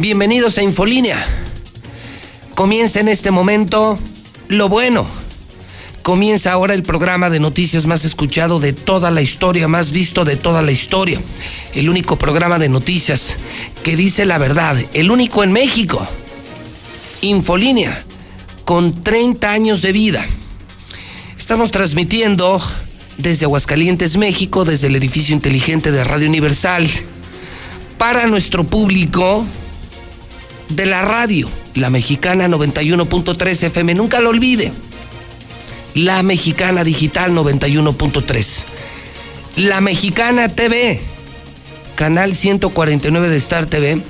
Bienvenidos a Infolínea. Comienza en este momento lo bueno. Comienza ahora el programa de noticias más escuchado de toda la historia, más visto de toda la historia. El único programa de noticias que dice la verdad, el único en México. Infolínea, con 30 años de vida. Estamos transmitiendo desde Aguascalientes, México, desde el edificio inteligente de Radio Universal, para nuestro público de la radio, la mexicana 91.3 FM, nunca lo olvide. La mexicana digital 91.3. La mexicana TV, canal 149 de Star TV,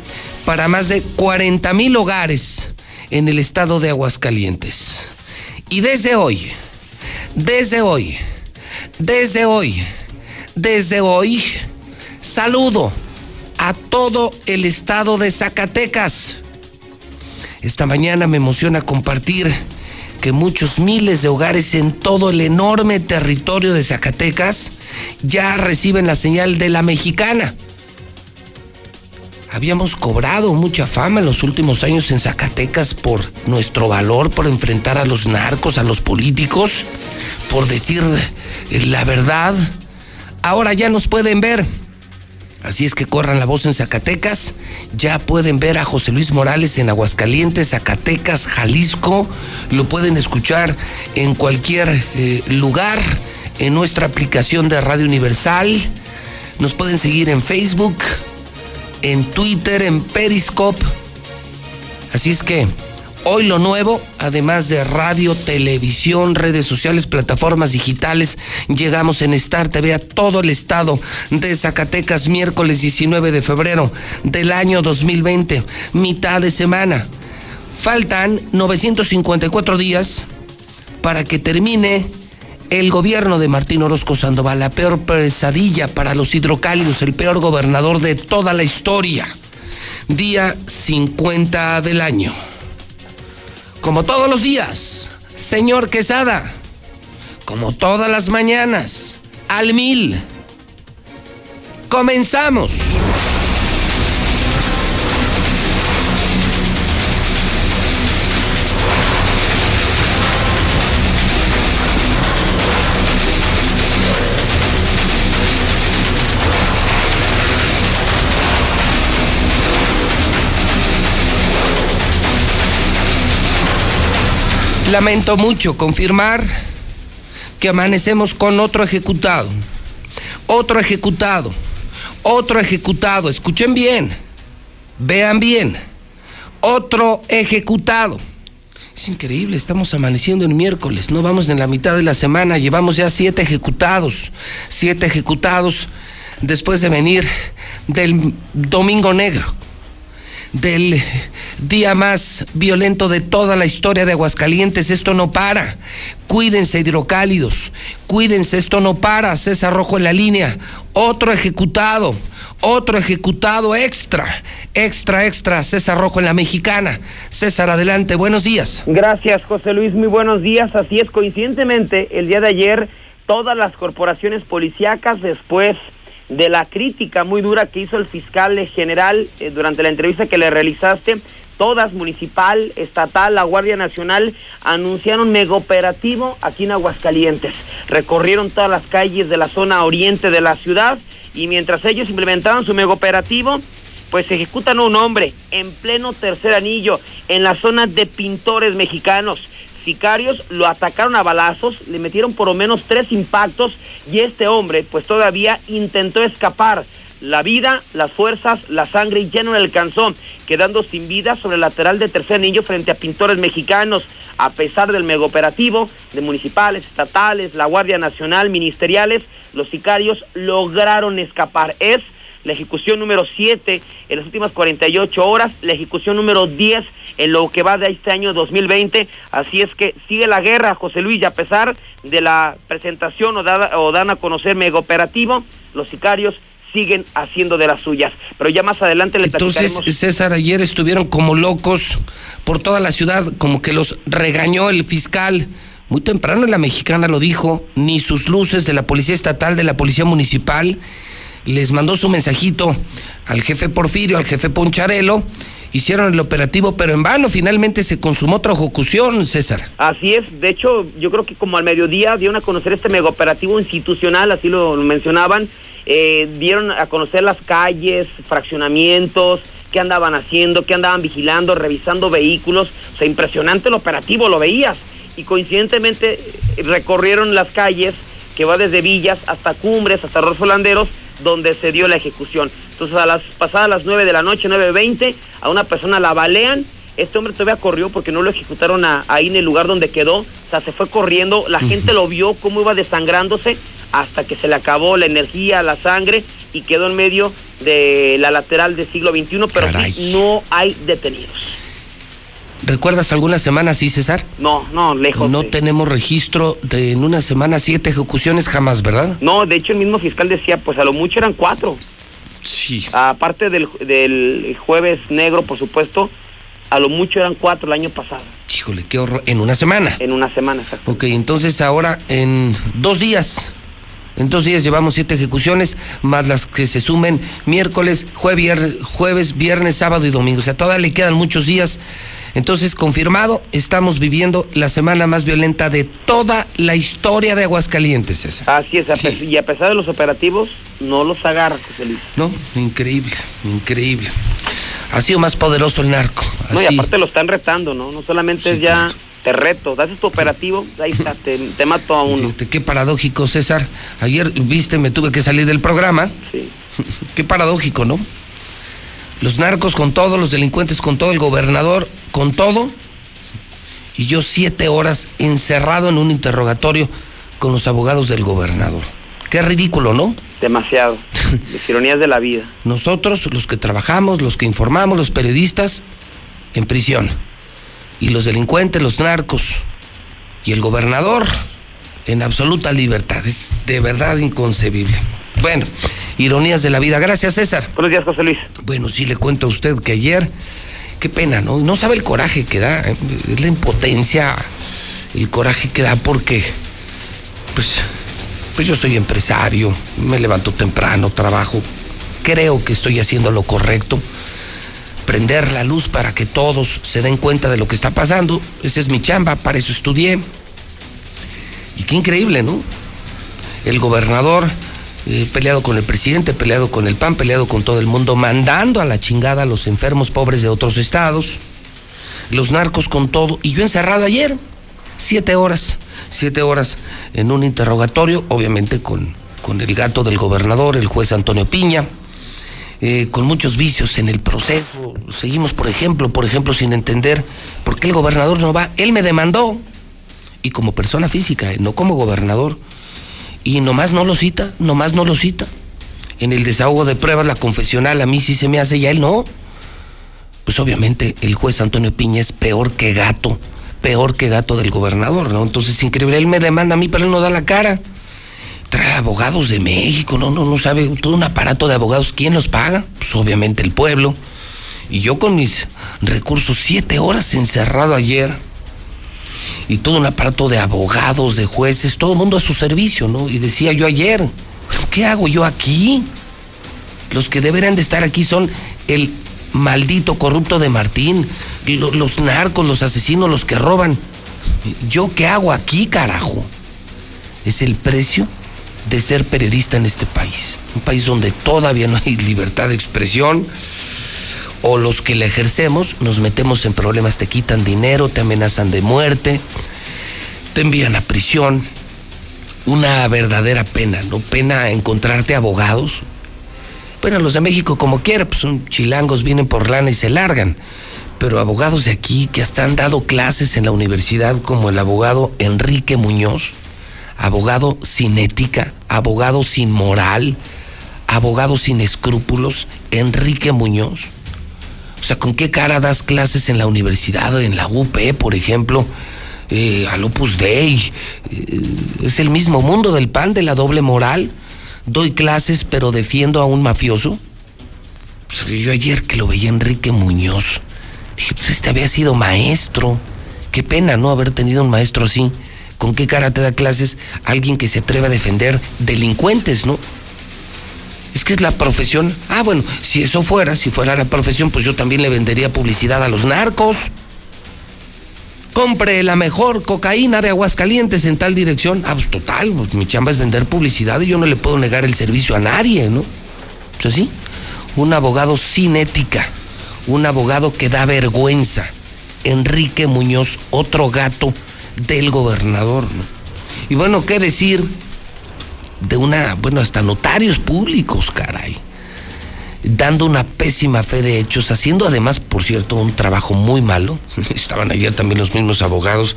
para más de 40 mil hogares en el estado de Aguascalientes. Y desde hoy, desde hoy, desde hoy, desde hoy, saludo a todo el estado de Zacatecas. Esta mañana me emociona compartir que muchos miles de hogares en todo el enorme territorio de Zacatecas ya reciben la señal de la mexicana. Habíamos cobrado mucha fama en los últimos años en Zacatecas por nuestro valor, por enfrentar a los narcos, a los políticos, por decir la verdad. Ahora ya nos pueden ver. Así es que corran la voz en Zacatecas. Ya pueden ver a José Luis Morales en Aguascalientes, Zacatecas, Jalisco. Lo pueden escuchar en cualquier eh, lugar, en nuestra aplicación de Radio Universal. Nos pueden seguir en Facebook, en Twitter, en Periscope. Así es que hoy lo nuevo, además de radio, televisión, redes sociales, plataformas digitales, llegamos en Star TV a todo el estado de Zacatecas, miércoles 19 de febrero del año 2020, mitad de semana. Faltan 954 días para que termine el gobierno de Martín Orozco Sandoval, la peor pesadilla para los hidrocálidos, el peor gobernador de toda la historia. Día 50 del año. Como todos los días, señor Quesada, como todas las mañanas, al mil. Comenzamos. Lamento mucho confirmar que amanecemos con otro ejecutado. Otro ejecutado. Otro ejecutado. Escuchen bien. Vean bien. Otro ejecutado. Es increíble, estamos amaneciendo en miércoles, no vamos en la mitad de la semana, llevamos ya siete ejecutados, siete ejecutados después de venir del Domingo Negro del día más violento de toda la historia de Aguascalientes. Esto no para. Cuídense, hidrocálidos. Cuídense, esto no para. César Rojo en la línea. Otro ejecutado. Otro ejecutado extra. Extra, extra. César Rojo en la mexicana. César, adelante. Buenos días. Gracias, José Luis. Muy buenos días. Así es, coincidentemente, el día de ayer, todas las corporaciones policíacas después de la crítica muy dura que hizo el fiscal general eh, durante la entrevista que le realizaste. Todas, municipal, estatal, la Guardia Nacional, anunciaron mega operativo aquí en Aguascalientes. Recorrieron todas las calles de la zona oriente de la ciudad y mientras ellos implementaban su mega operativo, pues ejecutan a un hombre en pleno tercer anillo en la zona de pintores mexicanos sicarios lo atacaron a balazos, le metieron por lo menos tres impactos y este hombre pues todavía intentó escapar. La vida, las fuerzas, la sangre ya no le alcanzó, quedando sin vida sobre el lateral de tercer anillo frente a pintores mexicanos. A pesar del operativo de municipales, estatales, la Guardia Nacional, ministeriales, los sicarios lograron escapar. Es la ejecución número 7 en las últimas 48 horas, la ejecución número 10 en lo que va de este año 2020. Así es que sigue la guerra, José Luis, y a pesar de la presentación o, dada, o dan a conocer mega operativo, los sicarios siguen haciendo de las suyas. Pero ya más adelante le Entonces, César, ayer estuvieron como locos por toda la ciudad, como que los regañó el fiscal. Muy temprano la mexicana lo dijo, ni sus luces de la Policía Estatal, de la Policía Municipal, les mandó su mensajito al jefe Porfirio, al jefe Poncharelo, hicieron el operativo, pero en vano, finalmente se consumó otra ejecución, César. Así es, de hecho, yo creo que como al mediodía dieron a conocer este mega operativo institucional, así lo mencionaban, eh, dieron a conocer las calles, fraccionamientos, qué andaban haciendo, qué andaban vigilando, revisando vehículos, o sea, impresionante el operativo, lo veías, y coincidentemente eh, recorrieron las calles que va desde Villas hasta Cumbres, hasta Rosolanderos, donde se dio la ejecución. Entonces, a las pasadas las 9 de la noche, 9.20, a una persona la balean. Este hombre todavía corrió porque no lo ejecutaron ahí en el lugar donde quedó. O sea, se fue corriendo. La gente lo vio cómo iba desangrándose hasta que se le acabó la energía, la sangre y quedó en medio de la lateral del siglo XXI, pero no hay detenidos. ¿Recuerdas alguna semana sí, César? No, no, lejos. No tenemos registro de en una semana siete ejecuciones jamás, ¿verdad? No, de hecho el mismo fiscal decía, pues a lo mucho eran cuatro. Sí. Aparte del, del jueves negro, por supuesto, a lo mucho eran cuatro el año pasado. Híjole, qué horror. En una semana. En una semana, exacto. Ok, entonces ahora en dos días. En dos días llevamos siete ejecuciones, más las que se sumen miércoles, jueves, jueves, viernes, sábado y domingo. O sea, todavía le quedan muchos días entonces, confirmado, estamos viviendo la semana más violenta de toda la historia de Aguascalientes, César. Así es, y a pesar de los operativos, no los agarra, José Luis. No, increíble, increíble. Ha sido más poderoso el narco. No, y aparte lo están retando, ¿no? No solamente es ya te reto, das tu operativo, ahí está, te, mato a uno. qué paradójico, César. Ayer, viste, me tuve que salir del programa. Sí. qué paradójico, ¿no? Los narcos con todo, los delincuentes con todo, el gobernador con todo. Y yo siete horas encerrado en un interrogatorio con los abogados del gobernador. Qué ridículo, ¿no? Demasiado. Las ironías de la vida. Nosotros, los que trabajamos, los que informamos, los periodistas, en prisión. Y los delincuentes, los narcos. Y el gobernador, en absoluta libertad. Es de verdad inconcebible. Bueno, ironías de la vida. Gracias, César. Buenos días, José Luis. Bueno, sí le cuento a usted que ayer, qué pena, ¿no? No sabe el coraje que da, ¿eh? es la impotencia, el coraje que da porque, pues, pues yo soy empresario, me levanto temprano, trabajo, creo que estoy haciendo lo correcto. Prender la luz para que todos se den cuenta de lo que está pasando. Esa es mi chamba, para eso estudié. Y qué increíble, ¿no? El gobernador eh, peleado con el presidente, peleado con el PAN, peleado con todo el mundo, mandando a la chingada a los enfermos pobres de otros estados, los narcos con todo, y yo encerrado ayer, siete horas, siete horas en un interrogatorio, obviamente con, con el gato del gobernador, el juez Antonio Piña. Eh, con muchos vicios en el proceso. Seguimos, por ejemplo, por ejemplo, sin entender por qué el gobernador no va. Él me demandó, y como persona física, no como gobernador, y nomás no lo cita, nomás no lo cita. En el desahogo de pruebas, la confesional a mí sí se me hace y a él no. Pues obviamente el juez Antonio Piña es peor que gato, peor que gato del gobernador, ¿no? Entonces, increíble, él me demanda a mí, pero él no da la cara. Trae abogados de México, no, no, no sabe, todo un aparato de abogados, ¿quién los paga? Pues obviamente el pueblo. Y yo con mis recursos, siete horas encerrado ayer y todo un aparato de abogados, de jueces, todo el mundo a su servicio, ¿no? Y decía yo ayer, ¿qué hago yo aquí? Los que deberían de estar aquí son el maldito corrupto de Martín, los narcos, los asesinos, los que roban. ¿Yo qué hago aquí, carajo? Es el precio de ser periodista en este país. Un país donde todavía no hay libertad de expresión o los que la ejercemos nos metemos en problemas, te quitan dinero, te amenazan de muerte, te envían a prisión. Una verdadera pena, ¿no? Pena encontrarte abogados. Bueno, los de México como quiera, pues son chilangos, vienen por lana y se largan. Pero abogados de aquí que hasta han dado clases en la universidad como el abogado Enrique Muñoz, abogado sin ética, abogado sin moral, abogado sin escrúpulos, Enrique Muñoz. O sea, ¿con qué cara das clases en la universidad, en la UP, por ejemplo? Eh, al Opus Dei. Eh, es el mismo mundo del pan, de la doble moral. Doy clases, pero defiendo a un mafioso. Pues, yo ayer que lo veía Enrique Muñoz, dije, pues este había sido maestro. Qué pena, ¿no? Haber tenido un maestro así. ¿Con qué cara te da clases alguien que se atreve a defender delincuentes, no? Es que es la profesión. Ah, bueno, si eso fuera, si fuera la profesión, pues yo también le vendería publicidad a los narcos. Compre la mejor cocaína de Aguascalientes en tal dirección. Ah, pues total, pues mi chamba es vender publicidad y yo no le puedo negar el servicio a nadie, ¿no? Pues así. Un abogado sin ética. Un abogado que da vergüenza. Enrique Muñoz, otro gato del gobernador, ¿no? Y bueno, ¿qué decir de una, bueno, hasta notarios públicos, caray? dando una pésima fe de hechos, haciendo además, por cierto, un trabajo muy malo. Estaban ayer también los mismos abogados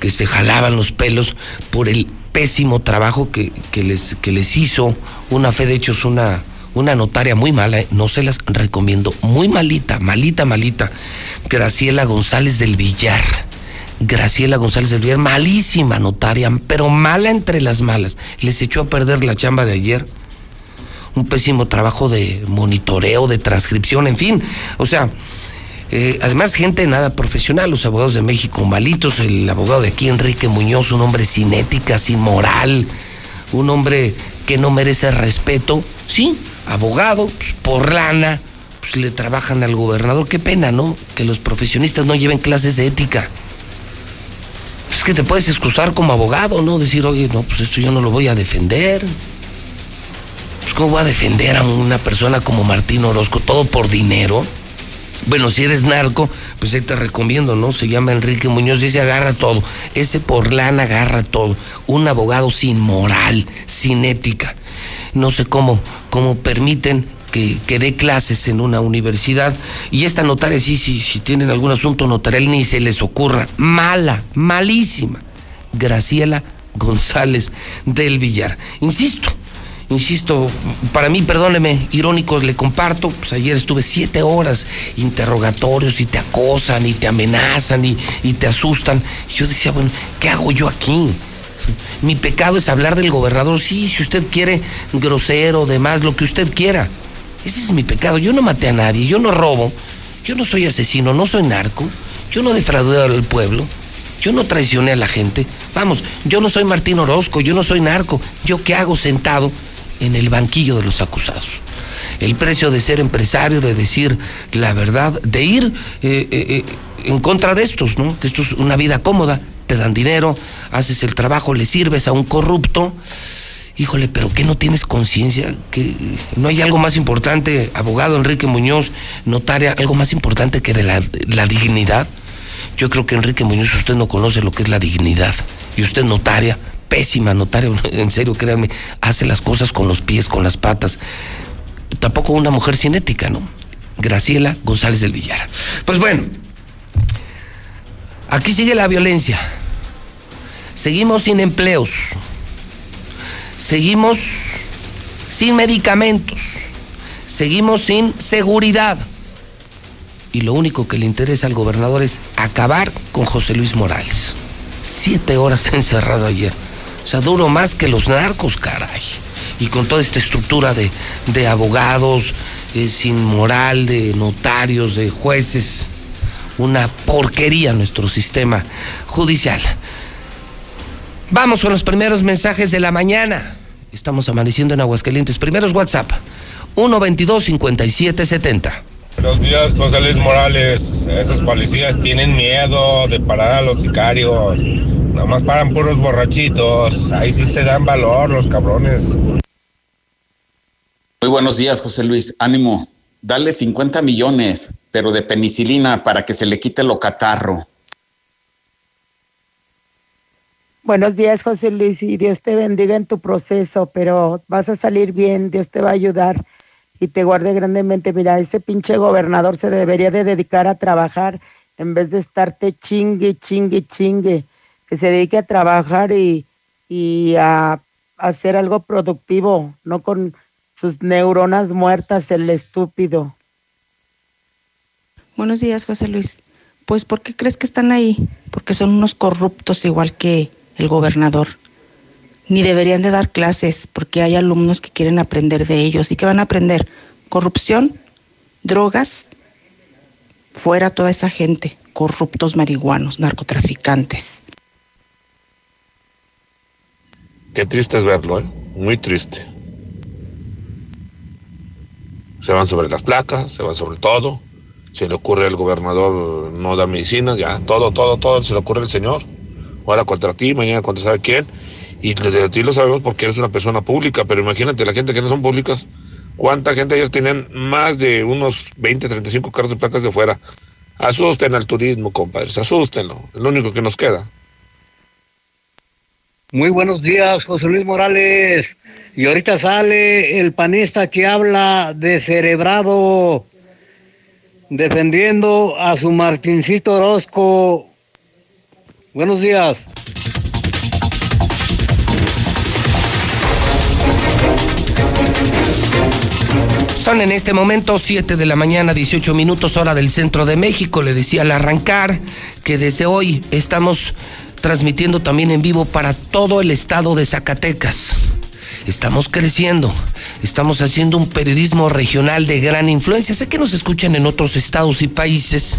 que se jalaban los pelos por el pésimo trabajo que, les, que les hizo una fe de hechos, una, una notaria muy mala, ¿eh? no se las recomiendo, muy malita, malita, malita, Graciela González del Villar. Graciela González del malísima notaria, pero mala entre las malas. Les echó a perder la chamba de ayer un pésimo trabajo de monitoreo, de transcripción, en fin. O sea, eh, además gente nada profesional, los abogados de México malitos, el abogado de aquí, Enrique Muñoz, un hombre sin ética, sin moral, un hombre que no merece respeto, sí, abogado, pues, por lana, pues le trabajan al gobernador. Qué pena, ¿no? Que los profesionistas no lleven clases de ética. Que te puedes excusar como abogado, ¿no? Decir, oye, no, pues esto yo no lo voy a defender. Pues, ¿cómo voy a defender a una persona como Martín Orozco? Todo por dinero. Bueno, si eres narco, pues ahí te recomiendo, ¿no? Se llama Enrique Muñoz, dice agarra todo. Ese por agarra todo. Un abogado sin moral, sin ética. No sé cómo, cómo permiten que, dé clases en una universidad y esta notaria, sí, sí, si tienen algún asunto notarial, ni se les ocurra. Mala, malísima. Graciela González del Villar. Insisto, insisto, para mí, perdóneme, irónicos, le comparto, pues ayer estuve siete horas interrogatorios y te acosan y te amenazan y, y te asustan. Y yo decía, bueno, ¿qué hago yo aquí? Mi pecado es hablar del gobernador, sí, si usted quiere, grosero, demás, lo que usted quiera. Ese es mi pecado, yo no maté a nadie, yo no robo, yo no soy asesino, no soy narco, yo no defraudé al pueblo. Yo no traicioné a la gente. Vamos, yo no soy Martín Orozco, yo no soy narco. ¿Yo qué hago sentado en el banquillo de los acusados. El precio de ser empresario, de decir la verdad, de ir eh, eh, eh, en contra de estos, ¿no? Que esto es una vida cómoda, te dan dinero, haces el trabajo, le sirves a un corrupto. Híjole, pero ¿qué no tienes conciencia? ¿Que no hay algo más importante, abogado Enrique Muñoz, notaria, algo más importante que de la, dignidad? Yo creo que Enrique Muñoz, usted no conoce lo que es la dignidad. Y usted notaria, pésima notaria, en serio, créanme, hace las cosas con los pies, con las patas. Tampoco una mujer sin ética, ¿no? Graciela González del Villar. Pues bueno, aquí sigue la violencia. Seguimos sin empleos. Seguimos sin medicamentos. Seguimos sin seguridad. Y lo único que le interesa al gobernador es acabar con José Luis Morales. Siete horas encerrado ayer. O sea, duro más que los narcos, caray. Y con toda esta estructura de, de abogados, eh, sin moral, de notarios, de jueces. Una porquería nuestro sistema judicial. Vamos con los primeros mensajes de la mañana. Estamos amaneciendo en Aguascalientes. Primeros WhatsApp. 122-5770. Buenos días, José Luis Morales. Esos policías tienen miedo de parar a los sicarios. Nada más paran puros borrachitos. Ahí sí se dan valor los cabrones. Muy buenos días, José Luis. Ánimo. Dale 50 millones, pero de penicilina para que se le quite lo catarro. Buenos días, José Luis, y Dios te bendiga en tu proceso, pero vas a salir bien, Dios te va a ayudar y te guarde grandemente. Mira, ese pinche gobernador se debería de dedicar a trabajar en vez de estarte chingue, chingue, chingue que se dedique a trabajar y, y a, hacer algo productivo, no con sus neuronas muertas, el estúpido. Buenos días, José Luis. Pues, ¿por qué crees que están ahí? Porque son unos corruptos igual que el gobernador. Ni deberían de dar clases porque hay alumnos que quieren aprender de ellos. ¿Y qué van a aprender? Corrupción, drogas, fuera toda esa gente, corruptos marihuanos, narcotraficantes. Qué triste es verlo, ¿eh? Muy triste. Se van sobre las placas, se van sobre todo. Se le ocurre al gobernador no dar medicina, ya, todo, todo, todo se le ocurre al señor. Ahora contra ti, mañana contra sabe quién. Y de ti lo sabemos porque eres una persona pública, pero imagínate la gente que no son públicas. ¿Cuánta gente ellos tienen más de unos 20, 35 carros de placas de fuera? Asusten al turismo, compadres, asústenlo. Es lo único que nos queda. Muy buenos días, José Luis Morales. Y ahorita sale el panista que habla de cerebrado, defendiendo a su Martincito Orozco. Buenos días. Son en este momento 7 de la mañana, 18 minutos hora del centro de México. Le decía al arrancar que desde hoy estamos transmitiendo también en vivo para todo el estado de Zacatecas. Estamos creciendo, estamos haciendo un periodismo regional de gran influencia. Sé que nos escuchan en otros estados y países,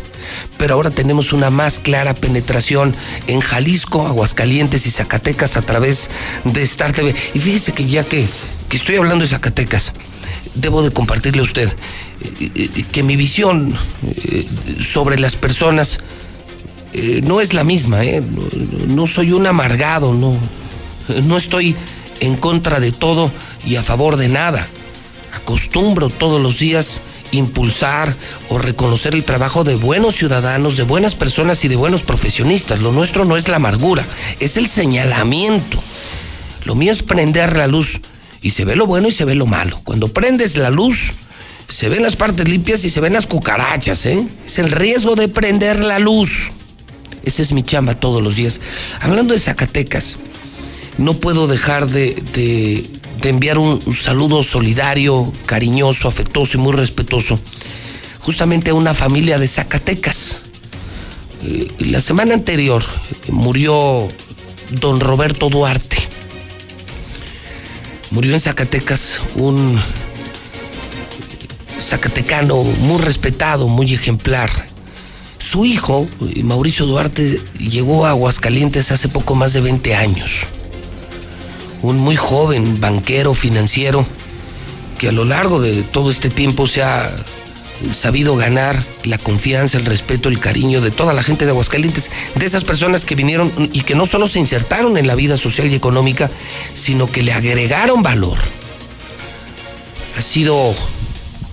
pero ahora tenemos una más clara penetración en Jalisco, Aguascalientes y Zacatecas a través de Star TV. Y fíjese que ya que, que estoy hablando de Zacatecas, debo de compartirle a usted eh, eh, que mi visión eh, sobre las personas no es la misma, no, soy un amargado, no, no estoy en contra de todo y a favor de nada. Acostumbro todos los días impulsar o reconocer el trabajo de buenos ciudadanos, de buenas personas y de buenos profesionistas. Lo nuestro no es la amargura, es el señalamiento. Lo mío es prender la luz y se ve lo bueno y se ve lo malo. Cuando prendes la luz, se ven las partes limpias y se ven las cucarachas, ¿eh? Es el riesgo de prender la luz. Esa es mi chamba todos los días. Hablando de Zacatecas, no puedo dejar de, enviar un, saludo solidario, cariñoso, afectuoso y muy respetuoso, justamente a una familia de Zacatecas. La semana anterior murió don Roberto Duarte. Murió en Zacatecas un zacatecano muy respetado, muy ejemplar su hijo, Mauricio Duarte, llegó a Aguascalientes hace poco más de 20 años. Un muy joven banquero financiero que a lo largo de todo este tiempo se ha sabido ganar la confianza, el respeto, el cariño de toda la gente de Aguascalientes, de esas personas que vinieron y que no solo se insertaron en la vida social y económica, sino que le agregaron valor. Ha sido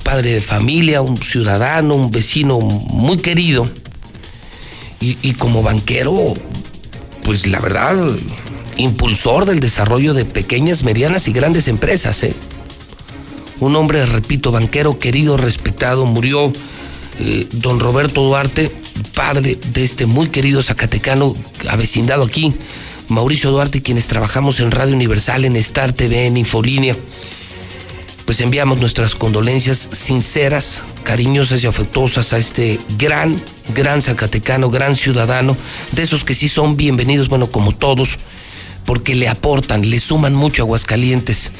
padre de familia, un ciudadano, un vecino muy querido. Y, como banquero, pues la verdad, impulsor del desarrollo de pequeñas, medianas y grandes empresas. ¿eh? Un hombre, repito, banquero querido, respetado, murió eh, don Roberto Duarte, padre de este muy querido Zacatecano, avecindado aquí, Mauricio Duarte, quienes trabajamos en Radio Universal, en Star TV, en Infolínea pues enviamos nuestras condolencias sinceras, cariñosas y afectuosas a este gran, gran zacatecano, gran ciudadano, de esos que sí son bienvenidos, bueno, como todos, porque le aportan, le suman mucho a Aguascalientes.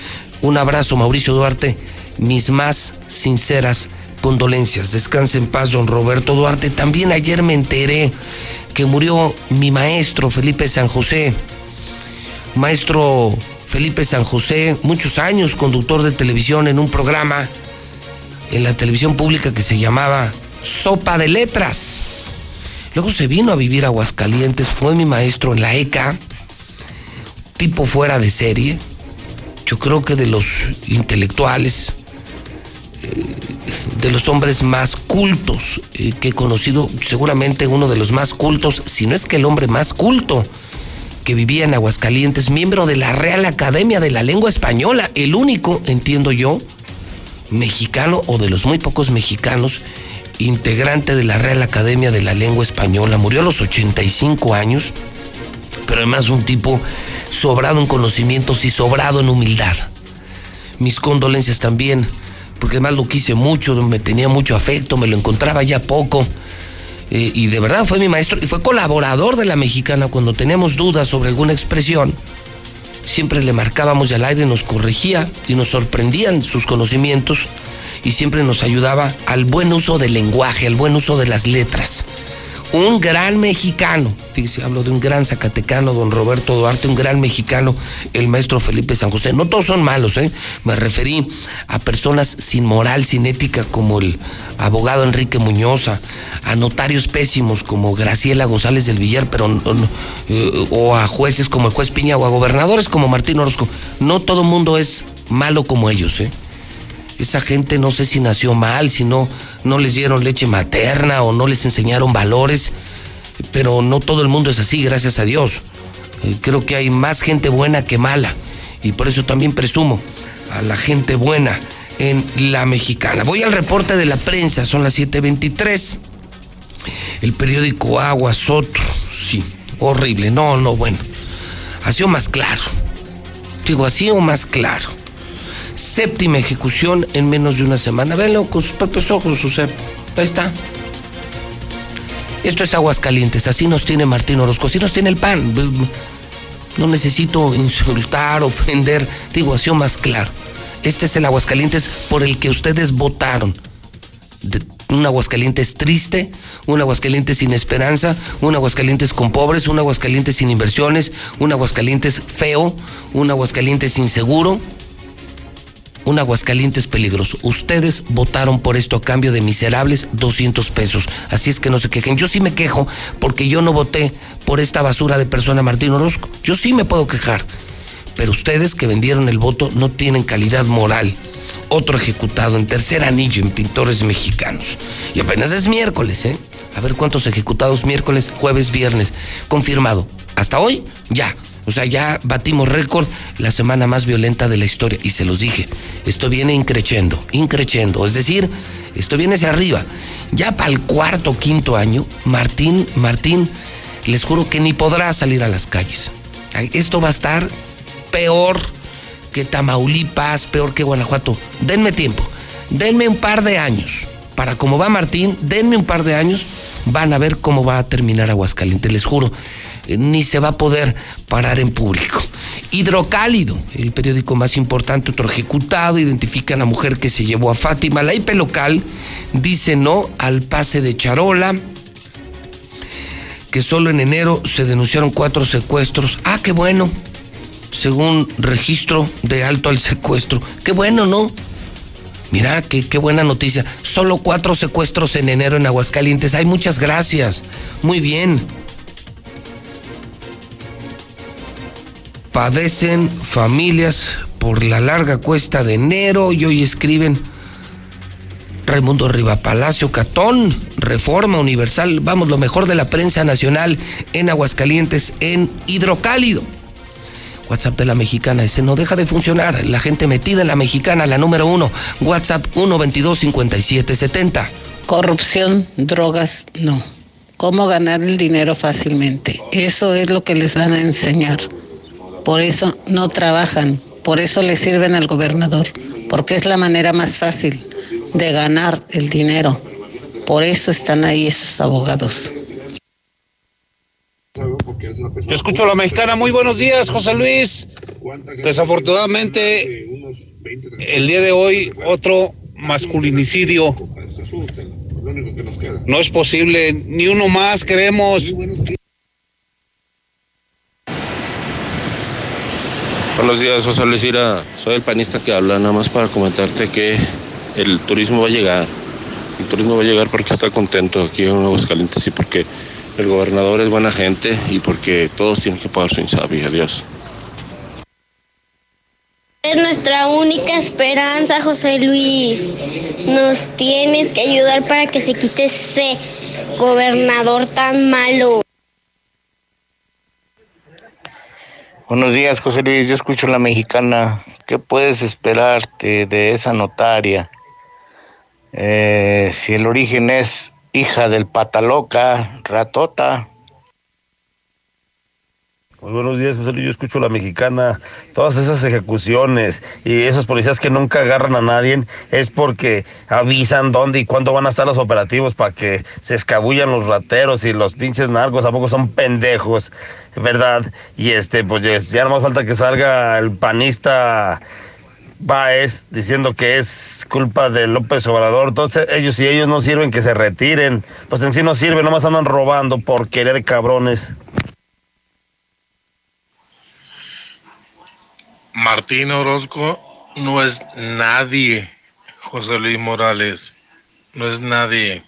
Un abrazo, Mauricio Duarte, mis más sinceras condolencias. Descanse en paz, don Roberto Duarte. También ayer me enteré que murió mi maestro, Felipe San José. Maestro Felipe San José, muchos años conductor de televisión en un programa en la televisión pública que se llamaba Sopa de Letras. Luego se vino a vivir a Aguascalientes, fue mi maestro en la ECA, tipo fuera de serie. Yo creo que de los intelectuales, eh, de los hombres más cultos eh, que he conocido, seguramente uno de los más cultos, si no es que el hombre más culto que vivía en Aguascalientes, miembro de la Real Academia de la Lengua Española, el único, entiendo yo, mexicano o de los muy pocos mexicanos, integrante de la Real Academia de la Lengua Española. Murió a los 85 años, pero además un tipo sobrado en conocimientos y sobrado en humildad. mis condolencias también, porque además lo quise mucho, me tenía mucho afecto, me lo encontraba ya poco. Eh, y de verdad fue mi maestro y fue colaborador de la mexicana cuando teníamos dudas sobre alguna expresión. Siempre le marcábamos al aire, nos corregía y nos sorprendían sus conocimientos y siempre nos ayudaba al buen uso del lenguaje, al buen uso de las letras un gran mexicano, fíjese, hablo de un gran zacatecano, don Roberto Duarte, un gran mexicano, el maestro Felipe San José. No todos son malos, ¿eh? Me referí a personas sin moral, sin ética, como el abogado Enrique Muñoz, a notarios pésimos como Graciela González del Villar, pero eh, o a jueces como el juez Piña o a gobernadores como Martín Orozco. No todo mundo es malo como ellos, ¿eh? Esa gente no sé si nació mal, si no, no les dieron leche materna o no les enseñaron valores, pero no todo el mundo es así, gracias a Dios. Eh, creo que hay más gente buena que mala y por eso también presumo a la gente buena en la mexicana. Voy al reporte de la prensa, son las 7.23. El periódico Aguas, otro, sí, horrible, no, no, bueno. Ha sido más claro. Digo, así o más claro séptima ejecución en menos de una semana. Véanlo con sus propios ojos, José. Ahí está. Esto es Aguascalientes, así nos tiene Martín Orozco, así nos tiene el PAN. No necesito insultar, ofender, digo, así más claro. Este es el Aguascalientes por el que ustedes votaron. un Aguascalientes triste, un Aguascalientes sin esperanza, un Aguascalientes con pobres, un Aguascalientes sin inversiones, un Aguascalientes feo, un Aguascalientes inseguro un Aguascalientes peligroso. Ustedes votaron por esto a cambio de miserables 200 pesos. Así es que no se quejen. Yo sí me quejo porque yo no voté por esta basura de persona Martín Orozco. Yo sí me puedo quejar. Pero ustedes que vendieron el voto no tienen calidad moral. Otro ejecutado en tercer anillo en pintores mexicanos. Y apenas es miércoles, ¿eh? A ver cuántos ejecutados miércoles, jueves, viernes. Confirmado. Hasta hoy, ya. O sea, ya batimos récord la semana más violenta de la historia. Y se los dije, esto viene increciendo, increciendo. Es decir, esto viene hacia arriba. Ya para el cuarto, quinto año, Martín, Martín, les juro que ni podrá salir a las calles. Esto va a estar peor que Tamaulipas, peor que Guanajuato. Denme tiempo, denme un par de años. Para cómo va Martín, denme un par de años, van a ver cómo va a terminar Aguascalientes. Les juro, ni se va a poder parar en público. Hidrocálido, el periódico más importante, otro ejecutado, identifica a la mujer que se llevó a Fátima. La IP local dice no al pase de Charola, que solo en enero se denunciaron cuatro secuestros. Ah, qué bueno, según registro de alto al secuestro. Qué bueno, ¿no? Mira, qué, qué, buena noticia. Solo cuatro secuestros en enero en Aguascalientes. Hay muchas gracias. Muy bien. Padecen familias por la larga cuesta de enero y hoy escriben Raimundo Riva Palacio Catón, Reforma Universal, vamos, lo mejor de la prensa nacional en Aguascalientes, en Hidrocálido. WhatsApp de la mexicana, ese no deja de funcionar. La gente metida en la mexicana, la número uno. WhatsApp 122-5770. Corrupción, drogas, no. ¿Cómo ganar el dinero fácilmente? Eso es lo que les van a enseñar. Por eso no trabajan, por eso le sirven al gobernador, porque es la manera más fácil de ganar el dinero. Por eso están ahí esos abogados. Yo escucho a la mexicana. Muy buenos días, José Luis. Desafortunadamente, el día de hoy, otro masculinicidio. No es posible, ni uno más queremos. Buenos días, José Luis Ira. Soy el panista que habla, nada más para comentarte que el turismo va a llegar. El turismo va a llegar porque está contento aquí en Aguascalientes y porque el gobernador es buena gente y porque todos tienen que pagar su insabi. Adiós. Es nuestra única esperanza, José Luis. Nos tienes que ayudar para que se quite ese gobernador tan malo. Buenos días, José Luis. Yo escucho la mexicana. ¿Qué puedes esperarte de esa notaria? Eh, si el origen es hija del pataloca, ratota. Muy buenos días, José Luis. Yo escucho la mexicana. Todas esas ejecuciones y esos policías que nunca agarran a nadie es porque avisan dónde y cuándo van a estar los operativos para que se escabullan los rateros y los pinches narcos. ¿A poco son pendejos? ¿Verdad? Y este, pues ya no más falta que salga el panista Baez diciendo que es culpa de López Obrador. Entonces, ellos si ellos no sirven, que se retiren. Pues en sí no sirven, nomás andan robando por querer cabrones. Martín Orozco no es nadie, José Luis Morales, no es nadie.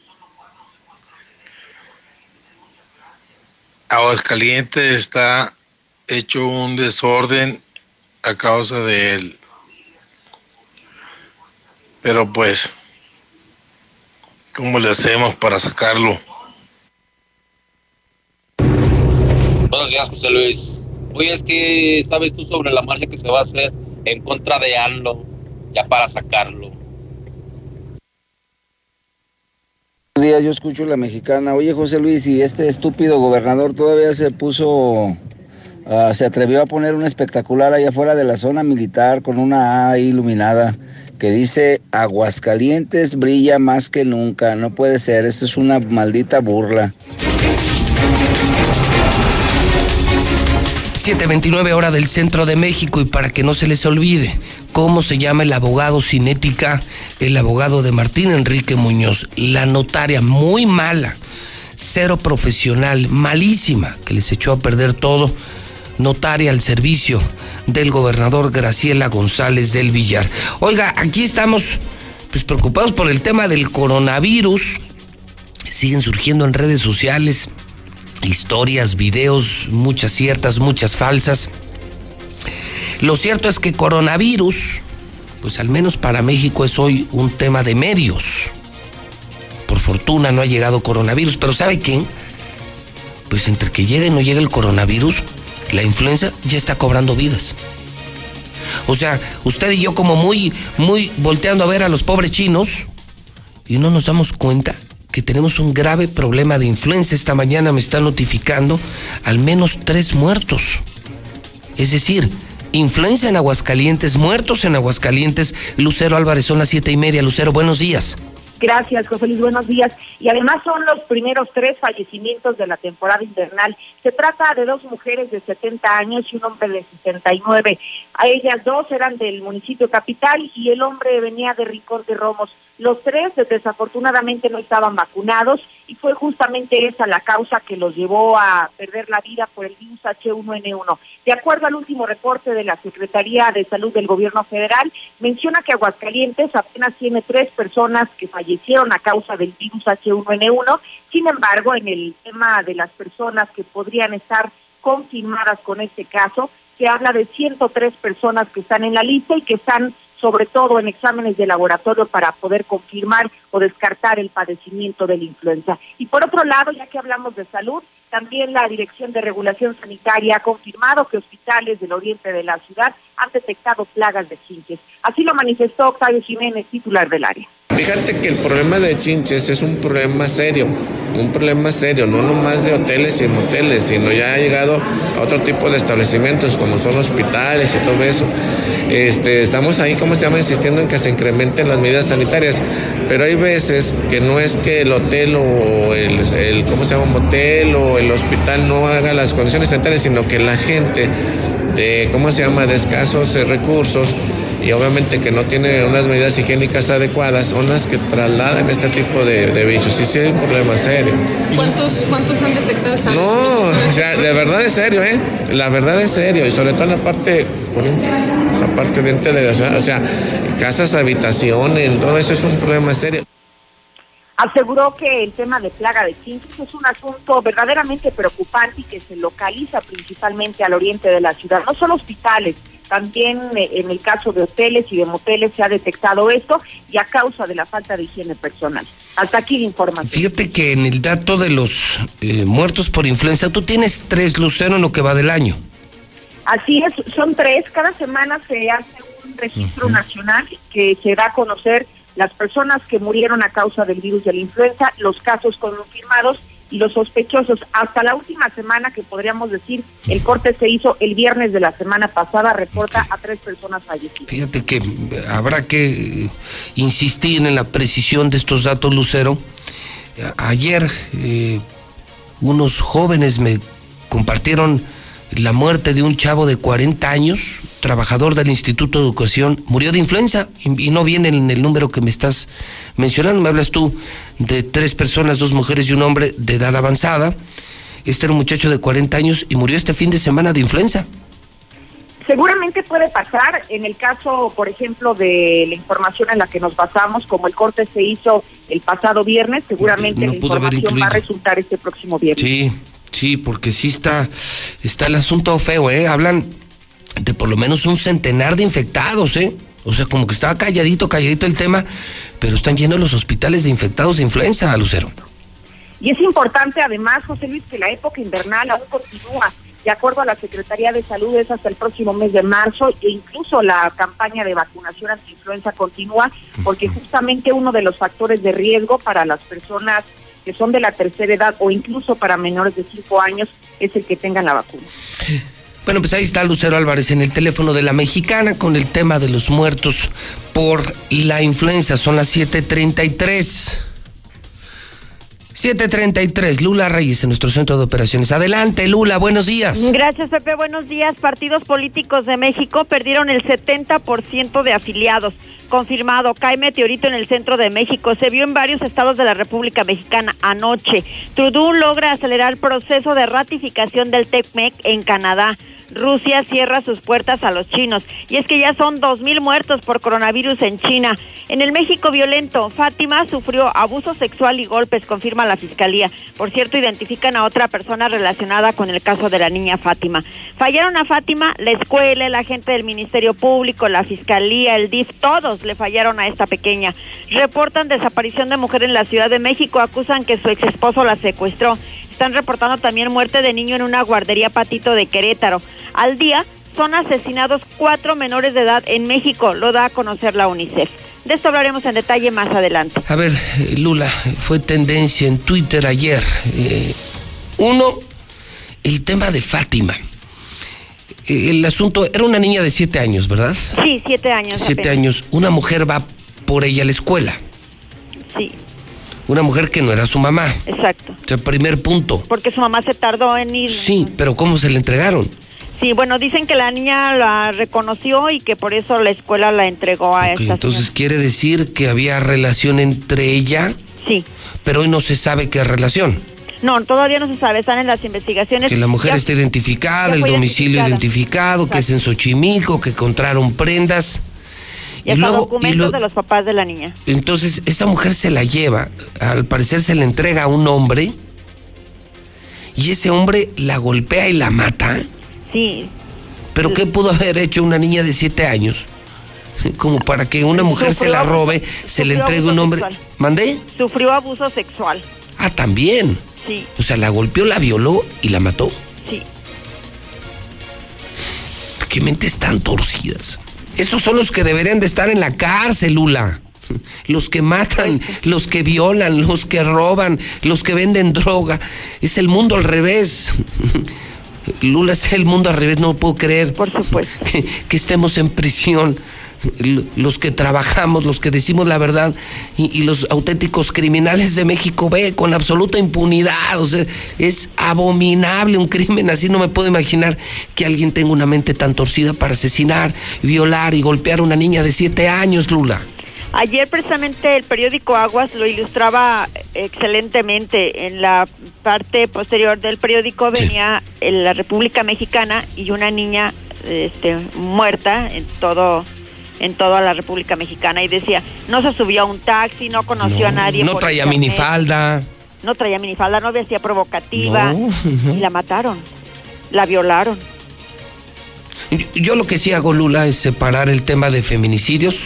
Aguascalientes está hecho un desorden a causa de él. Pero pues, ¿cómo le hacemos para sacarlo? Buenos días, José Luis. Oye, es que sabes tú sobre la marcha que se va a hacer en contra de ANLO, ya para sacarlo. Días, yo escucho la mexicana. Oye, José Luis, y este estúpido gobernador todavía se puso, ah, se atrevió a poner un espectacular allá afuera de la zona militar con una A iluminada que dice Aguascalientes brilla más que nunca. No puede ser, esto es una maldita burla. 729 hora del centro de México y para que no se les olvide cómo se llama el abogado cinética, el abogado de Martín Enrique Muñoz, la notaria muy mala, cero profesional, malísima, que les echó a perder todo, notaria al servicio del gobernador Graciela González del Villar. Oiga, aquí estamos pues preocupados por el tema del coronavirus. Siguen surgiendo en redes sociales historias, videos, muchas ciertas, muchas falsas. Lo cierto es que coronavirus, pues al menos para México es hoy un tema de medios. Por fortuna no ha llegado coronavirus, pero ¿sabe qué? Pues entre que llegue y no llegue el coronavirus, la influenza ya está cobrando vidas. O sea, usted y yo como muy, muy volteando a ver a los pobres chinos y no nos damos cuenta que tenemos un grave problema de influenza. Esta mañana me están notificando al menos tres muertos. Es decir, influenza en Aguascalientes, muertos en Aguascalientes. Lucero Álvarez, son las siete y media. Lucero, buenos días. Gracias, José Luis. Buenos días. Y además son los primeros tres fallecimientos de la temporada invernal. Se trata de dos mujeres de 70 años y un hombre de 69. A ellas dos eran del municipio capital y el hombre venía de Rincón de Romos. Los tres desafortunadamente no estaban vacunados y fue justamente esa la causa que los llevó a perder la vida por el virus H1N1. De acuerdo al último reporte de la Secretaría de Salud del Gobierno Federal, menciona que Aguascalientes apenas tiene tres personas que fallecieron a causa del virus H1N1. Sin embargo, en el tema de las personas que podrían estar confirmadas con este caso, se habla de 103 personas que están en la lista y que están sobre todo en exámenes de laboratorio para poder confirmar o descartar el padecimiento de la influenza. Y por otro lado, ya que hablamos de salud, también la Dirección de Regulación Sanitaria ha confirmado que hospitales del oriente de la ciudad han detectado plagas de chinches. Así lo manifestó Octavio Jiménez, titular del área. Fíjate que el problema de chinches es un problema serio, un problema serio, no nomás de hoteles y moteles, sino ya ha llegado a otro tipo de establecimientos como son hospitales y todo eso. Este, estamos ahí, como se llama, insistiendo en que se incrementen las medidas sanitarias, pero hay veces que no es que el hotel o el, el ¿cómo se llama? motel o el hospital no haga las condiciones sanitarias, sino que la gente de, ¿cómo se llama?, de escasos recursos y obviamente que no tiene unas medidas higiénicas adecuadas son las que trasladan este tipo de, bichos. Y sí hay un problema serio. ¿Cuántos, cuántos han detectado No, o sea, de verdad es serio, ¿eh? La verdad es serio, y sobre todo en la parte la parte dentro de la ciudad, o sea, casas, habitaciones, todo eso es un problema serio. Aseguró que el tema de plaga de chinches es un asunto verdaderamente preocupante y que se localiza principalmente al oriente de la ciudad. No solo hospitales, también eh, en el caso de hoteles y de moteles se ha detectado esto y a causa de la falta de higiene personal. Hasta aquí la información. Fíjate que en el dato de los eh, muertos por influenza, tú tienes tres, Lucero, en lo que va del año. Así es, son tres. Cada semana se hace un registro nacional que se da a conocer las personas que murieron a causa del virus de la influenza, los casos confirmados y los sospechosos. Hasta la última semana, que podríamos decir, el corte se hizo el viernes de la semana pasada, reporta a tres personas fallecidas. Fíjate que habrá que insistir en la precisión de estos datos, Lucero. Ayer eh, unos jóvenes me compartieron la muerte de un chavo de 40 años, trabajador del Instituto de Educación, murió de influenza y, no viene en el número que me estás mencionando. Me hablas tú de tres personas, dos mujeres y un hombre de edad avanzada. Este era un muchacho de 40 años y murió este fin de semana de influenza. Seguramente puede pasar en el caso, por ejemplo, de la información en la que nos basamos, como el corte se hizo el pasado viernes, seguramente la información va a resultar este próximo viernes. Sí, sí, porque sí está, está el asunto feo, ¿eh? Hablan de por lo menos un centenar de infectados, ¿eh? O sea, como que estaba calladito, calladito el tema, pero están llenos los hospitales de infectados de influenza, Lucero. Y es importante además, José Luis, que la época invernal aún continúa. De acuerdo a la Secretaría de Salud, es hasta el próximo mes de marzo e incluso la campaña de vacunación anti-influenza continúa porque justamente uno de los factores de riesgo para las personas que son de la tercera edad o incluso para menores de 5 años es el que tengan la vacuna. Bueno, pues ahí está Lucero Álvarez en el teléfono de la mexicana con el tema de los muertos por la influenza. Son las 7:33. 733, Lula Reyes en nuestro centro de operaciones. Adelante, Lula, buenos días. Gracias, Pepe, buenos días. Partidos políticos de México perdieron el 70% de afiliados. Confirmado, cae meteorito en el centro de México. Se vio en varios estados de la República Mexicana anoche. Trudeau logra acelerar el proceso de ratificación del TECMEC en Canadá. Rusia cierra sus puertas a los chinos. Y es que ya son dos mil muertos por coronavirus en China. En el México violento, Fátima sufrió abuso sexual y golpes, confirma la fiscalía. Por cierto, identifican a otra persona relacionada con el caso de la niña Fátima. Fallaron a Fátima, la escuela, la gente del Ministerio Público, la fiscalía, el DIF, todos le fallaron a esta pequeña. Reportan desaparición de mujer en la Ciudad de México, acusan que su ex esposo la secuestró. Están reportando también muerte de niño en una guardería patito de Querétaro. Al día son asesinados cuatro menores de edad en México, lo da a conocer la UNICEF. De esto hablaremos en detalle más adelante. A ver, Lula, fue tendencia en Twitter ayer. Eh, uno, el tema de Fátima. Eh, el asunto, era una niña de siete años, ¿verdad? Sí, siete años. Siete años. Una mujer va por ella a la escuela. Sí una mujer que no era su mamá. Exacto. O sea, primer punto. Porque su mamá se tardó en ir. Sí, pero ¿cómo se le entregaron? Sí, bueno, dicen que la niña la reconoció y que por eso la escuela la entregó a esta Entonces, ¿quiere decir que había relación entre ella? Sí. Pero hoy no se sabe qué relación. No, todavía no se sabe, están en las investigaciones. Que la mujer está identificada, el domicilio identificado, que es en Xochimilco, que encontraron prendas. Y, luego, documentos de los papás de la niña. Entonces, esa mujer se la lleva, al parecer se la entrega a un hombre, y ese hombre la golpea y la mata. Sí. ¿Pero qué pudo haber hecho una niña de siete años? Como para que una mujer se la robe, se le entregue un hombre. ¿Mandé? Sufrió abuso sexual. Ah, también. Sí. O sea, la golpeó, la violó y la mató. Sí. ¿Qué mentes tan torcidas? Esos son los que deberían de estar en la cárcel, Lula. Los que matan, los que violan, los que roban, los que venden droga. Es el mundo al revés. Lula es el mundo al revés, no puedo creer. Por supuesto. Que, estemos en prisión. Los que trabajamos, los que decimos la verdad y, los auténticos criminales de México ve con absoluta impunidad. O sea, es abominable un crimen así. No me puedo imaginar que alguien tenga una mente tan torcida para asesinar, violar y golpear a una niña de siete años, Lula. Ayer precisamente el periódico Aguas lo ilustraba excelentemente. En la parte posterior del periódico venía la República Mexicana y una niña este, muerta en todo en toda la República Mexicana y decía, no se subió a un taxi, no conoció a nadie. No traía minifalda. No traía minifalda, no vestía provocativa. Y la mataron, la violaron. Yo lo que sí hago, Lula, es separar el tema de feminicidios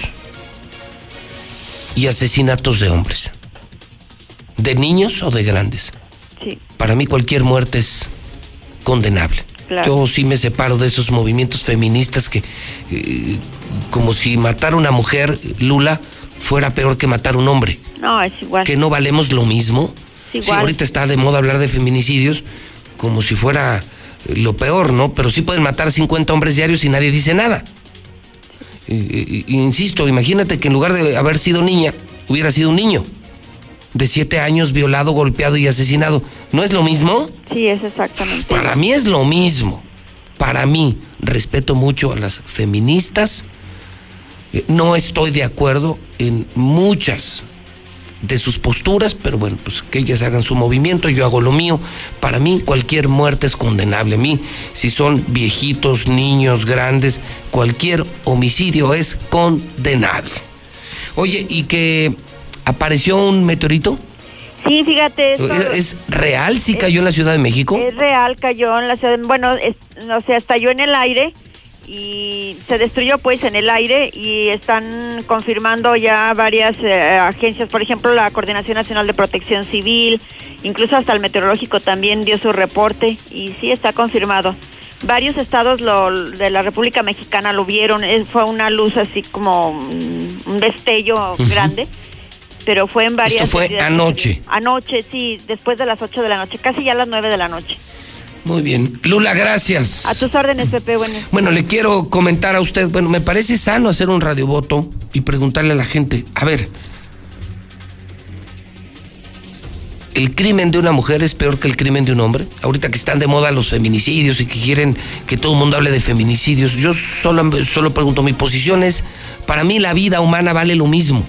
y asesinatos de hombres. De niños o de grandes. Sí. Para mí cualquier muerte es condenable. Yo sí me separo de esos movimientos feministas que, eh, como si matar a una mujer, Lula, fuera peor que matar a un hombre. No, es igual. Que no valemos lo mismo. Sí, igual. ahorita está de moda hablar de feminicidios como si fuera eh, lo peor, ¿no? Pero sí pueden matar 50 hombres diarios y nadie dice nada. Insisto, imagínate que en lugar de haber sido niña, hubiera sido un niño de 7 años violado, golpeado y asesinado. ¿No es lo mismo? Sí, es exactamente. Para mí es lo mismo. Para mí, respeto mucho a las feministas. Eh, No estoy de acuerdo en muchas de sus posturas, pero bueno, pues que ellas hagan su movimiento, yo hago lo mío. Para mí cualquier muerte es condenable. A mí, si son viejitos, niños, grandes, cualquier homicidio es condenable. Oye, ¿y que apareció un meteorito? Sí, fíjate. esto- ¿Es, real? ¿Sí cayó en la Ciudad de México? Es real, cayó en la ciudad, bueno, es- o sea, estalló en el aire y se destruyó pues en el aire y están confirmando ya varias eh, agencias, por ejemplo la Coordinación Nacional de Protección Civil, incluso hasta el meteorológico también dio su reporte y sí está confirmado. Varios estados lo, de la República Mexicana lo vieron, es- fue una luz así como un destello grande, pero fue en varias... Esto fue anoche. Anoche, sí, después de las 8 de la noche, casi ya a las 9 de la noche. Muy bien. Lula, gracias. A tus órdenes, Pepe, bueno. Bueno, le quiero comentar a usted, bueno, me parece sano hacer un radiovoto y preguntarle a la gente, a ver, ¿el crimen de una mujer es peor que el crimen de un hombre? Ahorita que están de moda los feminicidios y que quieren que todo el mundo hable de feminicidios, yo solo, solo pregunto, mi posición es, para mí la vida humana vale lo mismo.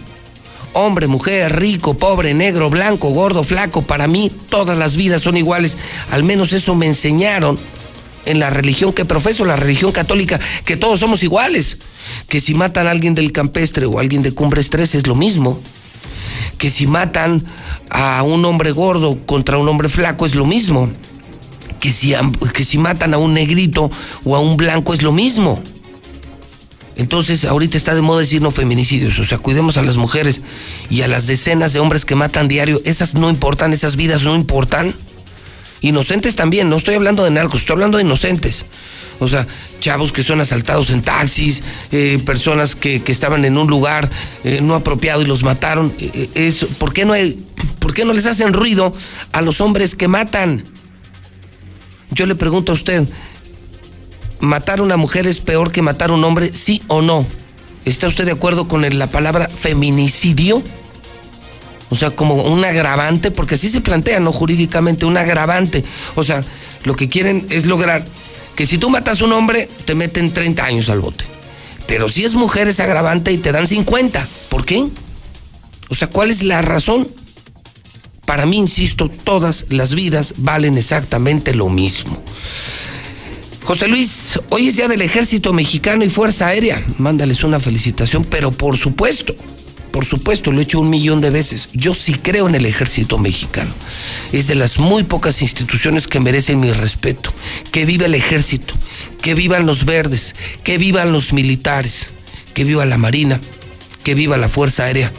Hombre, mujer, rico, pobre, negro, blanco, gordo, flaco, para mí todas las vidas son iguales. Al menos eso me enseñaron en la religión que profeso, la religión católica, que todos somos iguales. Que si matan a alguien del campestre o a alguien de Cumbres 3 es lo mismo. Que si matan a un hombre gordo contra un hombre flaco es lo mismo. Que si, que si matan a un negrito o a un blanco es lo mismo. Entonces, ahorita está de moda decir no feminicidios, o sea, cuidemos a las mujeres y a las decenas de hombres que matan diario. Esas no importan, esas vidas no importan. Inocentes también, no estoy hablando de narcos, estoy hablando de inocentes. O sea, chavos que son asaltados en taxis, eh, personas que, estaban en un lugar eh, no apropiado y los mataron. Eh, ¿por, qué no hay- ¿Por qué no les hacen ruido a los hombres que matan? Yo le pregunto a usted, ¿matar a una mujer es peor que matar a un hombre, sí o no? ¿Está usted de acuerdo con la palabra feminicidio? O sea, como un agravante, porque así se plantea, ¿no? Jurídicamente, un agravante. O sea, lo que quieren es lograr que si tú matas a un hombre, te meten 30 años al bote. Pero si es mujer, es agravante y te dan 50. ¿Por qué? O sea, ¿cuál es la razón? Para mí, insisto, todas las vidas valen exactamente lo mismo. José Luis, hoy es día del Ejército Mexicano y Fuerza Aérea. Mándales una felicitación, pero por supuesto, por supuesto, lo he hecho un millón de veces. Yo sí creo en el Ejército Mexicano. Es de las muy pocas instituciones que merecen mi respeto. Que viva el Ejército, que vivan los verdes, que vivan los militares, que viva la Marina, que viva la Fuerza Aérea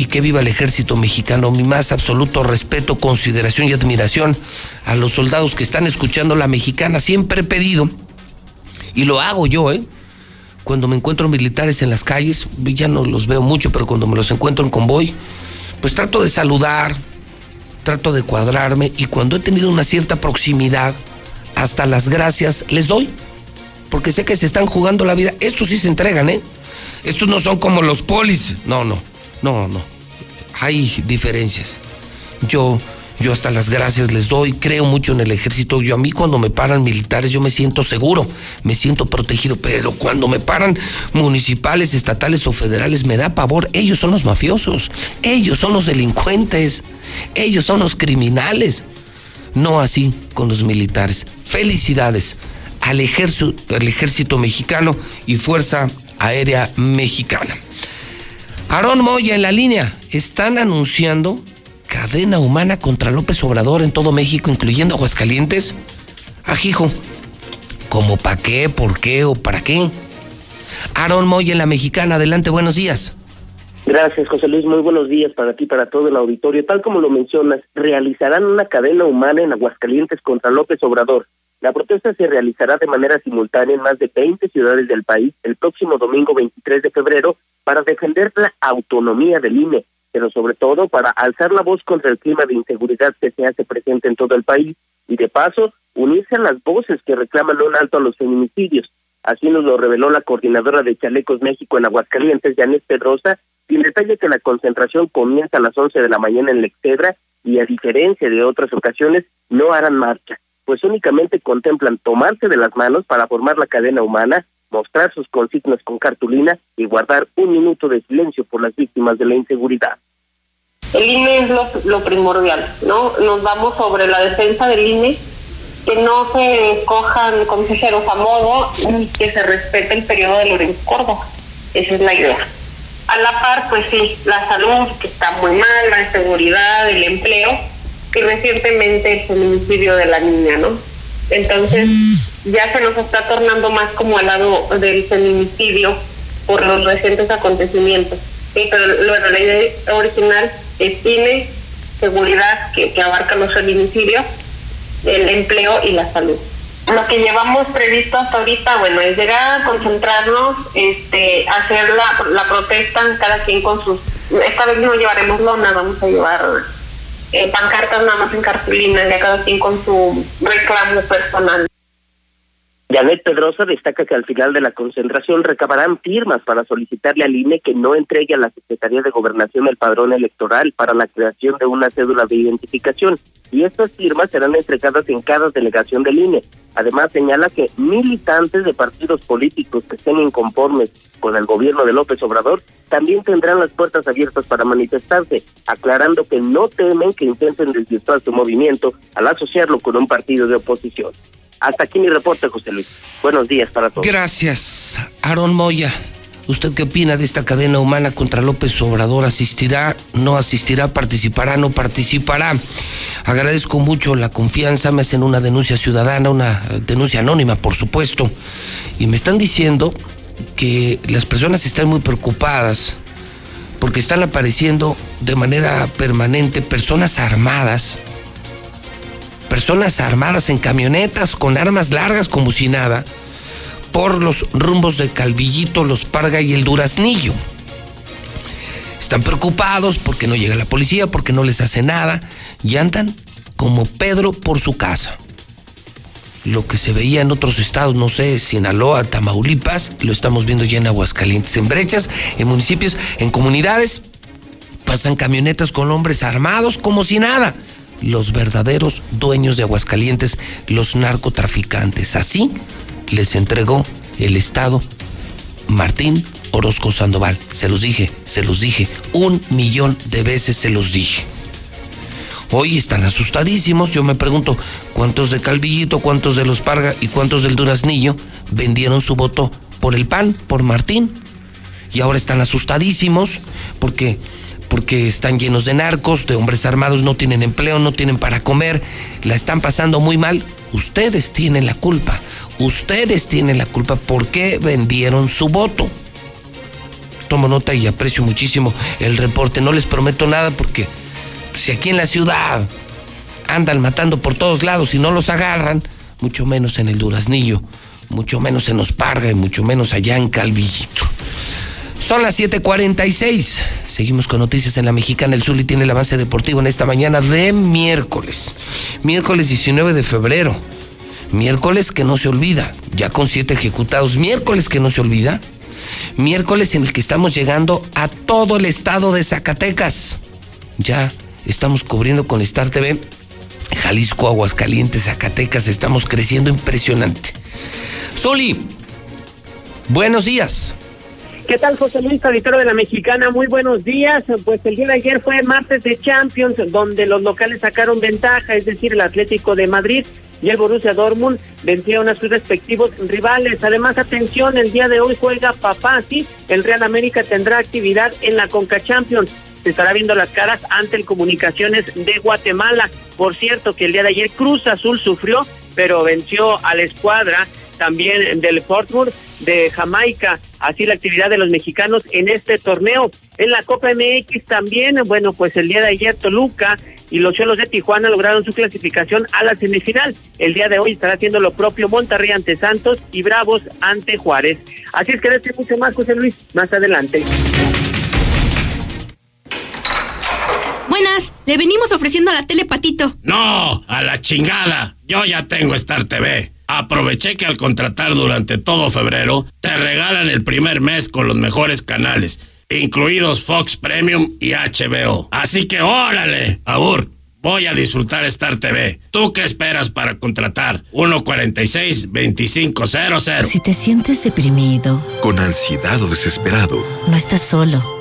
y que viva el ejército mexicano. Mi más absoluto respeto, consideración y admiración a los soldados que están escuchando la mexicana. Siempre he pedido, y lo hago yo, ¿eh? Cuando me encuentro militares en las calles, ya no los veo mucho, pero cuando me los encuentro en convoy, pues trato de saludar, trato de cuadrarme y cuando he tenido una cierta proximidad, hasta las gracias les doy. Porque sé que se están jugando la vida. Estos sí se entregan, ¿eh? Estos no son como los polis. No, no, no, no. Hay diferencias. Yo, yo hasta las gracias les doy. Creo mucho en el ejército. Yo a mí cuando me paran militares yo me siento seguro, me siento protegido. Pero cuando me paran municipales, estatales o federales me da pavor. Ellos son los mafiosos. Ellos son los delincuentes. Ellos son los criminales. No así con los militares. Felicidades al ejército, al ejército mexicano y Fuerza Aérea Mexicana. Aarón Moya en la línea. Están anunciando cadena humana contra López Obrador en todo México, incluyendo Aguascalientes. Ajijo. ¿Cómo para qué? ¿Por qué? ¿O para qué? Aarón Moya en la mexicana. Adelante, buenos días. Gracias, José Luis. Muy buenos días para ti, para todo el auditorio. Tal como lo mencionas, realizarán una cadena humana en Aguascalientes contra López Obrador. La protesta se realizará de manera simultánea en más de 20 ciudades del país el próximo domingo 23 de febrero para defender la autonomía del INE. pero sobre todo para alzar la voz contra el clima de inseguridad que se hace presente en todo el país y de paso unirse a las voces que reclaman un alto a los feminicidios. Así nos lo reveló la coordinadora de Chalecos México en Aguascalientes, Janet Pedrosa, sin detalle que la concentración comienza a las 11 de la mañana en Lexedra y a diferencia de otras ocasiones no harán marcha, pues únicamente contemplan tomarse de las manos para formar la cadena humana, mostrar sus consignas con cartulina y guardar un minuto de silencio por las víctimas de la inseguridad. El INE es lo, lo primordial, ¿no? Nos vamos sobre la defensa del INE, que no se escojan consejeros a modo y que se respete el periodo de Lorenzo Córdoba. Esa es la idea. A la par, pues sí, la salud, que está muy mal, la inseguridad, el empleo, y recientemente el feminicidio de la niña, ¿no? Entonces, ya se nos está tornando más como al lado del feminicidio por los recientes acontecimientos. Sí, pero bueno, la idea original es cine, seguridad, que, que abarca los feminicidios, el empleo y la salud. Lo que llevamos previsto hasta ahorita, bueno, es llegar a concentrarnos, este, hacer la, la protesta, cada quien con sus... Esta vez no llevaremos lona, vamos a llevar eh, pancartas nada más en cartulina, ya cada quien con su reclamo personal. Janet Pedrosa destaca que al final de la concentración recabarán firmas para solicitarle al INE que no entregue a la Secretaría de Gobernación el padrón electoral para la creación de una cédula de identificación y estas firmas serán entregadas en cada delegación del INE. Además señala que militantes de partidos políticos que estén inconformes con el gobierno de López Obrador también tendrán las puertas abiertas para manifestarse, aclarando que no temen que intenten desvirtuar su movimiento al asociarlo con un partido de oposición. Hasta aquí mi reporte, José Luis. Buenos días para todos. Gracias, Aaron Moya. ¿Usted qué opina de esta cadena humana contra López Obrador? ¿Asistirá? ¿No asistirá? ¿Participará? ¿No participará? Agradezco mucho la confianza. Me hacen una denuncia ciudadana, una denuncia anónima, por supuesto. Y me están diciendo que las personas están muy preocupadas porque están apareciendo de manera permanente personas armadas personas armadas en camionetas con armas largas como si nada por los rumbos de Calvillito, Los Parga y el Duraznillo. Están preocupados porque no llega la policía, porque no les hace nada y andan como Pedro por su casa. Lo que se veía en otros estados, no sé, Sinaloa, Tamaulipas, lo estamos viendo ya en Aguascalientes, en brechas, en municipios, en comunidades, pasan camionetas con hombres armados como si nada los verdaderos dueños de Aguascalientes, los narcotraficantes. Así les entregó el Estado Martín Orozco Sandoval. Se los dije, se los dije, un millón de veces se los dije. Hoy están asustadísimos. Yo me pregunto cuántos de Calvillito, cuántos de los Parga y cuántos del Duraznillo vendieron su voto por el PAN, por Martín. Y ahora están asustadísimos porque porque están llenos de narcos, de hombres armados, no tienen empleo, no tienen para comer, la están pasando muy mal. Ustedes tienen la culpa. Ustedes tienen la culpa. ¿Por qué vendieron su voto? Tomo nota y aprecio muchísimo el reporte. No les prometo nada porque si aquí en la ciudad andan matando por todos lados y no los agarran, mucho menos en el Duraznillo, mucho menos en Los Parga y mucho menos allá en Calvillito. Son las 7:46. Seguimos con noticias en la Mexicana. El Zuli tiene el avance deportivo en esta mañana de miércoles. Miércoles 19 de febrero. Miércoles que no se olvida. Ya con siete ejecutados. Miércoles que no se olvida. Miércoles en el que estamos llegando a todo el estado de Zacatecas. Ya estamos cubriendo con Star TV. Jalisco, Aguascalientes, Zacatecas. Estamos creciendo impresionante. Zuli, buenos días. ¿Qué tal, José Luis, auditorio de la Mexicana? Muy buenos días. Pues el día de ayer fue martes de Champions, donde los locales sacaron ventaja, es decir, el Atlético de Madrid y el Borussia Dortmund vencieron a sus respectivos rivales. Además, atención, el día de hoy juega Papá, sí, el Real América tendrá actividad en la Conca Champions. Se estará viendo las caras ante el Comunicaciones de Guatemala. Por cierto, que el día de ayer Cruz Azul sufrió, pero venció a la escuadra también del Portsmouth de Jamaica, así la actividad de los mexicanos en este torneo. En la Copa MX también, bueno, pues el día de ayer Toluca y los Cholos de Tijuana lograron su clasificación a la semifinal. El día de hoy estará haciendo lo propio Monterrey ante Santos y Bravos ante Juárez. Así es que este mucho más, José Luis, más adelante. Le venimos ofreciendo a la tele patito. No, a la chingada. Yo ya tengo Star TV. Aproveché que al contratar durante todo febrero te regalan el primer mes con los mejores canales, incluidos Fox Premium y HBO. Así que órale, Abur, voy a disfrutar Star TV. ¿Tú qué esperas para contratar? 146-2500. Si te sientes deprimido, Con ansiedad o desesperado, no estás solo.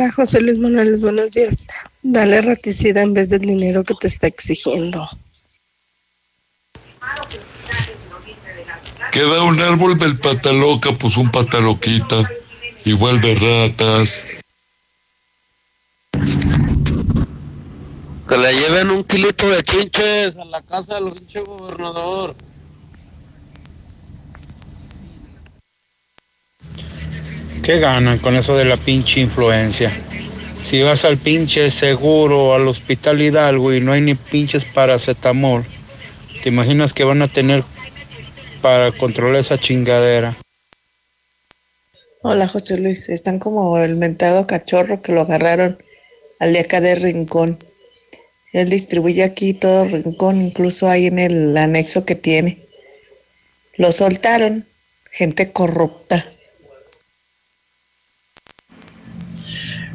Hola, José Luis Morales, buenos días. Dale raticidad en vez del dinero que te está exigiendo. Queda un árbol del pataloca, pues un pataloquita. Y vuelve ratas. Que le lleven un kilito de chinches a la casa del pinche gobernador. ¿Qué ganan con eso de la pinche influencia? Si vas al pinche seguro, al hospital Hidalgo y no hay ni pinches paracetamol, ¿te imaginas que van a tener para controlar esa chingadera? Hola José Luis, están como el mentado cachorro que lo agarraron al de acá de Rincón. Él distribuye aquí todo Rincón, incluso ahí en el anexo que tiene. Lo soltaron, gente corrupta.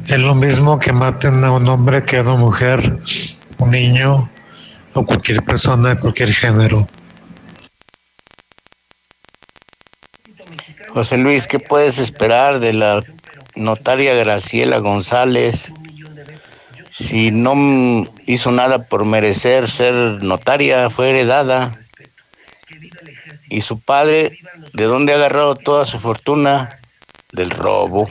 Es lo mismo que maten a un hombre que a una mujer, un niño o cualquier persona de cualquier género. José Luis, ¿qué puedes esperar de la notaria Graciela González si no hizo nada por merecer ser notaria, fue heredada? ¿Y su padre, de dónde ha agarrado toda su fortuna? Del robo.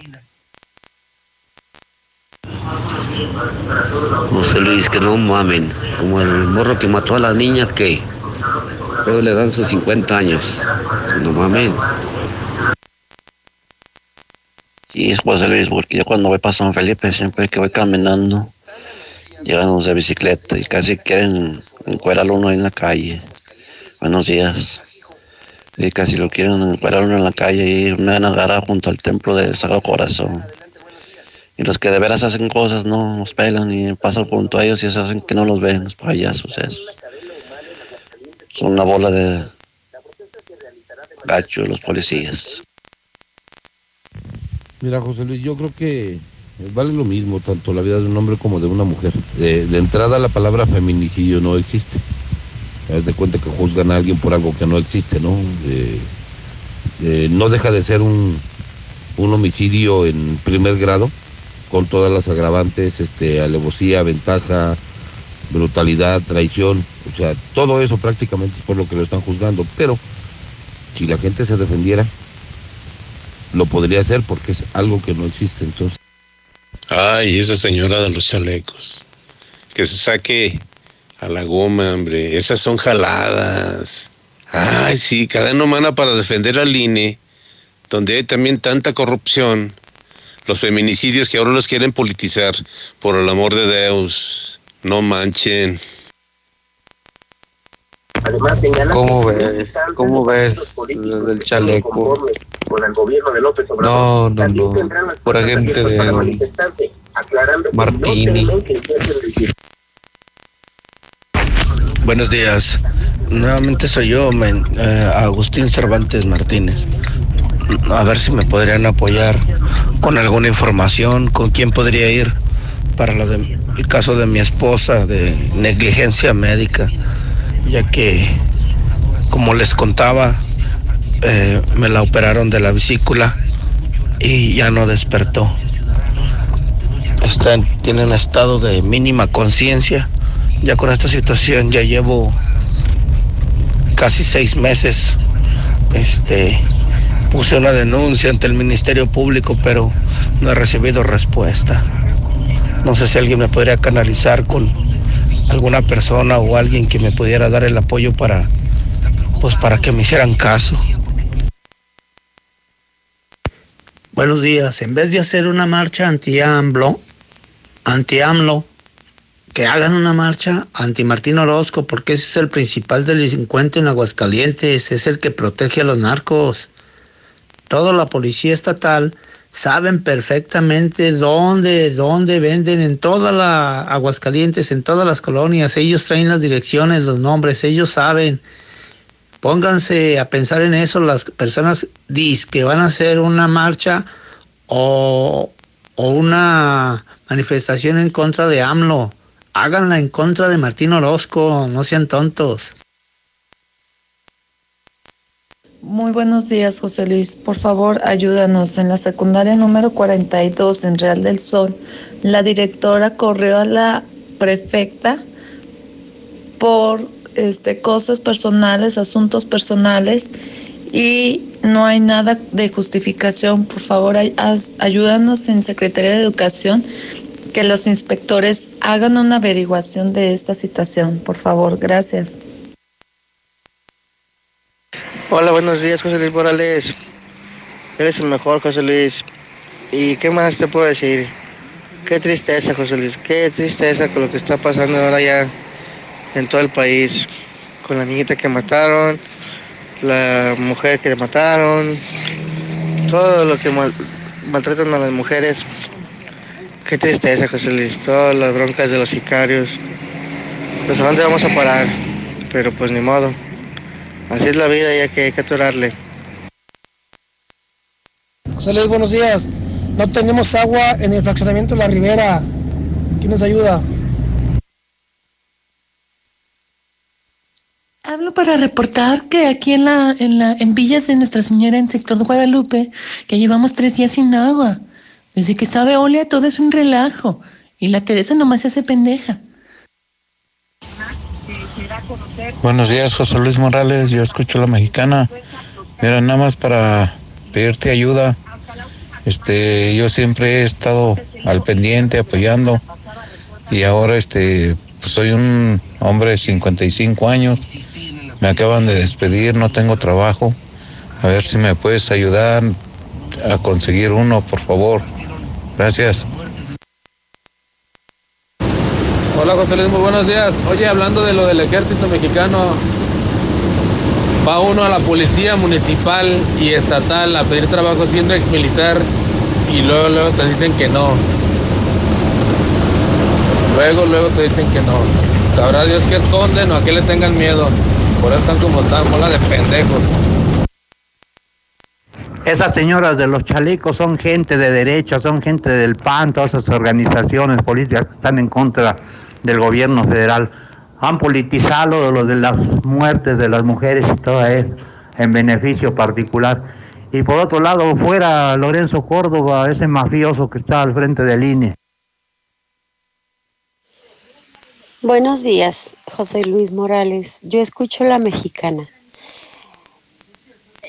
José Luis, que no mamen. Como el morro que mató a la niña, que Luego le dan sus 50 años. No mames. Sí, es José Luis, porque yo cuando voy para San Felipe, siempre que voy caminando, llegan unos de bicicleta y casi quieren encuerar uno en la calle. Buenos días. Y casi lo quieren encuerar uno en la calle y me van a agarrar junto al templo del Sagrado Corazón. Y los que de veras hacen cosas no nos pelan y pasan junto a ellos y se hacen que no los ven, los payasos esos. Son una bola de gacho los policías. Mira, José Luis, yo creo que vale lo mismo, tanto la vida de un hombre como de una mujer. De, entrada, la palabra feminicidio no existe. Haz de cuenta que juzgan a alguien por algo que no existe, ¿no? No deja de ser un, un homicidio en primer grado, con todas las agravantes, este, alevosía, ventaja, brutalidad, traición, o sea, todo eso prácticamente es por lo que lo están juzgando, pero si la gente se defendiera, lo podría hacer porque es algo que no existe entonces. Ay, esa señora de los chalecos. Que se saque a la goma, hombre. Esas son jaladas. Ay, sí, cadena humana para defender al INE, donde hay también tanta corrupción. Los feminicidios que ahora los quieren politizar. Por el amor de Dios, no manchen. Además, ¿Cómo ves? ¿Cómo ves lo del chaleco? con el gobierno de López No, Obrador. no, También no. tendrán las Pura puertas gente abiertas para de manifestarse, aclarando que no Martini. Buenos días. Nuevamente soy yo, men, eh, Agustín Cervantes Martínez. A ver si me podrían apoyar con alguna información, con quién podría ir para el caso de mi esposa de negligencia médica, ya que, como les contaba, eh, me la operaron de la vesícula y ya no despertó. Está en- tiene un estado de mínima conciencia. Ya con esta situación ya llevo casi seis meses. Este puse una denuncia ante el Ministerio Público, pero no he recibido respuesta. No sé si alguien me podría canalizar con alguna persona o alguien que me pudiera dar el apoyo para pues para que me hicieran caso. Buenos días. En vez de hacer una marcha anti-AMLO, anti-AMLO, que hagan una marcha anti-Martín Orozco, porque ese es el principal delincuente en Aguascalientes, es el que protege a los narcos. Toda la policía estatal saben perfectamente dónde, dónde venden en toda la Aguascalientes, en todas las colonias. Ellos traen las direcciones, los nombres, ellos saben. Pónganse a pensar en eso las personas que van a hacer una marcha o, o una manifestación en contra de AMLO. Háganla en contra de Martín Orozco, no sean tontos. Muy buenos días, José Luis. Por favor, ayúdanos. En la secundaria número 42 en Real del Sol, la directora corrió a la prefecta por este, cosas personales, asuntos personales y no hay nada de justificación. Por favor, ayúdanos en Secretaría de Educación que los inspectores hagan una averiguación de esta situación. Por favor, gracias. Hola, buenos días, José Luis Morales. Eres el mejor, José Luis. ¿Y qué más te puedo decir? Qué tristeza, José Luis. Qué tristeza con lo que está pasando ahora ya en todo el país. Con la niñita que mataron, la mujer que mataron, todo lo que mal- maltratan a las mujeres. Qué tristeza, José Luis. Todas las broncas de los sicarios. Pues a dónde vamos a parar. Pero pues ni modo. Así es la vida y hay que, hay que aturarle. José Luis, buenos días. No tenemos agua en el fraccionamiento de la Ribera. ¿Quién nos ayuda? Hablo para reportar que aquí en la, en la, en Villas de Nuestra Señora, en sector de Guadalupe, que llevamos tres días sin agua. Desde que está Veolia todo es un relajo. Y la Teresa nomás se hace pendeja. Buenos días, José Luis Morales. Yo escucho la mexicana. Mira, nada más para pedirte ayuda. Este, yo siempre he estado al pendiente, apoyando. Y ahora, este, pues soy un hombre de 55 años Me acaban de despedir, no tengo trabajo. A ver si me puedes ayudar a conseguir uno, por favor. Gracias. Hola José Luis, muy buenos días. Oye, hablando de lo del ejército mexicano, va uno a la policía municipal y estatal a pedir trabajo siendo ex militar y luego, luego te dicen que no. Luego, luego te dicen que no. Sabrá Dios qué esconden o a qué le tengan miedo. Por eso están como están, bola de pendejos. Esas señoras de los chalecos son gente de derecha, son gente del PAN, todas esas organizaciones políticas que están en contra del gobierno federal. Han politizado lo de las muertes de las mujeres y todo eso en beneficio particular. Y por otro lado, fuera Lorenzo Córdoba, ese mafioso que está al frente del INE. Buenos días, José Luis Morales. Yo escucho la mexicana.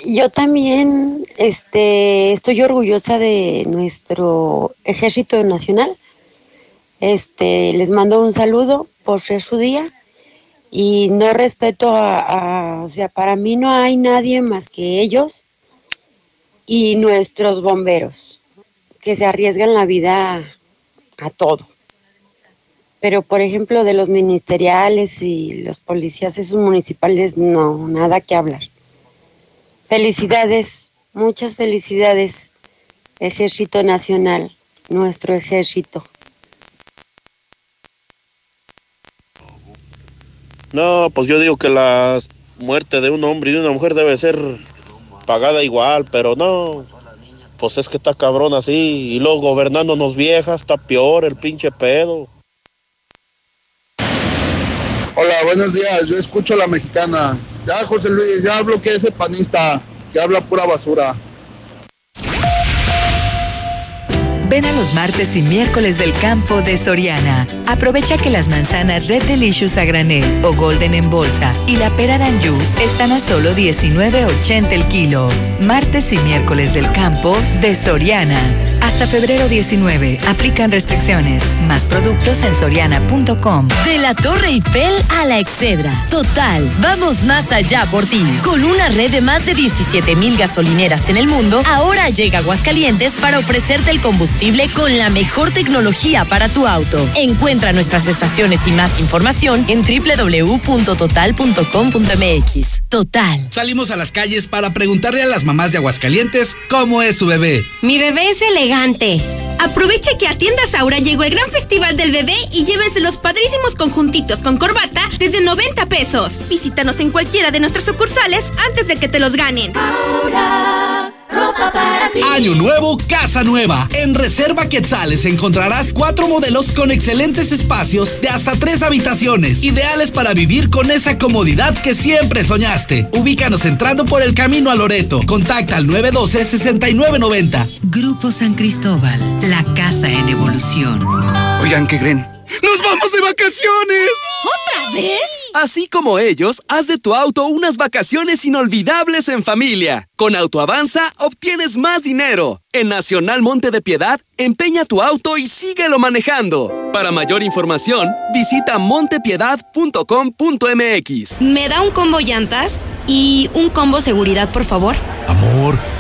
Yo también este, estoy orgullosa de nuestro ejército nacional. Este, les mando un saludo por ser su día y no respeto a, o sea, para mí no hay nadie más que ellos y nuestros bomberos que se arriesgan la vida a todo. Pero, por ejemplo, de los ministeriales y los policías, esos municipales, no, nada que hablar. Felicidades, muchas felicidades, Ejército Nacional, nuestro ejército. No, pues yo digo que la muerte de un hombre y de una mujer debe ser pagada igual, pero no. Pues es que está cabrón así. Y luego gobernándonos viejas, está peor el pinche pedo. Hola, buenos días. Yo escucho la mexicana. Ya, José Luis, ya hablo que ese panista que habla pura basura. Ven a los martes y miércoles del campo de Soriana. Aprovecha que las manzanas Red Delicious a granel o Golden en bolsa y la pera Danju están a solo 19.80 el kilo. Martes y miércoles del campo de Soriana. Hasta febrero 19. Aplican restricciones. Más productos en soriana.com. De la Torre Eiffel a la Excedra. Total, vamos más allá por ti. Con una red de más de 17 mil gasolineras en el mundo, ahora llega Aguascalientes para ofrecerte el combustible con la mejor tecnología para tu auto. Encuentra nuestras estaciones y más información en www.total.com.mx. Total. Salimos a las calles para preguntarle a las mamás de Aguascalientes cómo es su bebé. Mi bebé es elegante. Aproveche que a Tiendas Aura llegó el gran festival del bebé y llévense los padrísimos conjuntitos con corbata desde 90 pesos. Visítanos en cualquiera de nuestras sucursales antes de que te los ganen. Aura, ropa para ti. Año nuevo, casa nueva. En Reserva Quetzales encontrarás cuatro modelos con excelentes espacios de hasta tres habitaciones, ideales para vivir con esa comodidad que siempre soñaste. Ubícanos entrando por el camino a Loreto. Contacta al 912-6990. Grupo San Cristóbal, la casa en evolución. Oigan, ¿qué creen? ¡Nos vamos de vacaciones! ¿Otra vez? Así como ellos, haz de tu auto unas vacaciones inolvidables en familia. Con Autoavanza obtienes más dinero. En Nacional Monte de Piedad, empeña tu auto y síguelo manejando. Para mayor información, visita montepiedad.com.mx. ¿Me da un combo llantas y un combo seguridad, por favor? Amor,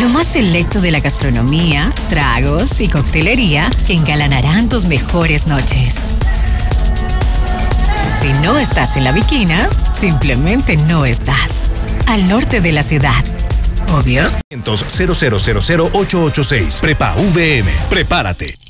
Lo más selecto de la gastronomía, tragos y coctelería que engalanarán tus mejores noches. Si no estás en la viquina, simplemente no estás. Al norte de la ciudad. Obvio. 0000886. Prepa VM. Prepárate.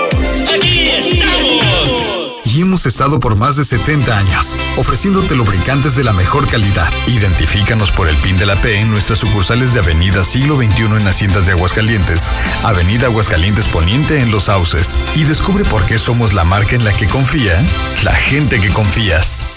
Hemos estado por más de 70 años, ofreciéndote lubricantes de la mejor calidad. Identifícanos por el PIN de la P en nuestras sucursales de Avenida Siglo XXI en Haciendas de Aguascalientes, Avenida Aguascalientes Poniente en Los Sauces. Y descubre por qué somos la marca en la que confía la gente que confías.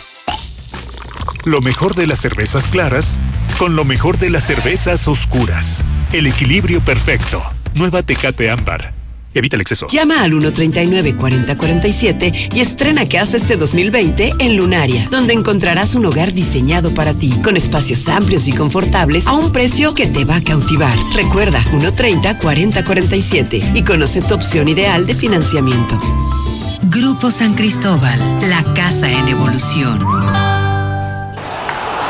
Lo mejor de las cervezas claras con lo mejor de las cervezas oscuras. El equilibrio perfecto. Nueva Tecate Ámbar. Evita el exceso. Llama al 139-4047 y estrena casa este 2020 en Lunaria, donde encontrarás un hogar diseñado para ti, con espacios amplios y confortables a un precio que te va a cautivar. Recuerda, 130-4047 y conoce tu opción ideal de financiamiento. Grupo San Cristóbal, la casa en evolución.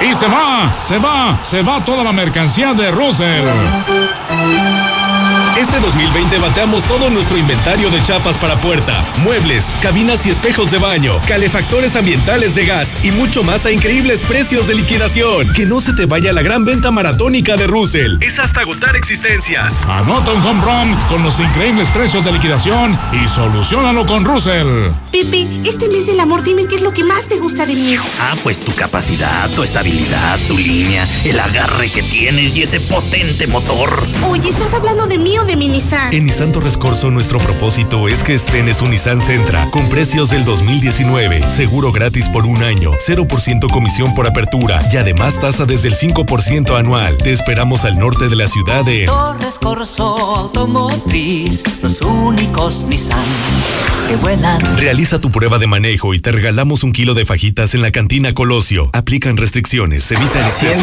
Y se va, se va, se va toda la mercancía de Russell. Este 2020 bateamos todo nuestro inventario de chapas para puerta, muebles, cabinas y espejos de baño, calefactores ambientales de gas y mucho más a increíbles precios de liquidación. Que no se te vaya la gran venta maratónica de Russell. Es hasta agotar existencias. Anota un home run con los increíbles precios de liquidación y solucionalo con Russell. Pepe, este mes del amor, dime qué es lo que más te gusta de mí. Ah, pues tu capacidad, tu estabilidad, tu línea, el agarre que tienes y ese potente motor. Oye, ¿estás hablando de mí o de mi Nissan? En Nissan Torres Corso nuestro propósito es que estrenes un Nissan Sentra con precios del 2019, seguro gratis por un año, 0% comisión por apertura y además tasa desde el 5% anual. Te esperamos al norte de la ciudad de Torres Corso Automotriz, los únicos Nissan que vuelan. Realiza tu prueba de manejo y te regalamos un kilo de fajitas en la cantina Colosio. Aplican restricciones, evita el exceso.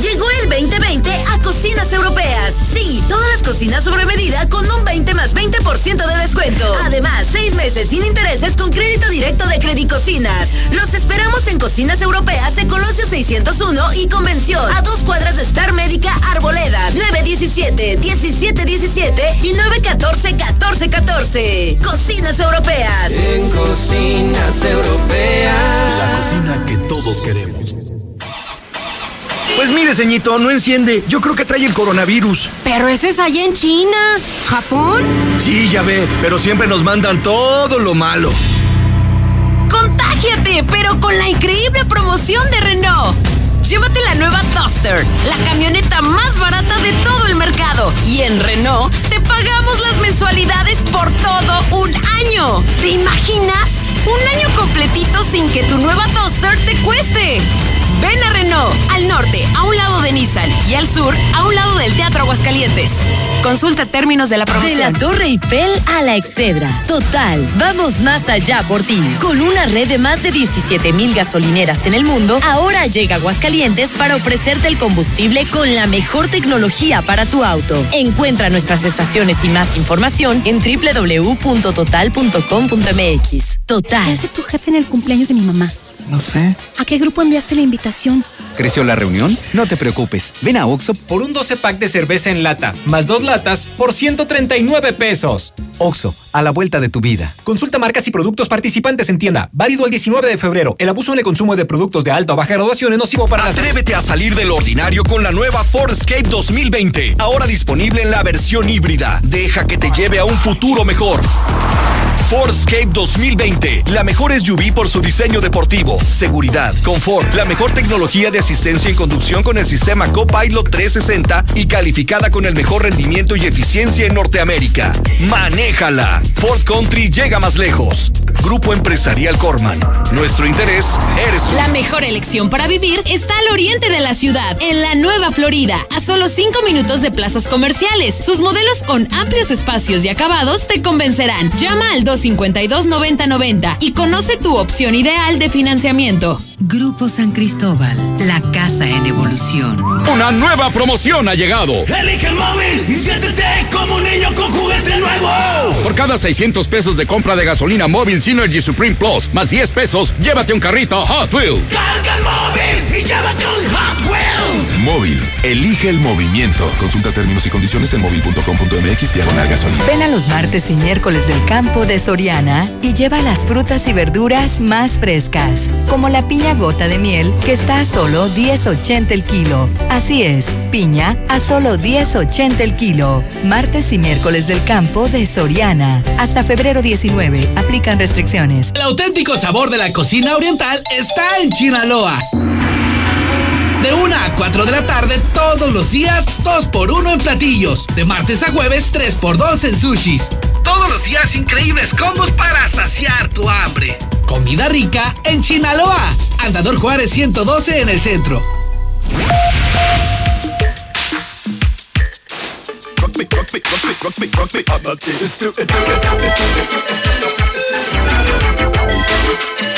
Llegó el 2020 a Cocinas Europeas. Sí, todas las cocinas sobre medida con un 20 más 20% de descuento. Además, seis meses sin intereses con crédito directo de Credicocinas. Los esperamos en Cocinas Europeas de Colosio 601 y Convención. A dos cuadras de Star Médica Arboledas. 917-1717 y 914-1414. Cocinas Europeas. En Cocinas Europeas. La cocina que todos queremos. Pues mire, ceñito, no enciende. Yo creo que trae el coronavirus. Pero ese es allá en China. ¿Japón? Sí, ya ve, pero siempre nos mandan todo lo malo. ¡Contágiate! Pero con la increíble promoción de Renault. Llévate la nueva Duster, la camioneta más barata de todo el mercado. Y en Renault te pagamos las mensualidades por todo un año. ¿Te imaginas? Un año completito sin que tu nueva Duster te cueste. Ven a Renault, al norte, a un lado de Nissan y al sur, a un lado del Teatro Aguascalientes. Consulta términos de la promoción. De la Torre Eiffel a la Excedra. Total, vamos más allá por ti. Con una red de más de 17 mil gasolineras en el mundo, ahora llega Aguascalientes para ofrecerte el combustible con la mejor tecnología para tu auto. Encuentra nuestras estaciones y más información en www.total.com.mx. Total. ¿Qué hace tu jefe en el cumpleaños de mi mamá? No sé. ¿A qué grupo enviaste la invitación? ¿Creció la reunión? No te preocupes. Ven a Oxo por un 12 pack de cerveza en lata, más dos latas por 139 pesos. Oxo, a la vuelta de tu vida. Consulta marcas y productos participantes en tienda. Válido el 19 de febrero. El abuso en el consumo de productos de alta o baja graduación es nocivo para Atrévete a salir del ordinario con la nueva Ford Escape 2020. Ahora disponible en la versión híbrida. Deja que te lleve a un futuro mejor. Ford Escape 2020. La mejor SUV por su diseño deportivo, seguridad, confort, la mejor tecnología de asistencia en conducción con el sistema Copilot 360 y calificada con el mejor rendimiento y eficiencia en Norteamérica. Manéjala. Ford Country llega más lejos. Grupo Empresarial Corman. Nuestro interés eres tú. La mejor elección para vivir está al oriente de la ciudad, en la Nueva Florida, a solo 5 minutos de plazas comerciales. Sus modelos con amplios espacios y acabados te convencerán. Llama al 252-9090 y conoce tu opción ideal de financiamiento. Grupo San Cristóbal, la casa en evolución. Una nueva promoción ha llegado. Elige el móvil y siéntete como un niño con juguete nuevo. Por cada 600 pesos de compra de gasolina móvil Synergy Supreme Plus, más 10 pesos, llévate un carrito Hot Wheels. Carga el móvil y llévate un Hot Wheels. Móvil, elige el movimiento. Consulta términos y condiciones en móvil.com.mx diagonal gasolina. Ven a los martes y miércoles del campo de Soriana y lleva las frutas y verduras más frescas, como la piña gota de miel que está a solo 10.80 el kilo. Así es, piña a solo 10.80 el kilo. Martes y miércoles del campo de Soriana. Hasta febrero 19. Aplican restricciones. El auténtico sabor de la cocina oriental está en Chinaloa. De 1 a 4 de la tarde todos los días, 2 por 1 en platillos. De martes a jueves, 3 por 2 en sushis. Todos los días increíbles combos para saciar tu hambre. Comida rica en Chinaloa. Andador Juárez 112 en el centro. Thank you.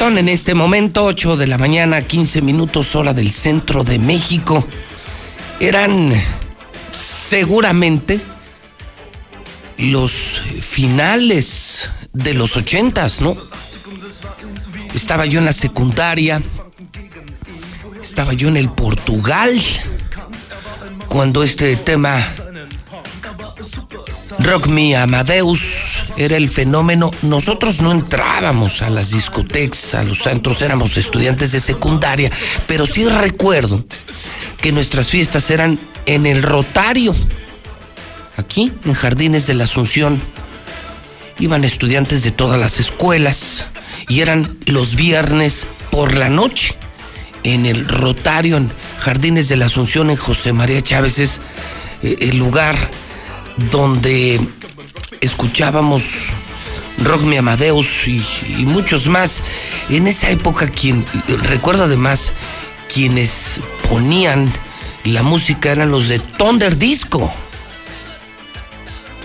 En este momento 8 de la mañana, 15 minutos hora del centro de México. Eran seguramente los finales de los ochentas, ¿no? Estaba yo en la secundaria, estaba yo en el Portugal, cuando este tema Rock Me Amadeus era el fenómeno. Nosotros no entrábamos a las discotecas, a los centros, éramos estudiantes de secundaria, pero sí recuerdo que nuestras fiestas eran en el Rotario, aquí en Jardines de la Asunción. Iban estudiantes de todas las escuelas y eran los viernes por la noche en el Rotario, en Jardines de la Asunción, en José María Chávez. Es eh, el lugar donde escuchábamos Rock Me Amadeus y, muchos más. En esa época, quien recuerdo además, quienes ponían la música eran los de Thunder Disco.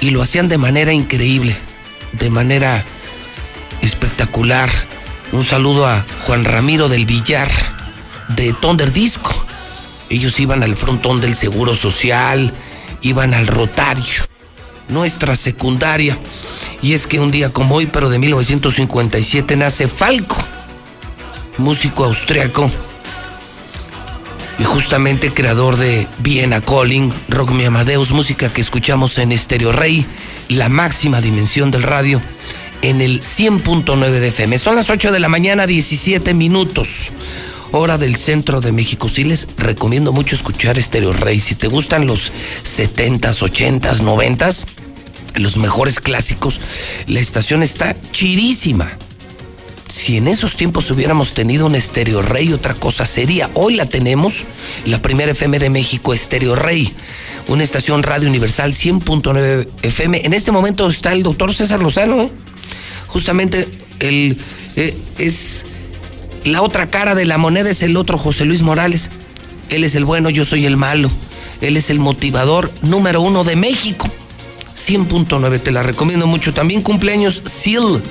Y lo hacían de manera increíble, de manera espectacular. Un saludo a Juan Ramiro del Villar de Thunder Disco. Ellos iban al frontón del Seguro Social, iban al Rotario, nuestra secundaria. Y es que un día como hoy, pero de 1957, nace Falco, músico austriaco y justamente creador de Viena Calling, Rock Me Amadeus, música que escuchamos en Stereo Rey, la máxima dimensión del radio, en el 100.9 de FM. Son las 8 de la mañana, 17 minutos, hora del centro de México. Sí les recomiendo mucho escuchar Stereo Rey. Si te gustan los 70s, 80s, 90s, los mejores clásicos, la estación está chidísima si en esos tiempos hubiéramos tenido un Estéreo Rey, otra cosa sería. Hoy la tenemos, la primera FM de México, Estéreo Rey, una estación radio universal 100.9 FM. En este momento está el doctor César Lozano, justamente el, eh, es la otra cara de la moneda, es el otro José Luis Morales. Él es el bueno, yo soy el malo. Él es el motivador número uno de México. 100.9, te la recomiendo mucho. También cumpleaños Seal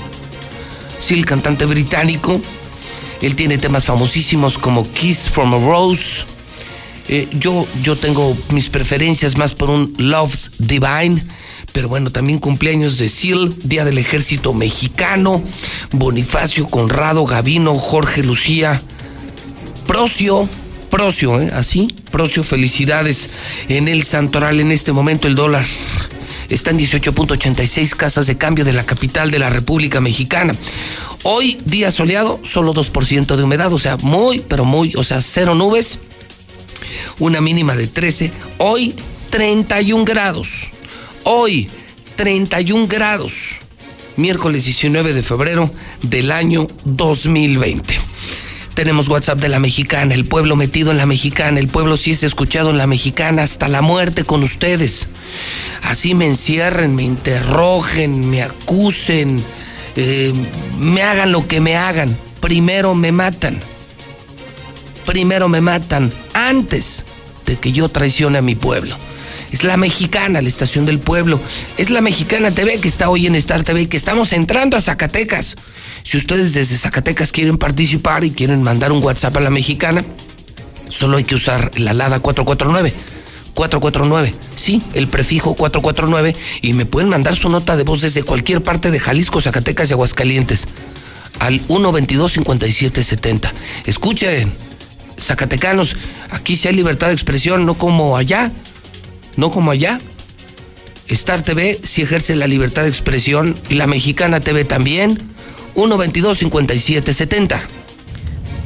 sí, el cantante británico. Él tiene temas famosísimos como Kiss from a Rose. Eh, yo, yo tengo mis preferencias más por un Love's Divine. Pero bueno, también cumpleaños de Seal, Día del Ejército Mexicano, Bonifacio, Conrado, Gavino, Jorge Lucía, Procio, Procio, ¿eh? Así, Procio, felicidades en el Santoral en este momento el dólar está en 18.86 casas de cambio de la capital de la República Mexicana. Hoy, día soleado, solo 2% de humedad, o sea, muy, pero muy, o sea, cero nubes, una mínima de 13. Hoy, 31 grados. Hoy, 31 grados. Miércoles 19 de febrero del año 2020. Tenemos WhatsApp de la mexicana, el pueblo metido en la mexicana, el pueblo sí es escuchado en la mexicana hasta la muerte con ustedes. Así me encierren, me interrogen, me acusen, eh, me hagan lo que me hagan. Primero me matan. Primero me matan antes de que yo traicione a mi pueblo. Es la mexicana, la estación del pueblo. Es la mexicana TV que está hoy en Star TV, que estamos entrando a Zacatecas. Si ustedes desde Zacatecas quieren participar y quieren mandar un WhatsApp a la mexicana, solo hay que usar la LADA 449. 449, sí, el prefijo 449 y me pueden mandar su nota de voz desde cualquier parte de Jalisco, Zacatecas y Aguascalientes al 122-5770. Escuchen, Zacatecanos, aquí sí hay libertad de expresión, no como allá no como allá. Star TV sí ejerce la libertad de expresión, la mexicana TV también. 122-5770.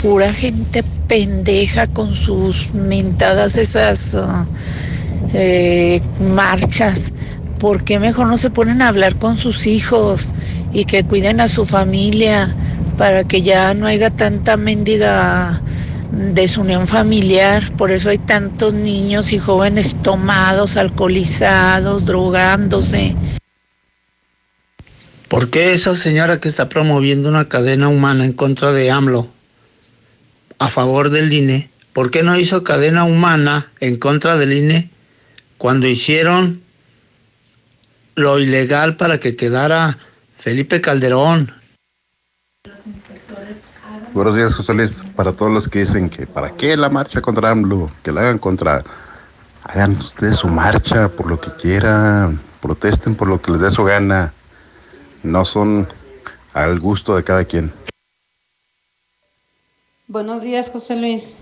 Pura gente pendeja con sus mentadas esas uh, eh, marchas. ¿Por qué mejor no se ponen a hablar con sus hijos y que cuiden a su familia para que ya no haya tanta mendiga desunión familiar, por eso hay tantos niños y jóvenes tomados, alcoholizados, drogándose. ¿Por qué esa señora que está promoviendo una cadena humana en contra de AMLO a favor del INE, por qué no hizo cadena humana en contra del INE cuando hicieron lo ilegal para que quedara Felipe Calderón? Buenos días, José Luis. Para todos los que dicen que para qué la marcha contra AMLO, que la hagan contra... Hagan ustedes su marcha por lo que quieran, protesten por lo que les dé su gana. No son al gusto de cada quien. Buenos días, José Luis.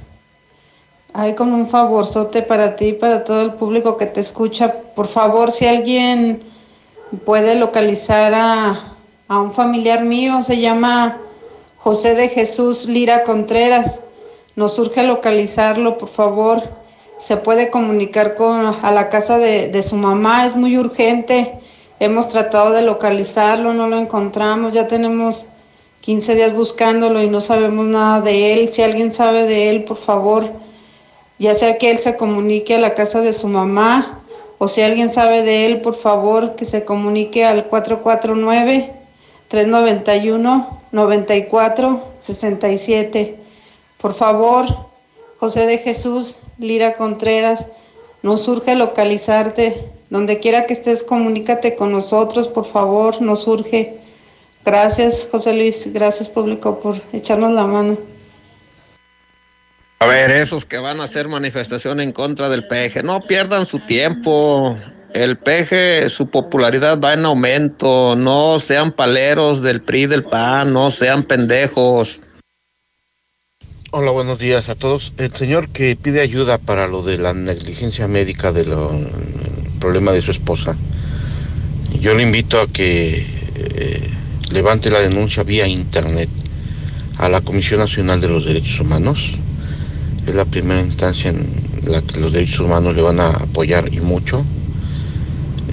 Hay como un favorzote para ti para todo el público que te escucha. Por favor, si alguien puede localizar a, a un familiar mío, se llama José de Jesús Lira Contreras. Nos urge localizarlo, por favor. Se puede comunicar con a la casa de, de su mamá, es muy urgente. Hemos tratado de localizarlo, no lo encontramos, ya tenemos 15 días buscándolo y no sabemos nada de él. Si alguien sabe de él, por favor, ya sea que él se comunique a la casa de su mamá o si alguien sabe de él, por favor, que se comunique al 449 391 94 67. Por favor, José de Jesús, Lira Contreras, nos urge localizarte. Donde quiera que estés, comunícate con nosotros, por favor, nos urge. Gracias, José Luis, gracias público por echarnos la mano. A ver, esos que van a hacer manifestación en contra del peje, no pierdan su tiempo. El peje, su popularidad va en aumento. No sean paleros del PRI, del PAN, no sean pendejos. Hola, buenos días a todos. El señor que pide ayuda para lo de la negligencia médica del problema de su esposa, yo le invito a que eh, levante la denuncia vía internet a la Comisión Nacional de los Derechos Humanos. Es la primera instancia en la que los derechos humanos le van a apoyar y mucho.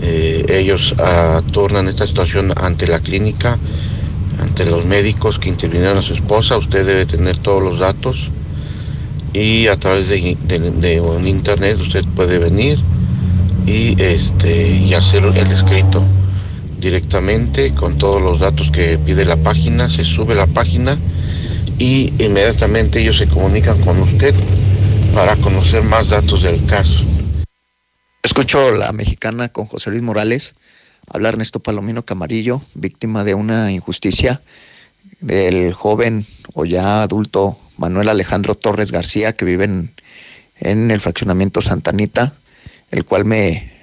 Eh, ellos atornan esta situación ante la clínica, ante los médicos que intervinieron a su esposa. Usted debe tener todos los datos y a través de, un internet usted puede venir y, este, y hacer el escrito directamente con todos los datos que pide la página, se sube la página y inmediatamente ellos se comunican con usted para conocer más datos del caso. Escucho la mexicana con José Luis Morales, hablar Ernesto Palomino Camarillo, víctima de una injusticia del joven o ya adulto Manuel Alejandro Torres García, que vive en, el fraccionamiento Santanita, el cual me,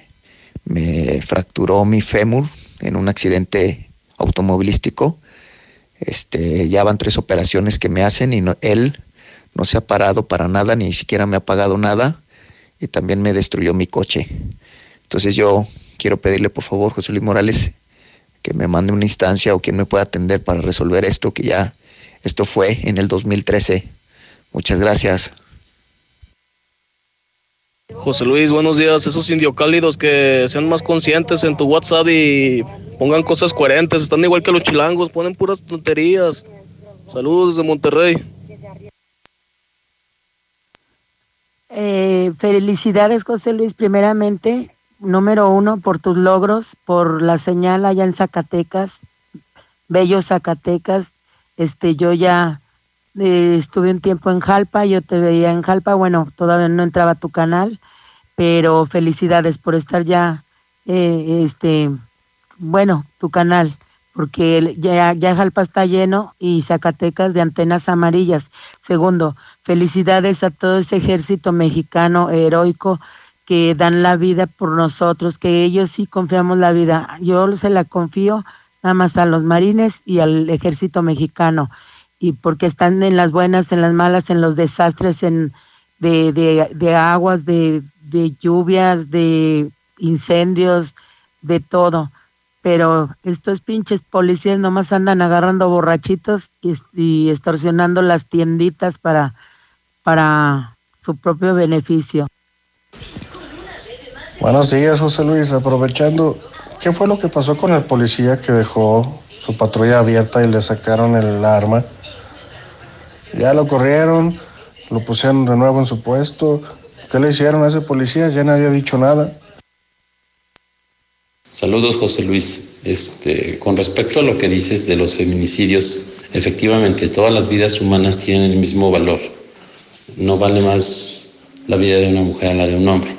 me fracturó mi fémur en un accidente automovilístico. Este, ya van tres operaciones que me hacen y él no se ha parado para nada, ni siquiera me ha pagado nada y también me destruyó mi coche. Entonces yo quiero pedirle por favor, José Luis Morales, que me mande una instancia o quien me pueda atender para resolver esto, que ya esto fue en el 2013. Muchas gracias. José Luis, buenos días. Esos indiocálidos que sean más conscientes en tu WhatsApp y pongan cosas coherentes. Están igual que los chilangos, ponen puras tonterías. Saludos desde Monterrey. Eh, felicidades, José Luis, primeramente. Número uno, por tus logros, por la señal allá en Zacatecas, bello Zacatecas. Este, yo ya eh, estuve un tiempo en Jalpa, yo te veía en Jalpa, bueno, todavía no entraba tu canal, pero felicidades por estar ya, eh, este, bueno, tu canal, porque ya Jalpa está lleno y Zacatecas de antenas amarillas. Segundo, felicidades a todo ese ejército mexicano heroico que dan la vida por nosotros, que ellos sí confiamos la vida. Yo se la confío nada más a los marines y al ejército mexicano y porque están en las buenas, en las malas, en los desastres en, de, de, de aguas, de, de lluvias, de incendios, de todo. Pero estos pinches policías nomás andan agarrando borrachitos y, y extorsionando las tienditas para, para su propio beneficio. Buenos días, José Luis. Aprovechando, ¿qué fue lo que pasó con el policía que dejó su patrulla abierta y le sacaron el arma? Ya lo corrieron, lo pusieron de nuevo en su puesto. ¿Qué le hicieron a ese policía? Ya nadie ha dicho nada. Saludos, José Luis. Este, con respecto a lo que dices de los feminicidios, efectivamente, todas las vidas humanas tienen el mismo valor. No vale más la vida de una mujer a la de un hombre.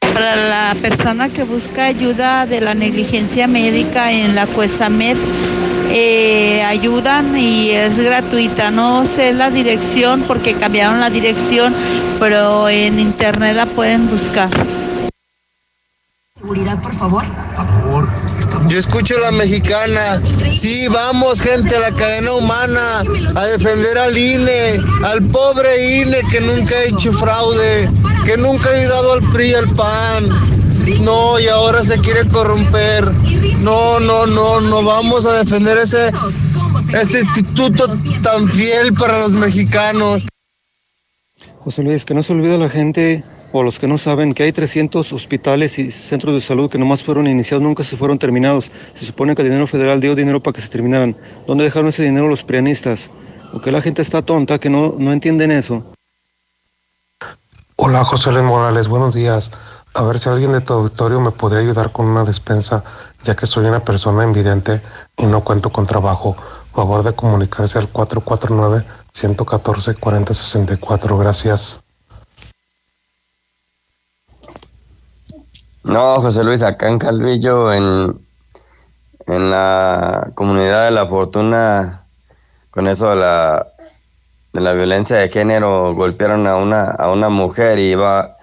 Para la persona que busca ayuda de la negligencia médica en la CUESAMED, eh, ayudan y es gratuita. No sé la dirección porque cambiaron la dirección, pero en internet la pueden buscar. Seguridad, por favor. Por favor. Yo escucho la mexicana. Sí, vamos, gente, a la cadena humana, a defender al INE, al pobre INE que nunca ha hecho fraude, que nunca ha ayudado al PRI, al PAN. No, y ahora se quiere corromper. No, no, no, no vamos a defender ese, ese instituto tan fiel para los mexicanos. José Luis, que no se olvide la gente o los que no saben que hay 300 hospitales y centros de salud que nomás fueron iniciados, nunca se fueron terminados. Se supone que el dinero federal dio dinero para que se terminaran. ¿Dónde dejaron ese dinero los prianistas? Porque la gente está tonta que no, no entienden eso. Hola José Luis Morales, buenos días. A ver si alguien de tu auditorio me podría ayudar con una despensa, ya que soy una persona invidente y no cuento con trabajo. Favor de comunicarse al 449-114-4064. Gracias. No, José Luis, acá en Calvillo, en, en la comunidad de la fortuna, con eso de la, de la violencia de género, golpearon a una, a una mujer y va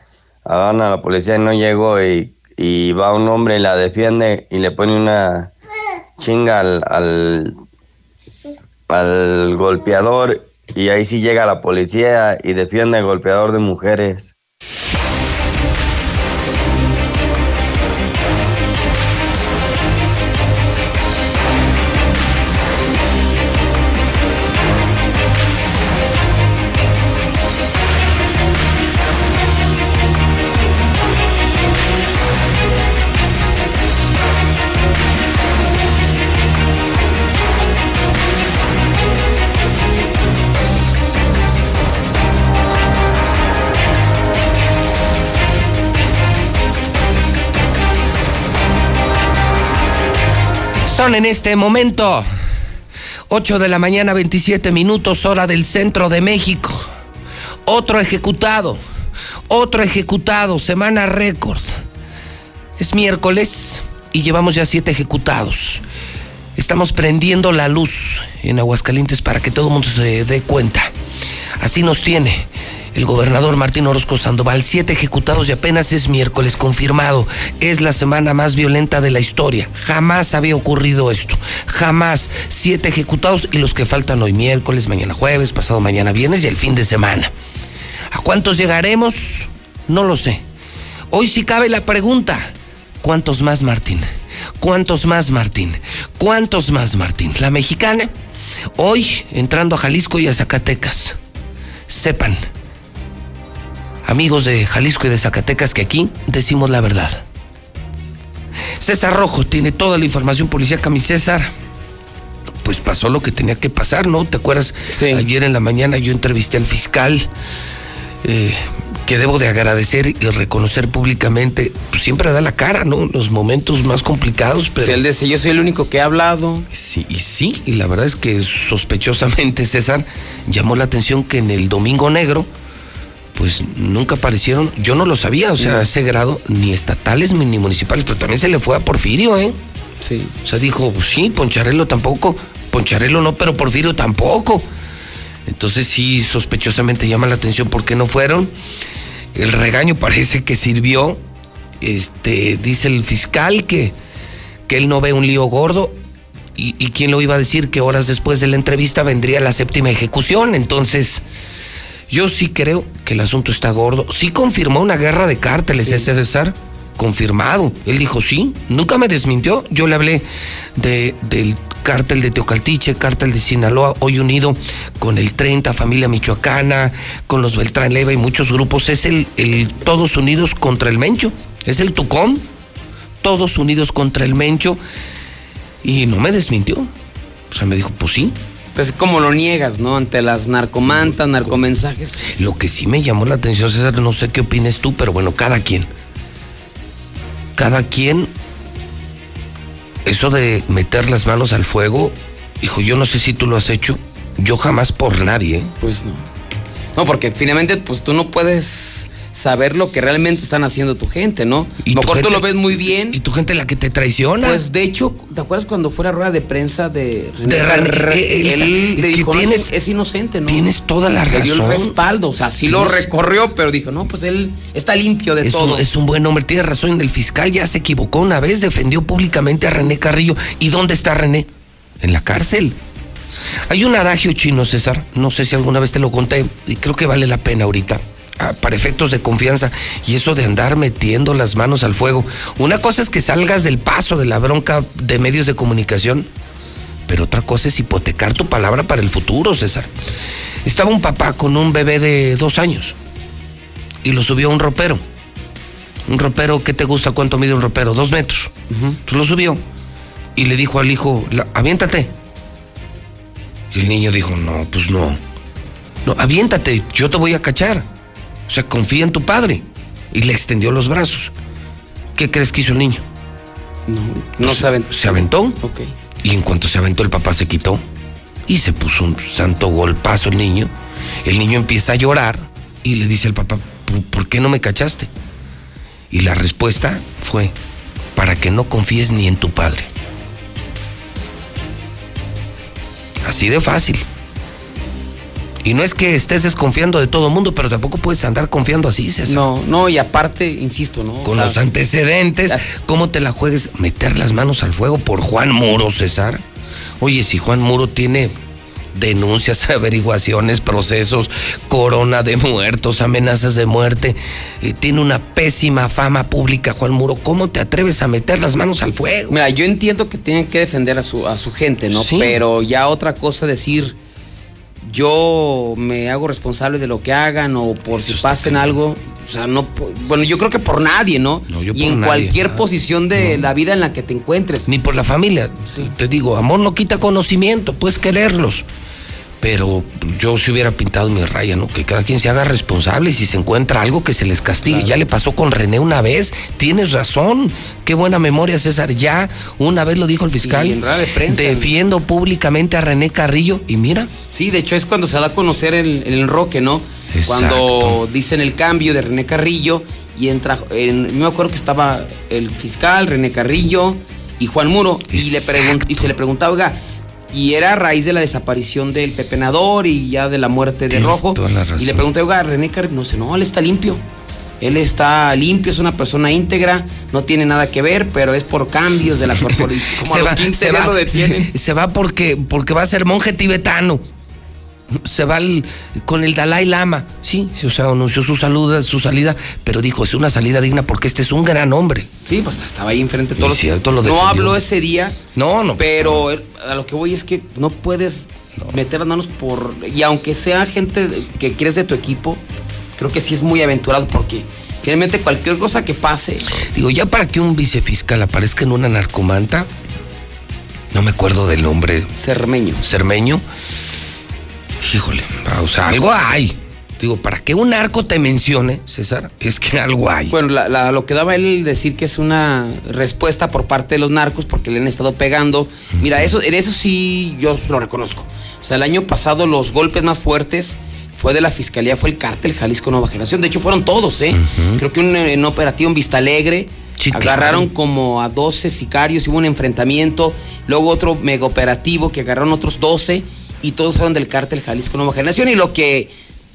a la policía y no llegó y, y, va un hombre y la defiende y le pone una chinga al, al, al golpeador y ahí sí llega la policía y defiende al golpeador de mujeres. En este momento 8 de la mañana 27 minutos hora del centro de México. Otro ejecutado, otro ejecutado, semana récord. Es miércoles y llevamos ya siete ejecutados. Estamos prendiendo la luz en Aguascalientes para que todo el mundo se dé cuenta. Así nos tiene el gobernador Martín Orozco Sandoval. Siete ejecutados y apenas es miércoles confirmado. Es la semana más violenta de la historia. Jamás había ocurrido esto. Jamás. Siete ejecutados y los que faltan hoy miércoles, mañana jueves, pasado mañana viernes y el fin de semana. ¿A cuántos llegaremos? No lo sé. Hoy sí cabe la pregunta. ¿Cuántos más, Martín? ¿Cuántos más, Martín? ¿Cuántos más, Martín? La mexicana, hoy entrando a Jalisco y a Zacatecas. Sepan, amigos de Jalisco y de Zacatecas, que aquí decimos la verdad. César Rojo tiene toda la información policíaca, mi César. Pues pasó lo que tenía que pasar, ¿no? ¿Te acuerdas? Ayer en la mañana yo entrevisté al fiscal, eh, que debo de agradecer y reconocer públicamente, pues siempre da la cara, ¿no? Los momentos más complicados, pero... él dice, yo soy el único que ha hablado. Sí, y sí, y la verdad es que sospechosamente César llamó la atención que en el Domingo Negro, pues nunca aparecieron, yo no lo sabía, o sea, a ese grado, ni estatales ni municipales, pero también se le fue a Porfirio, ¿eh? Sí. O sea, dijo, pues sí, Poncharelo tampoco, Poncharelo no, pero Porfirio tampoco. Entonces sí, sospechosamente llama la atención por qué no fueron. El regaño parece que sirvió. Este, dice el fiscal que, que él no ve un lío gordo. Y, y quién lo iba a decir que horas después de la entrevista vendría la séptima ejecución. Entonces, yo sí creo que el asunto está gordo. Sí confirmó una guerra de cárteles, ese César. Confirmado. Él dijo sí, nunca me desmintió. Yo le hablé de, del cártel de Teocaltiche, cártel de Sinaloa, hoy unido con el 30, familia michoacana, con los Beltrán Leva y muchos grupos. Es el, el Todos Unidos contra el Mencho. Es el Tucón. Todos unidos contra el Mencho. Y no me desmintió. O sea, me dijo, pues sí, pues como lo niegas, ¿no? Ante las narcomantas, narcomensajes. Lo que sí me llamó la atención, César, no sé qué opines tú, pero bueno, cada quien. Cada quien. Eso de meter las manos al fuego, hijo, yo no sé si tú lo has hecho. Yo jamás por nadie. ¿eh? Pues no. No, porque finalmente, pues tú no puedes saber lo que realmente están haciendo tu gente, ¿no? Y mejor tú lo ves muy bien. Y tu gente la que te traiciona. Pues de hecho, ¿te acuerdas cuando fue la rueda de prensa de René? De René, eh, Elisa, él le dijo, no, tienes- es, es inocente, ¿no? tienes toda la Le dio el respaldo, o sea, sí lo Tienes- recorrió, pero dijo, no, pues él está limpio de es todo. Un, es un buen hombre, tiene razón. El fiscal ya se equivocó una vez, defendió públicamente a René Carrillo. ¿Y dónde está René? En la cárcel. Hay un adagio chino, César, no sé si alguna vez te lo conté, y creo que vale la pena ahorita, ah, para efectos de confianza, y eso de andar metiendo las manos al fuego. Una cosa es que salgas del paso de la bronca de medios de comunicación, pero otra cosa es hipotecar tu palabra para el futuro, César. Estaba un papá con un bebé de dos años y lo subió a un ropero. Un ropero, ¿qué te gusta? ¿Cuánto mide un ropero? Dos metros. Entonces lo subió y le dijo al hijo, "La- aviéntate. Y el niño dijo, no, pues no. No, aviéntate, yo te voy a cachar. O sea, confía en tu padre. Y le extendió los brazos. ¿Qué crees que hizo el niño? No, no se, saben. Se aventó. Ok. Y en cuanto se aventó, el papá se quitó. Y se puso un santo golpazo el niño. El niño empieza a llorar y le dice al papá, "¿Por- ¿por qué no me cachaste? Y la respuesta fue, para que no confíes ni en tu padre. Así de fácil. Y no es que estés desconfiando de todo mundo, pero tampoco puedes andar confiando así, César. No, no, y aparte, insisto, ¿no? O Con sea, los antecedentes, ¿cómo te la juegues? Meter las manos al fuego por Juan Muro, César. Oye, si Juan Muro tiene denuncias, averiguaciones, procesos, corona de muertos, amenazas de muerte. Eh, tiene una pésima fama pública, Juan Muro. ¿Cómo te atreves a meter las manos al fuego? Mira, yo entiendo que tienen que defender a su, a su gente, ¿no? Sí. Pero ya otra cosa decir, yo me hago responsable de lo que hagan o por si pasen algo. O sea, no, bueno, yo creo que por nadie, ¿no? yo y por en nadie, cualquier ah, posición de la vida en la que te encuentres. Ni por la familia. Te digo, amor no quita conocimiento, puedes quererlos. Pero yo si hubiera pintado mi raya, ¿no? Que cada quien se haga responsable y si se encuentra algo que se les castigue. Ya le pasó con René una vez. Tienes razón. Qué buena memoria, César. Ya una vez lo dijo el fiscal. Y en de prensa. Defiendo públicamente a René Carrillo. Y mira, Sí, de hecho es cuando se da a conocer el, el enroque, ¿no? Exacto. Cuando dicen el cambio de René Carrillo y entra, en, me acuerdo que estaba el fiscal, René Carrillo y Juan Muro y, le pregun- y se le preguntaba, oiga, y era a raíz de la desaparición del pepenador y ya de la muerte de Rojo. Y le pregunté, oiga, René Carrillo, no sé, no, él está limpio. Él está limpio, es una persona íntegra, no tiene nada que ver, pero es por cambios de la corporación. Como a los 15 días lo detienen. se va porque, porque va a ser monje tibetano. Se va con el Dalai Lama. Sí, o sea, anunció su, saluda, su salida, pero dijo, es una salida digna porque este es un gran hombre. Sí, pues estaba ahí enfrente de todos. Es cierto, lo no habló ese día. No, no. Pero el- a lo que voy es que no puedes meter las manos por. Y aunque sea gente que quieres de tu equipo, creo que sí es muy aventurado porque finalmente cualquier cosa que pase. Digo, ya para que un vicefiscal aparezca en una narcomanta, no me acuerdo del nombre. Cermeño. Cermeño. Híjole, o sea, algo hay. Digo, para que un narco te mencione, César, es que algo hay. Bueno, la- la- lo que daba él decir que es una respuesta por parte de los narcos porque le han estado pegando. Mira, eso, en eso sí yo lo reconozco. O sea, el año pasado los golpes más fuertes fue de la fiscalía, fue el cártel Jalisco Nueva Generación. De hecho, fueron todos, ¿eh? Creo que un, en operativo en Vista Alegre agarraron como a 12 sicarios, hubo un enfrentamiento. Luego otro mega operativo que agarraron otros 12 y todos fueron del cártel Jalisco Nueva Generación. Y lo que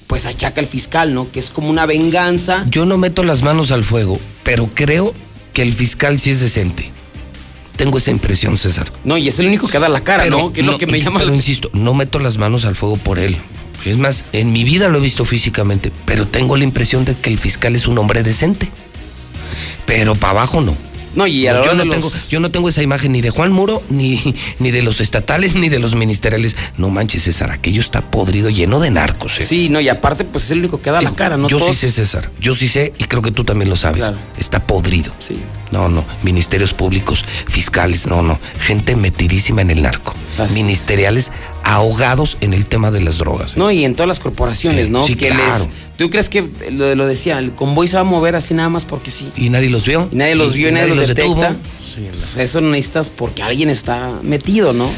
pues achaca el fiscal, ¿no? Que es como una venganza. Yo no meto las manos al fuego, pero creo que el fiscal sí es decente. Tengo esa impresión, César. No, y es el único que da la cara, Pero ¿no? Que es lo que me llama Pero la- insisto, no meto las manos al fuego por él. Es más, en mi vida lo he visto físicamente, pero tengo la impresión de que el fiscal es un hombre decente. Pero para abajo no. No, y a yo, no los- tengo, yo no tengo esa imagen ni de Juan Muro, ni, ni de los estatales, ni de los ministeriales. No manches, César, aquello está podrido, lleno de narcos. ¿eh? Sí, no, y aparte, pues es el único que da la cara, ¿no? Yo Todos- sí sé, César. Yo sí sé, y creo que tú también lo sabes. Claro. Está podrido. Sí. No, no. Ministerios públicos, fiscales, no, no. Gente metidísima en el narco. Así Ministeriales ahogados en el tema de las drogas. ¿eh? No, y en todas las corporaciones, Sí, ¿no? sí, que claro. les. ¿Tú crees que lo, lo decía, el convoy se va a mover así nada más porque sí? Y nadie los vio. Y nadie los vio y y nadie, nadie los los detecta. detuvo. Pues eso necesitas porque alguien está metido, ¿no?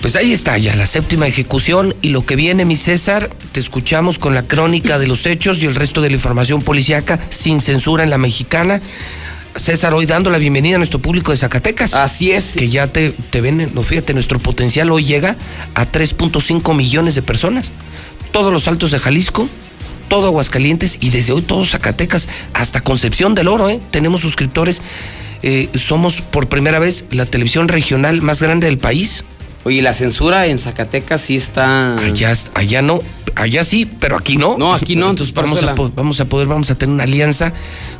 Pues ahí está ya la séptima ejecución y lo que viene, mi César, te escuchamos con la crónica de los hechos y el resto de la información policíaca sin censura en la mexicana. César, hoy dando la bienvenida a nuestro público de Zacatecas. Así es. Que ya te, te ven, no fíjate, nuestro potencial hoy llega a 3.5 millones de personas. Todos los altos de Jalisco, todo Aguascalientes y desde hoy todo Zacatecas, hasta Concepción del Oro, ¿eh? Tenemos suscriptores. Eh, somos por primera vez la televisión regional más grande del país. Oye, la censura en Zacatecas sí está. Allá, allá no, allá sí, pero aquí no. No, aquí no, Entonces vamos a, la- vamos a poder, vamos a tener una alianza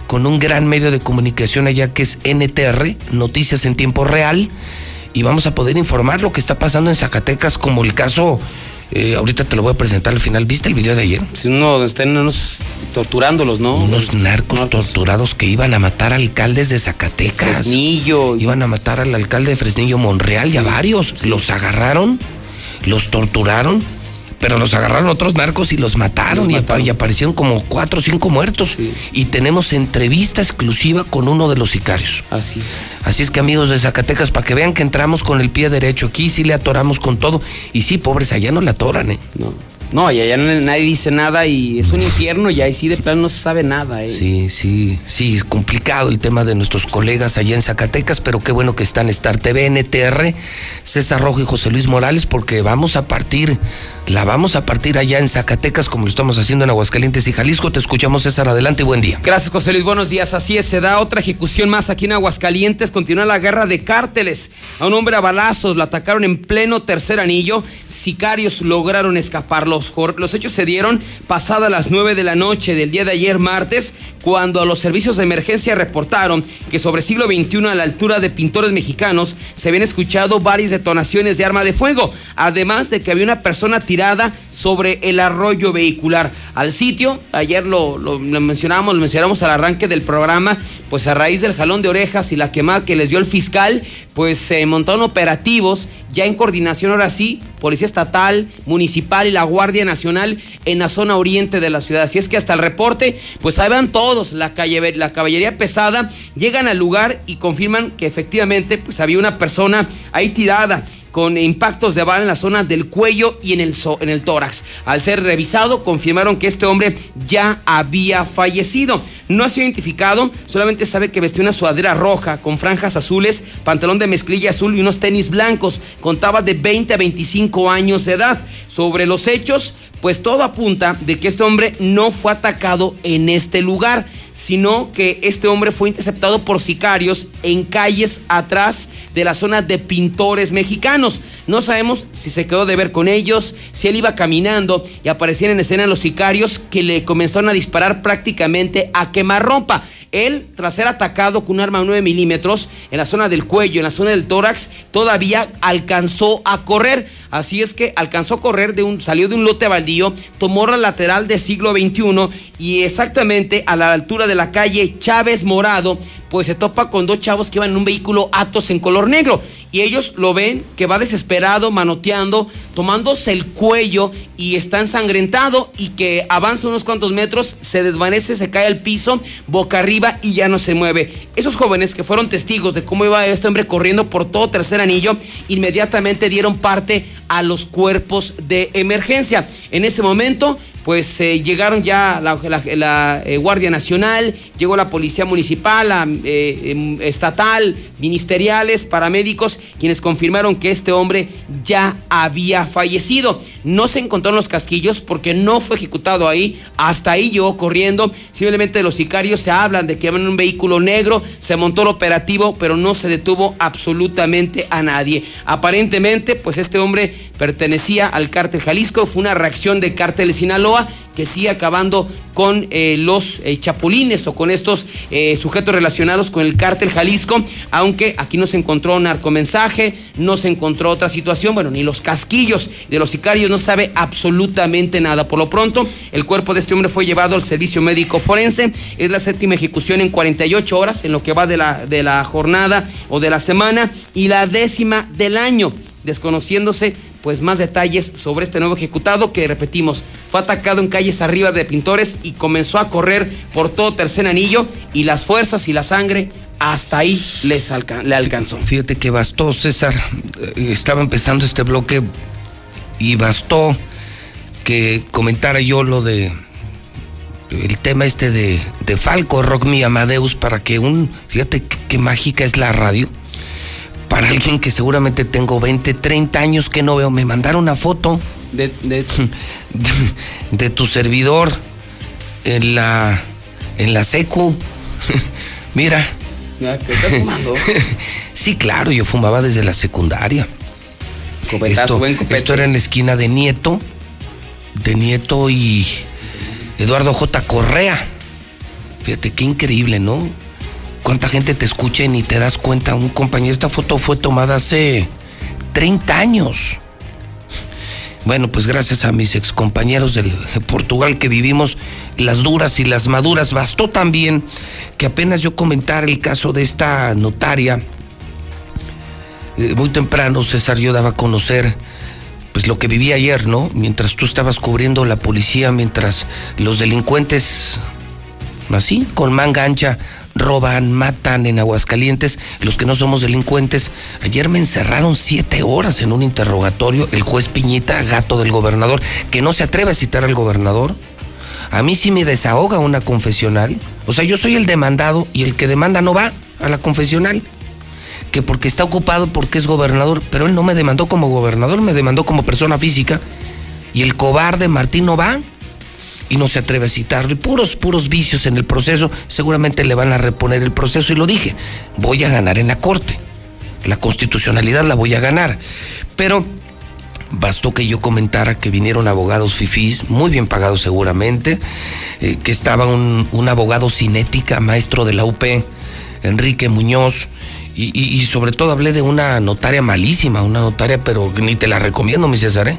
con un gran medio de comunicación allá que es NTR, Noticias en Tiempo Real, y vamos a poder informar lo que está pasando en Zacatecas, como el caso, eh, ahorita te lo voy a presentar al final. ¿Viste el video de ayer? Si uno están unos torturándolos, ¿no? Unos narcos torturados que iban a matar alcaldes de Zacatecas. Fresnillo. Iban a matar al alcalde de Fresnillo Monreal y a varios. Los agarraron, los torturaron, pero los agarraron otros narcos y los mataron, Los y, aparecieron como cuatro o cinco muertos. Y tenemos entrevista exclusiva con uno de los sicarios. Así es. Así es que amigos de Zacatecas, para que vean que entramos con el pie derecho aquí, sí le atoramos con todo. Y sí, pobres, allá no le atoran, ¿eh? No. No, y allá nadie dice nada y es un infierno y ahí sí de plano no se sabe nada. ¿eh? Sí, sí, sí, es complicado el tema de nuestros colegas allá en Zacatecas, pero qué bueno que están Star TV, NTR, César Rojo y José Luis Morales, porque vamos a partir, la vamos a partir allá en Zacatecas, como lo estamos haciendo en Aguascalientes y Jalisco. Te escuchamos, César, adelante y buen día. Gracias, José Luis. Buenos días. Así es, se da otra ejecución más aquí en Aguascalientes. Continúa la guerra de cárteles. A un hombre a balazos lo atacaron en pleno tercer anillo. Sicarios lograron escapar. Los, los hechos se dieron pasadas las 9 de la noche del día de ayer, martes, cuando los servicios de emergencia reportaron que sobre siglo XXI, a la altura de pintores mexicanos, se habían escuchado varias detonaciones de arma de fuego. Además de que había una persona tirada sobre el arroyo vehicular. Al sitio, ayer lo, lo- lo mencionamos, lo mencionamos al arranque del programa, pues a raíz del jalón de orejas y la quemada que les dio el fiscal, pues se montaron operativos ya en coordinación ahora sí, Policía Estatal, Municipal y la Guardia Nacional en la zona oriente de la ciudad. Así es que hasta el reporte, pues ahí van todos, la, calle, la caballería pesada, llegan al lugar y confirman que efectivamente pues había una persona ahí tirada con impactos de bala en la zona del cuello y en el, en el tórax. Al ser revisado, confirmaron que este hombre ya había fallecido. No ha sido identificado, solamente sabe que vestía una sudadera roja con franjas azules, pantalón de mezclilla azul y unos tenis blancos. Contaba de 20 a 25 años de edad. Sobre los hechos, pues todo apunta de que este hombre no fue atacado en este lugar, sino que este hombre fue interceptado por sicarios en calles atrás de la zona de pintores mexicanos. No sabemos si se quedó de ver con ellos, si él iba caminando y aparecían en escena los sicarios que le comenzaron a disparar prácticamente a quemarropa. Él, tras ser atacado con un arma 9 milímetros en la zona del cuello, en la zona del tórax, todavía alcanzó a correr. Así es que alcanzó a correr, de un, salió de un lote baldío, tomó la lateral de siglo XXI y exactamente a la altura de la calle Chávez Morado, pues se topa con dos chavos que iban en un vehículo Atos en color negro. Y ellos lo ven que va desesperado, manoteando, tomándose el cuello y está ensangrentado y que avanza unos cuantos metros, se desvanece, se cae al piso, boca arriba y ya no se mueve. Esos jóvenes que fueron testigos de cómo iba este hombre corriendo por todo tercer anillo, inmediatamente dieron parte a los cuerpos de emergencia. En ese momento, pues eh, llegaron ya la, eh, Guardia Nacional, llegó la Policía Municipal, la, eh, em, estatal, ministeriales, paramédicos, quienes confirmaron que este hombre ya había fallecido. No se encontraron los casquillos porque no fue ejecutado ahí, hasta ahí llegó corriendo. Simplemente los sicarios se hablan de que iban en un vehículo negro, se montó el operativo, pero no se detuvo absolutamente a nadie. Aparentemente, pues este hombre pertenecía al cártel Jalisco, fue una reacción de cártel Sinaloa que sigue acabando con eh, los eh, chapulines o con estos eh, sujetos relacionados con el cártel Jalisco, aunque aquí no se encontró narcomensaje, no se encontró otra situación, bueno, ni los casquillos de los sicarios, no sabe absolutamente nada. Por lo pronto, el cuerpo de este hombre fue llevado al servicio médico forense, es la séptima ejecución en 48 horas, en lo que va de la, de la jornada o de la semana, y la décima del año, desconociéndose pues más detalles sobre este nuevo ejecutado que repetimos fue atacado en calles arriba de pintores y comenzó a correr por todo tercer anillo y las fuerzas y la sangre hasta ahí les le alcanzó. Fíjate que bastó, César. eh, Estaba empezando este bloque y bastó que comentara yo lo de el tema este de, de Falco, Rock Me Amadeus, para que un, fíjate qué mágica es la radio. Para alguien que seguramente tengo 20, 30 años que no veo, me mandaron una foto de, de, de tu servidor en la, en la secu. Mira. ¿Qué estás fumando? Sí, claro, yo fumaba desde la secundaria. Esto, buen esto era en la esquina de Nieto, de Nieto y Eduardo J. Correa. Fíjate qué increíble, ¿no? Cuánta gente te escucha y ni te das cuenta. Un compañero, esta foto fue tomada hace 30 años. Bueno, pues gracias a mis excompañeros de Portugal que vivimos las duras y las maduras, bastó también que apenas yo comentara el caso de esta notaria. Eh, muy temprano, César, yo daba a conocer pues lo que viví ayer, ¿no? Mientras tú estabas cubriendo la policía, mientras los delincuentes, así, con manga ancha, roban, matan en Aguascalientes, los que no somos delincuentes. Ayer me encerraron siete horas en un interrogatorio el juez Piñita, gato del gobernador, que no se atreve a citar al gobernador. A mí sí me desahoga una confesional. O sea, yo soy el demandado y el que demanda no va a la confesional. Que porque está ocupado porque es gobernador, pero él no me demandó como gobernador, me demandó como persona física. Y el cobarde Martín no va y no se atreve a citarlo. Y puros, puros vicios en el proceso, seguramente le van a reponer el proceso. Y lo dije, voy a ganar en la corte. La constitucionalidad la voy a ganar. Pero bastó que yo comentara que vinieron abogados fifís, muy bien pagados seguramente, eh, que estaba un, un, abogado cinética, maestro de la UP, Enrique Muñoz, y, y, y, sobre todo hablé de una notaria malísima, una notaria, pero ni te la recomiendo, mi César, ¿eh?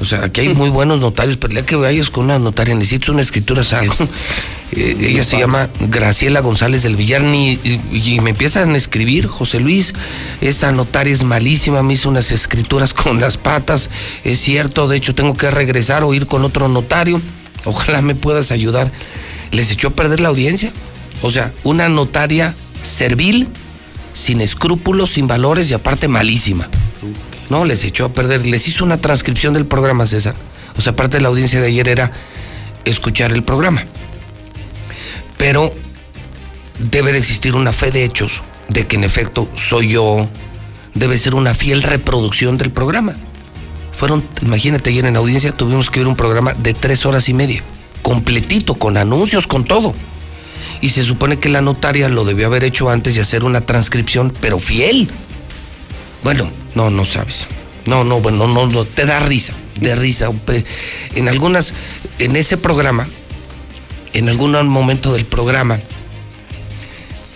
O sea, aquí hay muy buenos notarios, pero ya que vayas con una notaria, necesitas una escritura, algo. Eh, ella se llama Graciela González del Villar, y, y, me empiezan a escribir, José Luis, esa notaria es malísima, me hizo unas escrituras con las patas, es cierto, de hecho tengo que regresar o ir con otro notario, ojalá me puedas ayudar. Les echó a perder la audiencia. O sea, una notaria servil, sin escrúpulos, sin valores y aparte malísima. No, les echó a perder. Les hizo una transcripción del programa, César. O sea, parte de la audiencia de ayer era escuchar el programa. Pero debe de existir una fe de hechos de que en efecto soy yo. Debe ser una fiel reproducción del programa. Fueron, imagínate, ayer en audiencia tuvimos que ver un programa de tres horas y media, completito, con anuncios, con todo. Y se supone que la notaria lo debió haber hecho antes y hacer una transcripción, pero fiel. Bueno, no, no sabes. No, no, bueno, no, no, te da risa, de risa. En algunas, en ese programa, en algún momento del programa,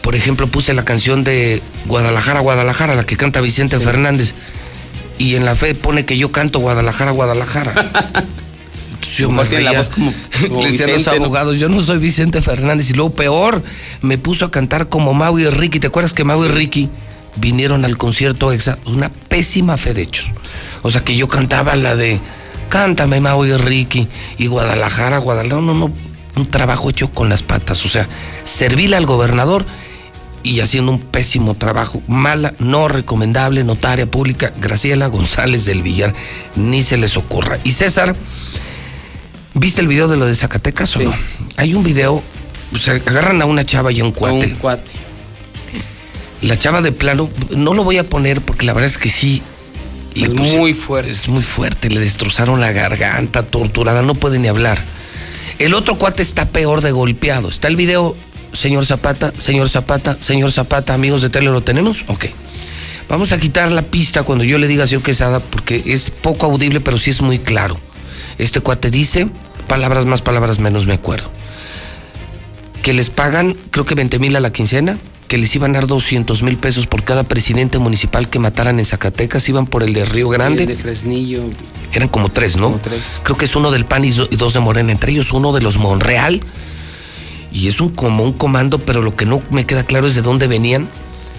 por ejemplo, puse la canción de Guadalajara, Guadalajara, la que canta Vicente sí. Fernández, y en la fe pone que yo canto Guadalajara, Guadalajara. Yo me la voz como, como los abogados, ¿no? yo no soy Vicente Fernández, y luego peor, me puso a cantar como Mau y Ricky. ¿Te acuerdas que Mau y Ricky vinieron al concierto exa, una pésima fe de hechos. O sea que yo cantaba la de Cántame Mau y Ricky y Guadalajara, Guadalajara, no, no, un trabajo hecho con las patas, o sea, servirle al gobernador y haciendo un pésimo trabajo, mala, no recomendable, notaria pública, Graciela González del Villar, ni se les ocurra. Y César, ¿viste el video de lo de Zacatecas sí. o no? Hay un video, o sea, agarran a una chava y a un cuate. Un cuate la chava de plano, no lo voy a poner porque la verdad es que sí. Es muy fuerte. Es muy fuerte, le destrozaron la garganta, torturada, no puede ni hablar. El otro cuate está peor de golpeado. Está el video, señor Zapata, señor Zapata, señor Zapata, amigos de tele, ¿lo tenemos? Ok. Vamos a quitar la pista cuando yo le diga señor Quesada porque es poco audible, pero sí es muy claro. Este cuate dice, palabras más, palabras menos, me acuerdo. Que les pagan, creo que 20 mil a la quincena, que les iban a dar 200 mil pesos por cada presidente municipal que mataran en Zacatecas, iban por el de Río Grande. El de Fresnillo. Eran como tres, ¿no? Como tres. Creo que es uno del PAN y dos de Morena, entre ellos uno de los Monreal. Y es un como un comando, pero lo que no me queda claro es de dónde venían.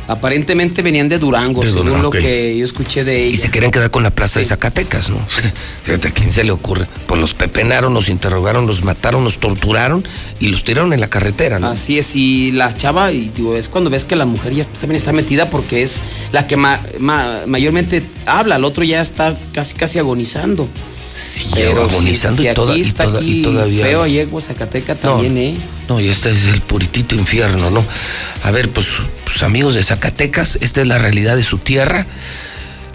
Aparentemente venían de Durango, de según Durango, lo okay. que yo escuché de ellos. Y se querían quedar con la plaza sí. de Zacatecas, ¿no? Fíjate, ¿a quién se le ocurre? Pues los pepenaron, los interrogaron, los mataron, los torturaron y los tiraron en la carretera, ¿no? Así es, y la chava, y digo, es cuando ves que la mujer ya también está metida porque es la que ma, ma, mayormente habla, el otro ya está casi casi agonizando. Sí, Pero agonizando si, si y, toda, aquí está y, toda, aquí y todavía. Feo Yegua, Zacateca también, no, ¿eh? No, y este es el puritito infierno, ¿no? A ver, pues, pues, amigos de Zacatecas, esta es la realidad de su tierra.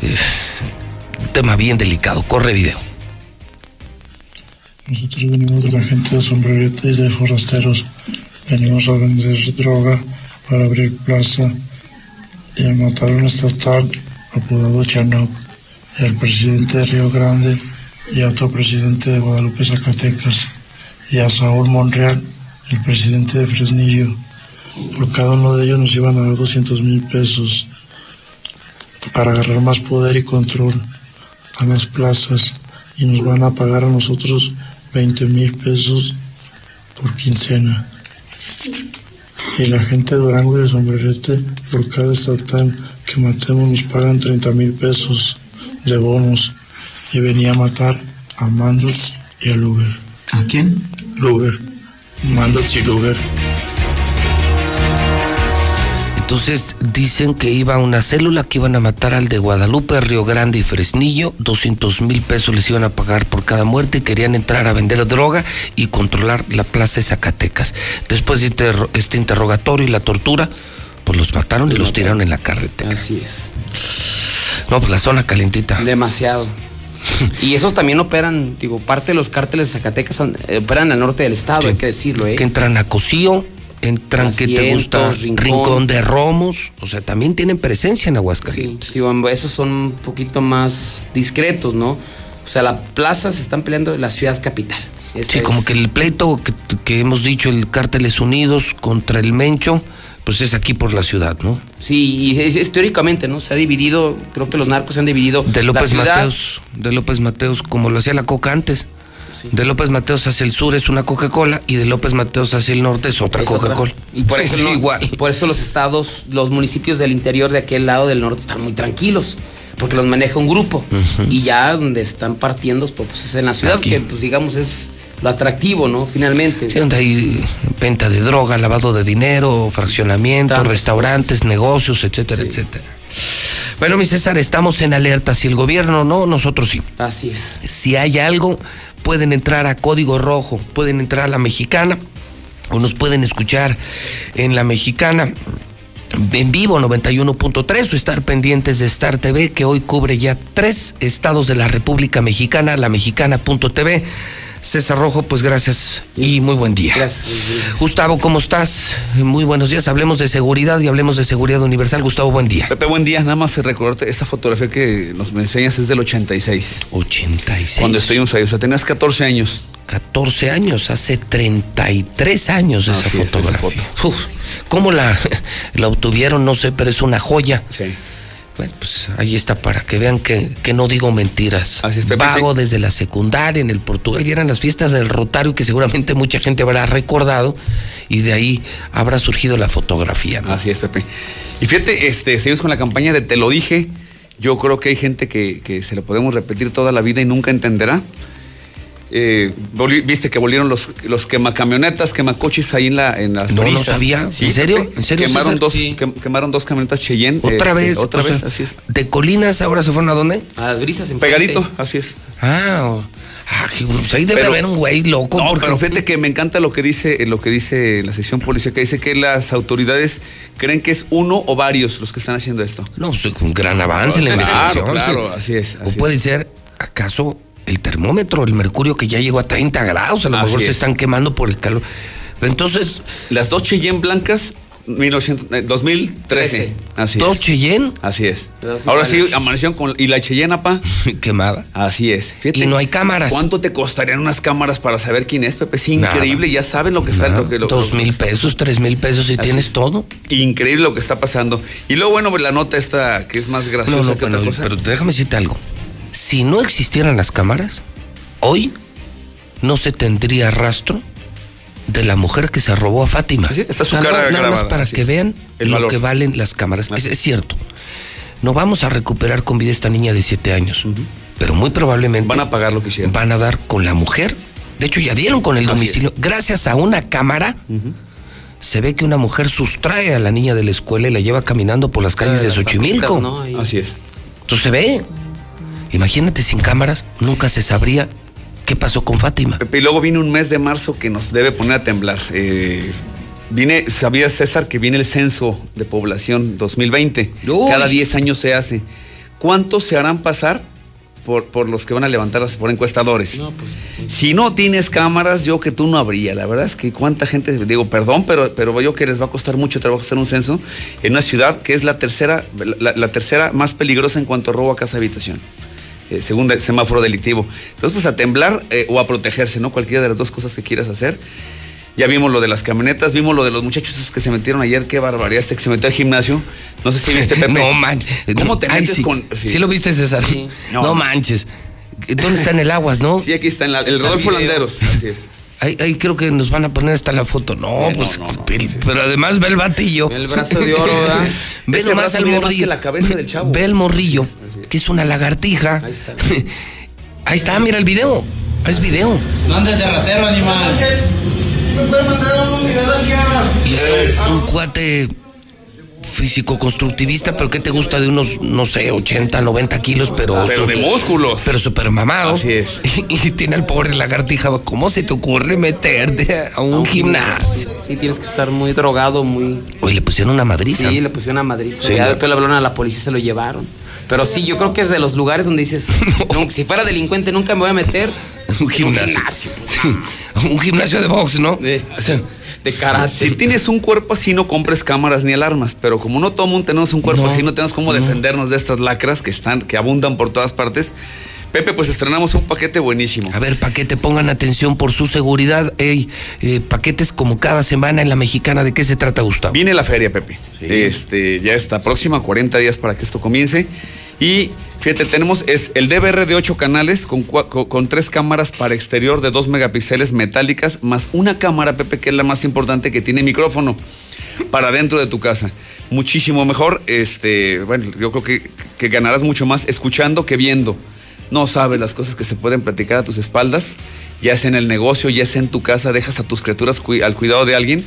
Eh, un tema bien delicado. Corre video. Nosotros venimos de la gente de sombrerete y de forasteros. Venimos a vender droga para abrir plaza y a matar a un estatal apodado Chanoc, el presidente de Río Grande y presidente de Guadalupe Zacatecas y a Saúl Monreal, el presidente de Fresnillo. Por cada uno de ellos nos iban a dar 200 mil pesos para agarrar más poder y control a las plazas y nos van a pagar a nosotros 20 mil pesos por quincena. Y la gente de Durango y de Sombrerete, por cada estatal que matemos, nos pagan 30 mil pesos de bonos y venía a matar a Mandots y a Luger. ¿A quién? Luger. Mandots y Luger. Entonces dicen que iba una célula que iban a matar al de Guadalupe, Río Grande y Fresnillo. 200 mil pesos les iban a pagar por cada muerte. Querían entrar a vender droga y controlar la plaza de Zacatecas. Después de este interrogatorio y la tortura, pues los mataron y los tiraron en la carretera. Así es. No, pues la zona calentita. Demasiado. Y esos también operan, digo, parte de los cárteles de Zacatecas operan al norte del estado, hay que decirlo, ¿eh? Que entran a Cocío, entran que te gusta Rincón. Rincón. de Romos. O sea, también tienen presencia en Aguascalientes. Digo, esos son un poquito más discretos, ¿no? O sea, la plaza se están peleando en la ciudad capital. Esa Sí, como que el pleito que, que hemos dicho, el Cárteles Unidos contra el Mencho, pues es aquí por la ciudad, ¿no? Sí, y es, es teóricamente, ¿no? Se ha dividido, creo que los narcos se han dividido. De López Mateos, de López Mateos, como lo hacía la Coca antes. De López Mateos hacia el sur es una Coca-Cola y de López Mateos hacia el norte es otra. Coca-Cola. Y por eso sí, no- igual. y por eso los estados, los municipios del interior de aquel lado del norte están muy tranquilos. Porque los maneja un grupo. Y ya donde están partiendo, pues es en la ciudad, Aquí. que pues digamos es lo atractivo, ¿no? Finalmente. Sí, donde hay venta de droga, lavado de dinero, fraccionamiento, restaurantes, negocios, etcétera, etcétera. Bueno, mi César, estamos en alerta. Si el gobierno no, nosotros sí. Así es. Si hay algo, pueden entrar a Código Rojo, pueden entrar a la mexicana o nos pueden escuchar en la mexicana en vivo 91.3 o estar pendientes de Star TV que hoy cubre ya tres estados de la República Mexicana, la mexicana.tv. César Rojo, pues gracias y muy buen día. Gustavo, ¿cómo estás? Muy buenos días. Hablemos de seguridad y hablemos de seguridad universal. Gustavo, buen día. Pepe, buen día. Nada más recordarte, esta fotografía que nos me enseñas es del 86. 86. Cuando estuvimos ahí, o sea, tenías 14 años. 14 años, hace 33 años esa es, esa fotografía. Uf, ¿Cómo la, la obtuvieron? No sé, pero es una joya. Sí. Bueno, pues ahí está para que vean que, que no digo mentiras. Así es, Pepe, Vago desde la secundaria en el Portugal y eran las fiestas del Rotario que seguramente mucha gente habrá recordado y de ahí habrá surgido la fotografía. ¿no? Así es, Pepe. Y fíjate, este, seguimos con la campaña de Te lo dije. Yo creo que hay gente que, que se lo podemos repetir toda la vida y nunca entenderá. Eh, Viste que volvieron los, los quemacamionetas, quemacoches ahí en, la, en las No, no brisas. sabía. ¿En serio? ¿En serio, Quemaron, César? dos, Sí. quem- quemaron dos camionetas Cheyenne. Otra este, vez. Otra o vez, sea, así es. De Colinas ahora se fueron a dónde? A las brisas en Pegadito, así es. Ah, ah, que, pues ahí debe Pero- haber un güey loco. No, porque- pero fíjate que me encanta lo que dice lo que dice la sección policial, que dice que las autoridades creen que es uno o varios los que están haciendo esto. No, pues un gran avance en la Claro, investigación. claro, así es, o puede es. ser, acaso, el termómetro, el mercurio que ya llegó a 30 grados, a lo Así mejor se es. están quemando por el calor. Entonces, Las dos Cheyenne blancas, 1900, eh, 2013. Trece. Así ¿Dos es. Cheyenne? Así es. Ahora sí, amanecieron con. ¿Y la Cheyenne, apa? quemada. Así es. Fíjate, Y no hay cámaras. ¿Cuánto te costarían unas cámaras para saber quién es, Pepe? Es Nada. increíble, ya saben lo que está. Nada, Lo que, lo- dos lo que mil está- pesos, tres mil pesos y Así tienes es. todo. Increíble lo que está pasando. Y luego, bueno, pues, la nota esta que es más graciosa No, no, que pero, otra cosa. pero déjame decirte algo. Si no existieran las cámaras, hoy no se tendría rastro de la mujer que se robó a Fátima. está su O sea, cara no- nada más para que es. vean El lo valor. que valen las cámaras. Es, es cierto. No vamos a recuperar con vida esta niña de siete años, pero muy probablemente Van a pagar lo que hicieron. van a dar con la mujer. De hecho, ya dieron con el Así domicilio. Gracias a una cámara, se ve que una mujer sustrae a la niña de la escuela y la lleva caminando por las calles de Xochimilco. ¿no? Así es. Entonces se ve. Imagínate sin cámaras, nunca se sabría qué pasó con Fátima. Pepe, y luego viene un mes de marzo que nos debe poner a temblar. Eh, viene, sabía César que viene el censo de población 2020. Uy. Cada 10 años se hace. ¿Cuántos se harán pasar por, por los que van a levantarlas por encuestadores? No, pues, Si no tienes cámaras, yo que tú no habría. La verdad es que cuánta gente, digo, perdón, pero, pero yo que les va a costar mucho trabajo hacer un censo en una ciudad que es la tercera, la, la tercera más peligrosa en cuanto a robo a casa habitación. Eh, según el semáforo delictivo. Entonces, pues a temblar eh, o a protegerse, ¿no? Cualquiera de las dos cosas que quieras hacer. Ya vimos lo de las camionetas, vimos lo de los muchachos esos que se metieron ayer, qué barbaridad, este que se metió al gimnasio. No sé si viste, Pepe. No manches. ¿Cómo te Ay, metes sí. con...? Sí. lo viste, César. No. No, manches. ¿Dónde está en el aguas, no? Sí, aquí está, en la- el Rodolfo. Landeros, así es. Ahí, ahí creo que nos van a poner hasta la foto. No, Eh, no, pues, no, no, pero, sí. pero además ve el batillo. El brazo de oro, ¿verdad? ve Ese nomás más morrillo. que la cabeza del chavo. Ve el morrillo, que es una lagartija. Ahí está. Ahí está, mira el video. Es video. No andes de ratero, animal. Y está un cuate físico-constructivista, pero ¿qué te gusta de unos, no sé, 80, 90 kilos, pero... Pero de músculos. Pero súper mamado. Así es. Y, tiene al pobre lagartija, ¿cómo se te ocurre meterte a un, gimnasio? Sí, tienes que estar muy drogado, muy... Oye, le pusieron una madriza. Sí, le pusieron una madriza. Sí, ya ¿no? después le hablaron a la policía y se lo llevaron. Pero sí, yo creo que es de los lugares donde dices, "No, si fuera delincuente nunca me voy a meter Un gimnasio. Sí, un gimnasio de box, ¿no? de, O sea, de karate. Si tienes un cuerpo así, no compres cámaras ni alarmas. Pero como no todo mundo tenemos un cuerpo No, así, no tenemos cómo defendernos de estas lacras que están, que abundan por todas partes. Pepe, pues estrenamos un paquete buenísimo. A ver, paquete, pongan atención por su seguridad. Ey, eh, paquetes como cada semana en la mexicana. ¿De qué se trata, Gustavo? Viene la feria, Pepe. Este, ya está próxima, 40 días para que esto comience. Y fíjate, tenemos es el DVR de 8 canales con, con, tres cámaras para exterior de 2 megapíxeles metálicas, más una cámara, Pepe, que es la más importante que tiene micrófono para dentro de tu casa. Muchísimo mejor. Este, bueno, yo creo que, que ganarás mucho más escuchando que viendo. No sabes las cosas que se pueden platicar a tus espaldas, ya sea en el negocio, ya sea en tu casa, dejas a tus criaturas al cuidado de alguien.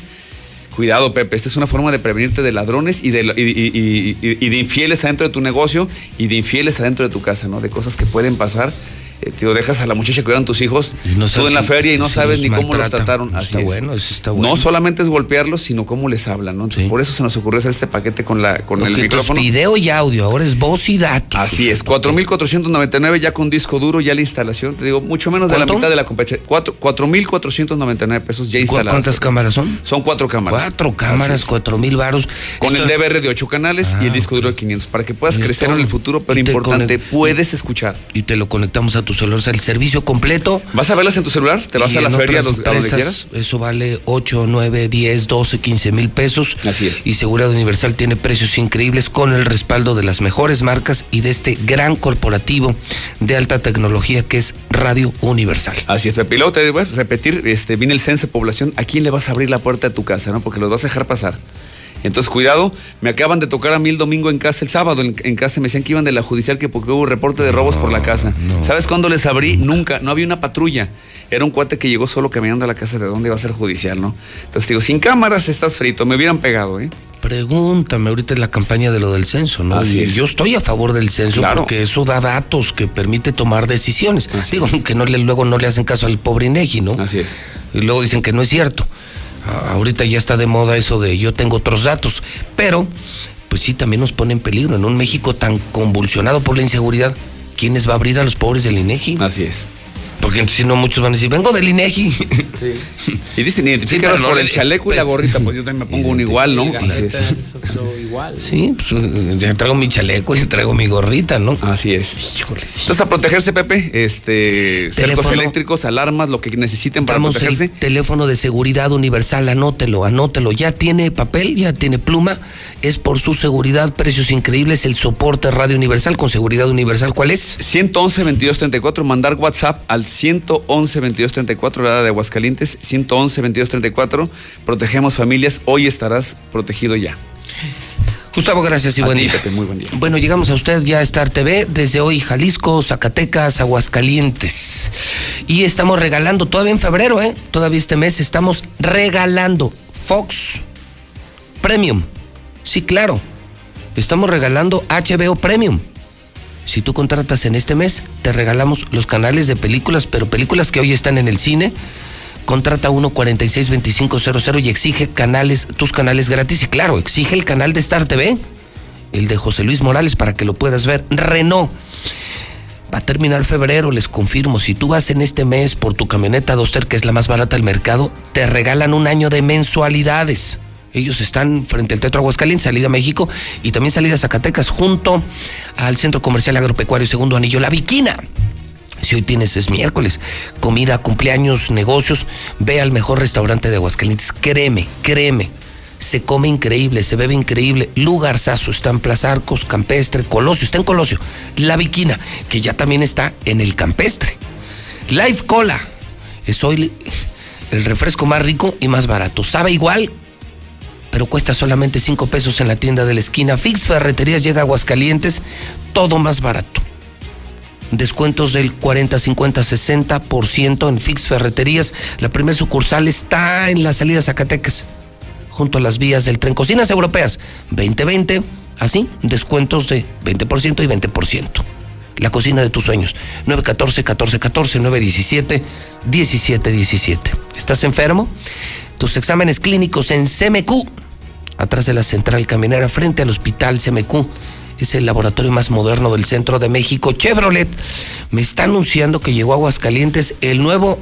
Cuidado, Pepe, esta es una forma de prevenirte de ladrones y de, y- y- de infieles adentro de tu negocio y de infieles adentro de tu casa, ¿no? De cosas que pueden pasar. Eh, te dejas a la muchacha cuidando a tus hijos, Y no tú en la si- feria y no si sabes ni cómo los trataron. Así Está es. bueno, eso está bueno. No solamente es golpearlos, sino cómo les hablan, ¿no? Entonces, Por eso se nos ocurrió hacer este paquete con, la, con el micrófono. video y audio, ahora es voz y datos. Así es, 4.499 ya con disco duro, ya la instalación, te digo, mucho menos de la mitad de la competencia. Cuatro- 4.499 pesos ya ¿Cu- instalados. ¿Cuántas cámaras son? Son cuatro cámaras. Cuatro cámaras, cuatro mil varos. Con Esto- el DVR de 8 canales y el disco duro de 500, para que puedas crecer todo. en el futuro, pero Y te importante, conect- puedes escuchar. Y te lo conectamos a tu celular, o sea, el servicio completo. ¿Vas a verlas en tu celular? ¿Te vas a la feria a, donde empresas, quieras? Eso vale 8, 9, 10, 12, 15 mil pesos. Así es. Y Seguridad Universal tiene precios increíbles con el respaldo de las mejores marcas y de este gran corporativo de alta tecnología que es Radio Universal. Así es, Pepe. Y luego te voy a repetir, este, viene el censo de población, ¿a quién le vas a abrir la puerta de tu casa, no? Porque los vas a dejar pasar. Entonces, cuidado, me acaban de tocar a mí el domingo en casa, el sábado en, en casa, me decían que iban de la judicial que porque hubo reporte de robos por la casa. ¿Sabes cuándo les abrí? Nunca, no había una patrulla. Era un cuate que llegó solo caminando a la casa de dónde iba a ser judicial, ¿no? Entonces digo, sin cámaras estás frito, me hubieran pegado, ¿eh? Pregúntame, ahorita es la campaña de lo del censo, ¿no? Así Y es. Yo estoy a favor del censo Claro. porque eso da datos que permite tomar decisiones. Digo, que no le, luego no le hacen caso al pobre Inegi, ¿no? Así es. Y luego dicen que no es cierto. Ahorita ya está de moda eso de yo tengo otros datos, pero pues sí también nos pone en peligro en un México tan convulsionado por la inseguridad. ¿Quién les va a abrir a los pobres del INEGI? Así es. Porque si no muchos van a decir, vengo del INEGI. Sí. Y dicen, Sí, identifícalos no por el chaleco y la gorrita, pues yo también me pongo uno igual, ¿no? Así es. igual. Sí, pues eh, ya traigo mi chaleco y traigo mi gorrita, ¿no? Así es. Híjole, sí. Entonces, a protegerse, Pepe, este, cercos Teléfono. eléctricos, alarmas, lo que necesiten para protegerse. el teléfono de seguridad universal, anótelo, anótelo. Ya tiene papel, ya tiene pluma. Es por su seguridad, precios increíbles. El soporte Radio Universal con seguridad universal, ¿cuál es? 111 2234 mandar WhatsApp al 111 2234 la de Aguascalientes, 111 2234 protegemos familias, hoy estarás protegido ya. Gustavo, gracias y A buen día. Muy buen día. Bueno, llegamos a usted ya a Star TV desde hoy Jalisco, Zacatecas, Aguascalientes. Y estamos regalando, todavía en febrero, ¿eh? Todavía este mes estamos regalando Fox Premium. Sí, claro. Estamos regalando HBO Premium. Si tú contratas en este mes, te regalamos los canales de películas, pero películas que hoy están en el cine. Contrata 1462500 y exige canales, tus canales gratis. Y claro, exige el canal de Star TV, el de José Luis Morales, para que lo puedas ver. Renault. Va a terminar febrero, les confirmo. Si tú vas en este mes por tu camioneta Duster, que es la más barata del mercado, te regalan un año de mensualidades. Ellos están frente al Teatro Aguascalientes, salida a México y también salida a Zacatecas, junto al Centro Comercial Agropecuario Segundo Anillo, La Viquina. Si hoy tienes es miércoles, comida, cumpleaños, negocios, ve al mejor restaurante de Aguascalientes. Créeme, créeme. Se come increíble, se bebe increíble. Lugarzazo, está en Plaza Arcos, Campestre, Colosio, está en Colosio. La Viquina, que ya también está en el Campestre. Life Cola, es hoy el refresco más rico y más barato. Sabe igual, pero cuesta solamente 5 pesos en la tienda de la esquina. Fix Ferreterías llega a Aguascalientes, todo más barato descuentos del 40, 50, 60% en Fix Ferreterías. La primera sucursal está en la salida Zacatecas. junto a las vías del tren. Cocinas europeas, 2020, así, descuentos de 20% y 20%. La cocina de tus sueños, 914-1414, 917-1717. ¿Estás enfermo? Tus exámenes clínicos en CMQ, atrás de la central caminera, frente al hospital CMQ es el laboratorio más moderno del centro de México. Chevrolet me está anunciando que llegó a Aguascalientes el nuevo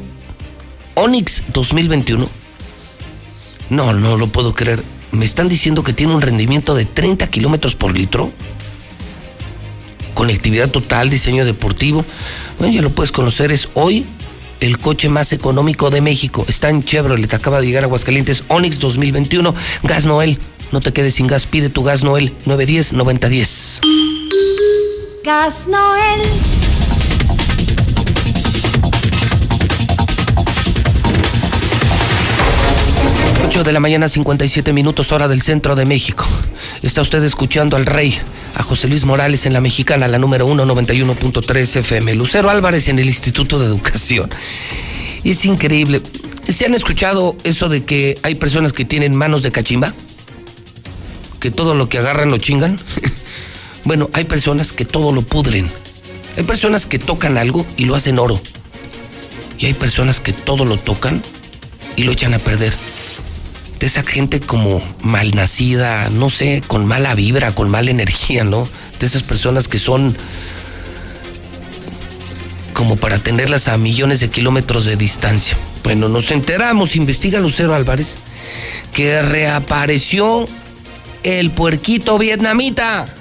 Onix 2021. No, no lo puedo creer. Me están diciendo que tiene un rendimiento de 30 kilómetros por litro. Conectividad total, diseño deportivo. Bueno, ya lo puedes conocer. Es hoy el coche más económico de México. Está en Chevrolet. Acaba de llegar a Aguascalientes. Onix 2021. Gas Noel. No te quedes sin gas, pide tu gas Noel 910-9010. Gas Noel. de la mañana, 57 minutos, hora del centro de México. Está usted escuchando al rey, a José Luis Morales en la mexicana, la número 1, 91.3 FM. Lucero Álvarez en el Instituto de Educación. Es increíble. ¿Se han escuchado eso de que hay personas que tienen manos de cachimba? que todo lo que agarran lo chingan. bueno, hay personas que todo lo pudren. Hay personas que tocan algo y lo hacen oro. Y hay personas que todo lo tocan y lo echan a perder. De esa gente como malnacida, no sé, con mala vibra, con mala energía, ¿no? De esas personas que son como para tenerlas a millones de kilómetros de distancia. Bueno, nos enteramos, investiga Lucero Álvarez, que reapareció el puerquito vietnamita.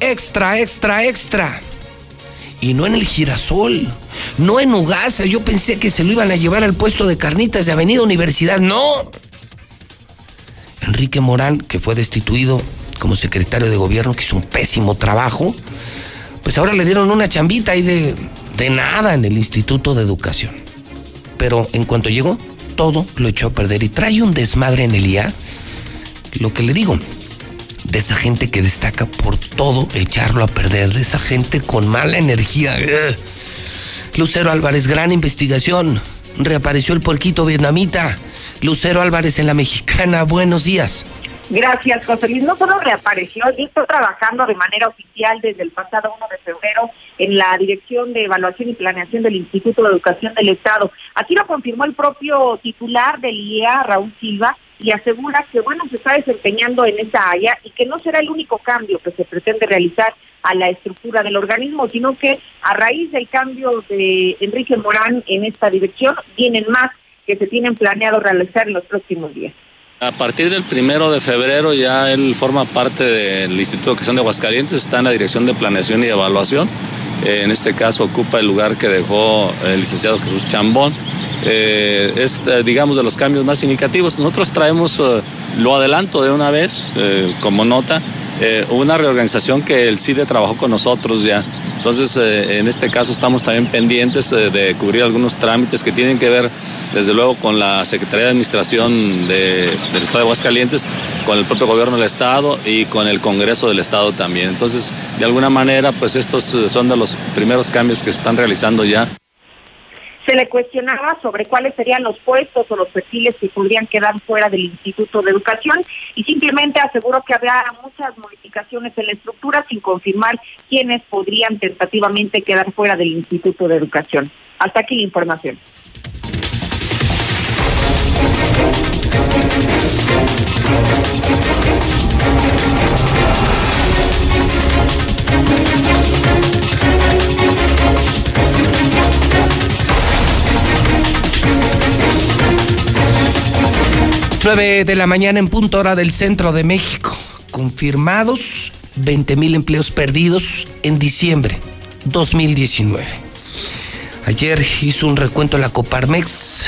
Extra, extra, extra. Y no en el girasol, no en Ugasa. Yo pensé que se lo iban a llevar al puesto de carnitas de Avenida Universidad. No. Enrique Morán, que fue destituido como secretario de gobierno, que hizo un pésimo trabajo, pues ahora le dieron una chambita ahí de, nada en el Instituto de Educación. Pero en cuanto llegó, todo lo echó a perder y trae un desmadre en el IA lo que le digo, de esa gente que destaca por todo echarlo a perder, de esa gente con mala energía. Lucero Álvarez, gran investigación. Reapareció el porquito vietnamita. Lucero Álvarez en la mexicana, buenos días. Gracias, José Luis. No solo reapareció, y está trabajando de manera oficial desde el pasado 1 de febrero en la Dirección de Evaluación y Planeación del Instituto de Educación del Estado. Así lo confirmó el propio titular del IEA, Raúl Silva, y asegura que, bueno, se está desempeñando en esa área y que no será el único cambio que se pretende realizar a la estructura del organismo, sino que a raíz del cambio de Enrique Morán en esta dirección, vienen más que se tienen planeado realizar en los próximos días. A partir del primero de febrero ya él forma parte del Instituto de Educación de Aguascalientes, está en la Dirección de Planeación y Evaluación. Eh, en este caso ocupa el lugar que dejó el licenciado Jesús Chambón. Eh, es, eh, digamos, de los cambios más significativos. Nosotros traemos, lo adelanto de una vez, como nota, una reorganización que el CIDE trabajó con nosotros ya. Entonces, en este caso estamos también pendientes de cubrir algunos trámites que tienen que ver desde luego con la Secretaría de Administración del Estado de Aguascalientes, con el propio gobierno del Estado y con el Congreso del Estado también. Entonces, de alguna manera, pues estos eh, son de los primeros cambios que se están realizando ya. Se le cuestionaba sobre cuáles serían los puestos o los perfiles que podrían quedar fuera del Instituto de Educación y simplemente aseguró que había muchas modificaciones en la estructura sin confirmar quiénes podrían tentativamente quedar fuera del Instituto de Educación. Hasta aquí la información. 9 de la mañana en punto hora del centro de México. Confirmados 20 mil empleos perdidos en diciembre 2019. Ayer hizo un recuento la Coparmex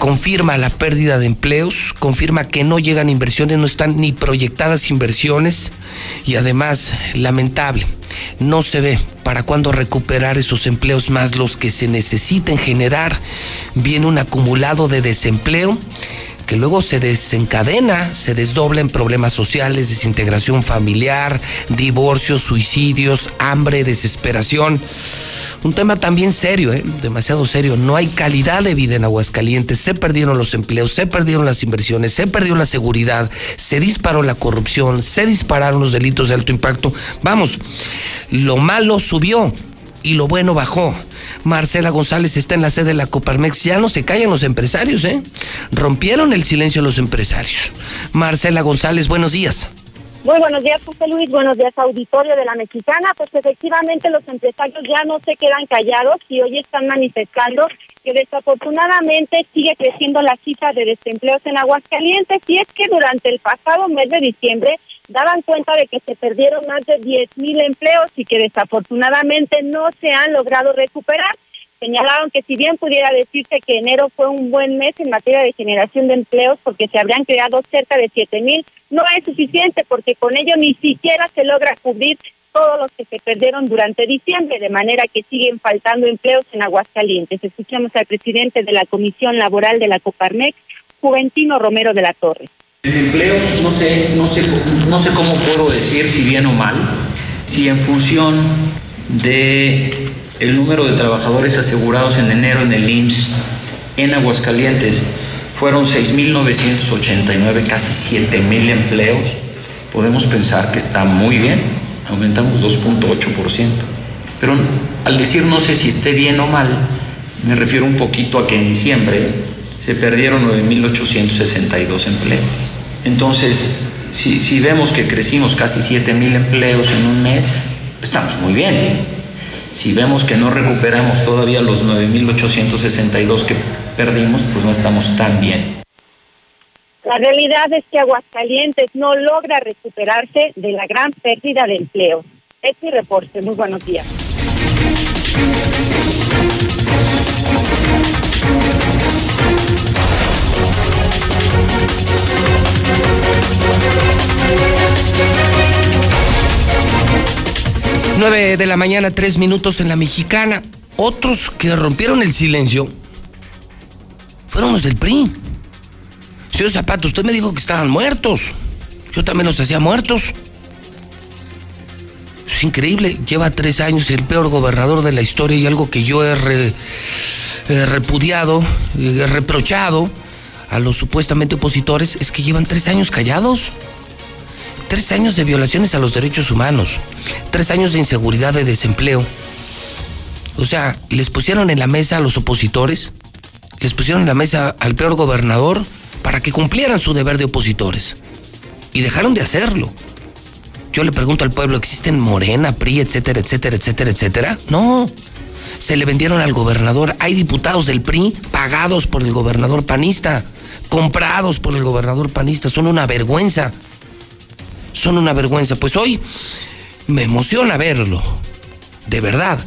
confirma la pérdida de empleos, confirma que no llegan inversiones, no están ni proyectadas inversiones y además, lamentable, no se ve para cuándo recuperar esos empleos más los que se necesiten generar. Viene un acumulado de desempleo que luego se desencadena, se desdobla en problemas sociales, desintegración familiar, divorcios, suicidios, hambre, desesperación. Un tema también serio, ¿eh? demasiado serio. No hay calidad de vida en Aguascalientes. Se perdieron los empleos, se perdieron las inversiones, se perdió la seguridad, se disparó la corrupción, se dispararon los delitos de alto impacto. Vamos, lo malo subió y lo bueno bajó. Marcela González está en la sede de la Coparmex. Ya no se callan los empresarios, ¿eh? Rompieron el silencio los empresarios. Marcela González, buenos días. Muy buenos días, José Luis. Buenos días, auditorio de la Mexicana. Pues efectivamente los empresarios ya no se quedan callados y hoy están manifestando que desafortunadamente sigue creciendo la cifra de desempleos en Aguascalientes y es que durante el pasado mes de diciembre daban cuenta de que se perdieron más de 10 mil empleos y que desafortunadamente no se han logrado recuperar. Señalaron que si bien pudiera decirse que enero fue un buen mes en materia de generación de empleos porque se habrían creado cerca de 7 mil, no es suficiente porque con ello ni siquiera se logra cubrir todos los que se perdieron durante diciembre, de manera que siguen faltando empleos en Aguascalientes. Escuchamos al presidente de la Comisión Laboral de la Coparmex, Juventino Romero de la Torre. En empleos no sé, no sé, no sé cómo puedo decir si bien o mal, si en función de el número de trabajadores asegurados en enero en el IMSS en Aguascalientes fueron 6.989, casi 7.000 empleos, podemos pensar que está muy bien, aumentamos 2.8%. Pero al decir no sé si esté bien o mal, me refiero un poquito a que en diciembre se perdieron 9.862 empleos. Entonces, si, si vemos que crecimos casi 7.000 empleos en un mes, estamos muy bien. Si vemos que no recuperamos todavía los 9.862 que perdimos, pues no estamos tan bien. La realidad es que Aguascalientes no logra recuperarse de la gran pérdida de empleo. Es mi reporte. Muy buenos días. 9 de la mañana, tres minutos en la mexicana. Otros que rompieron el silencio fueron los del PRI. Señor Zapato, usted me dijo que estaban muertos. Yo también los hacía muertos. Es increíble, lleva tres años el peor gobernador de la historia y algo que yo he, repudiado, he reprochado a los supuestamente opositores es que llevan tres años callados. Tres años de violaciones a los derechos humanos. Tres años de inseguridad, de desempleo. O sea, les pusieron en la mesa a los opositores, les pusieron en la mesa al peor gobernador para que cumplieran su deber de opositores. Y dejaron de hacerlo. Yo le pregunto al pueblo, ¿existen Morena, PRI, etcétera, etcétera, etcétera, etcétera? No. Se le vendieron al gobernador. Hay diputados del PRI pagados por el gobernador panista, comprados por el gobernador panista. Son una vergüenza son una vergüenza. Pues hoy me emociona verlo. De verdad.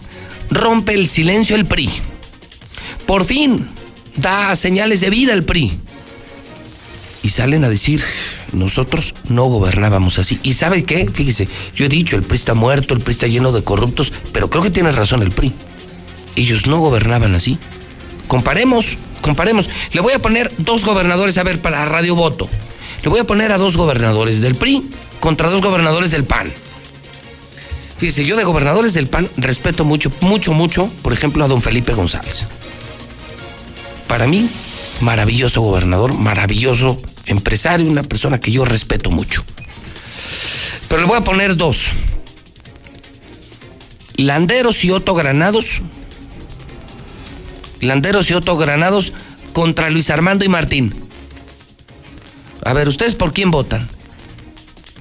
Rompe el silencio el PRI. Por fin da señales de vida el PRI. Y salen a decir, nosotros no gobernábamos así. ¿Y sabe qué? Fíjese, yo he dicho, el PRI está muerto, el PRI está lleno de corruptos, pero creo que tiene razón el PRI. Ellos no gobernaban así. Comparemos, comparemos. Le voy a poner dos gobernadores, a ver, para Radio Voto. Le voy a poner a dos gobernadores del PRI contra dos gobernadores del PAN. Fíjese, yo de gobernadores del PAN respeto mucho, mucho, mucho, por ejemplo, a don Felipe González. Para mí, maravilloso gobernador, maravilloso empresario, una persona que yo respeto mucho. Pero le voy a poner dos. Landeros y Otto Granados. Landeros y Otto Granados contra Luis Armando y Martín. A ver, ¿ustedes por quién votan?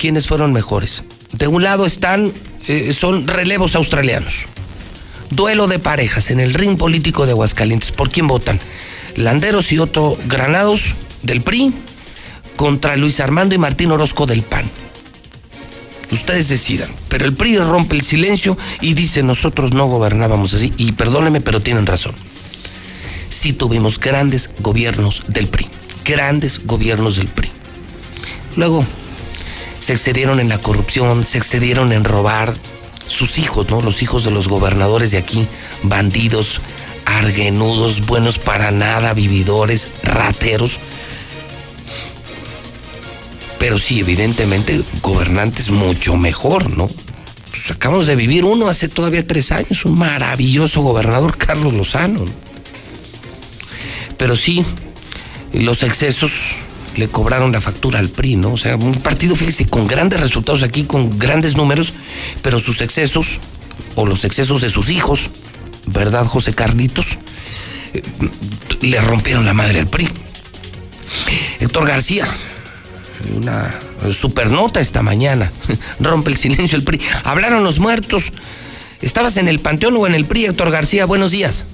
quiénes fueron mejores. De un lado están, eh, son relevos australianos. Duelo de parejas en el ring político de Aguascalientes. ¿Por quién votan? Landeros y Otto Granados del PRI contra Luis Armando y Martín Orozco del PAN. Ustedes decidan, pero el PRI rompe el silencio y dice nosotros no gobernábamos así. Y perdónenme, pero tienen razón. Sí tuvimos grandes gobiernos del PRI, grandes gobiernos del PRI. Luego, se excedieron en la corrupción, se excedieron en robar. Sus hijos, ¿no? Los hijos de los gobernadores de aquí, bandidos, arguenudos, buenos para nada, vividores, rateros. Pero sí, evidentemente, gobernantes mucho mejor, ¿no? pues acabamos de vivir uno hace todavía tres años, un maravilloso gobernador, Carlos Lozano. Pero sí, los excesos le cobraron la factura al PRI, ¿no? O sea, un partido, fíjese, con grandes resultados aquí, con grandes números, pero sus excesos, o los excesos de sus hijos, ¿verdad, José Carlitos? Eh, le rompieron la madre al PRI. Héctor García, una supernota esta mañana, rompe el silencio el PRI. Hablaron los muertos. ¿Estabas en el Panteón o en el PRI, Héctor García? Buenos días.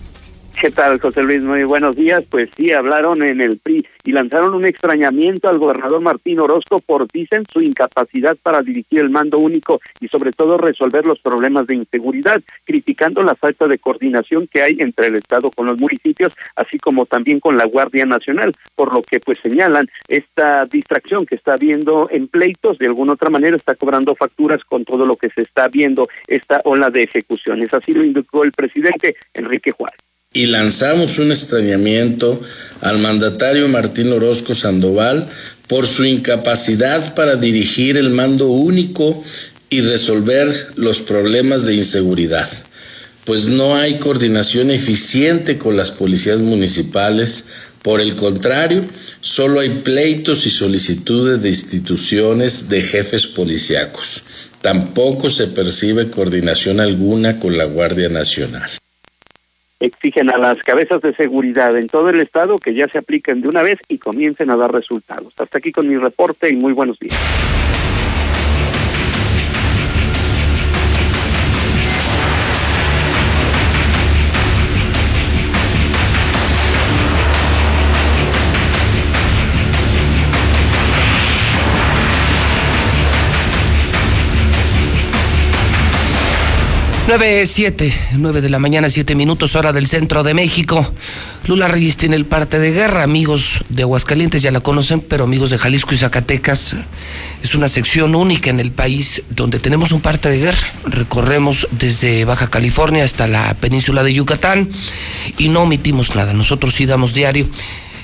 ¿Qué tal, José Luis? Muy buenos días. Pues sí, hablaron en el PRI y lanzaron un extrañamiento al gobernador Martín Orozco por, dicen, su incapacidad para dirigir el mando único y sobre todo resolver los problemas de inseguridad, criticando la falta de coordinación que hay entre el Estado con los municipios, así como también con la Guardia Nacional, por lo que pues señalan esta distracción que está habiendo en pleitos, de alguna otra manera está cobrando facturas con todo lo que se está viendo esta ola de ejecuciones. Así lo indicó el presidente Enrique Juárez y lanzamos un extrañamiento al mandatario Martín Orozco Sandoval por su incapacidad para dirigir el mando único y resolver los problemas de inseguridad, pues no hay coordinación eficiente con las policías municipales, por el contrario, solo hay pleitos y solicitudes de instituciones de jefes policíacos. Tampoco se percibe coordinación alguna con la Guardia Nacional exigen a las cabezas de seguridad en todo el estado que ya se apliquen de una vez y comiencen a dar resultados. Hasta aquí con mi reporte y muy buenos días. 9, 7, 9 de la mañana, 7 minutos, hora del centro de México. Lula Reyes tiene el parte de guerra, amigos de Aguascalientes ya la conocen, pero amigos de Jalisco y Zacatecas. Es una sección única en el país donde tenemos un parte de guerra. Recorremos desde Baja California hasta la península de Yucatán y no omitimos nada. Nosotros sí damos diario.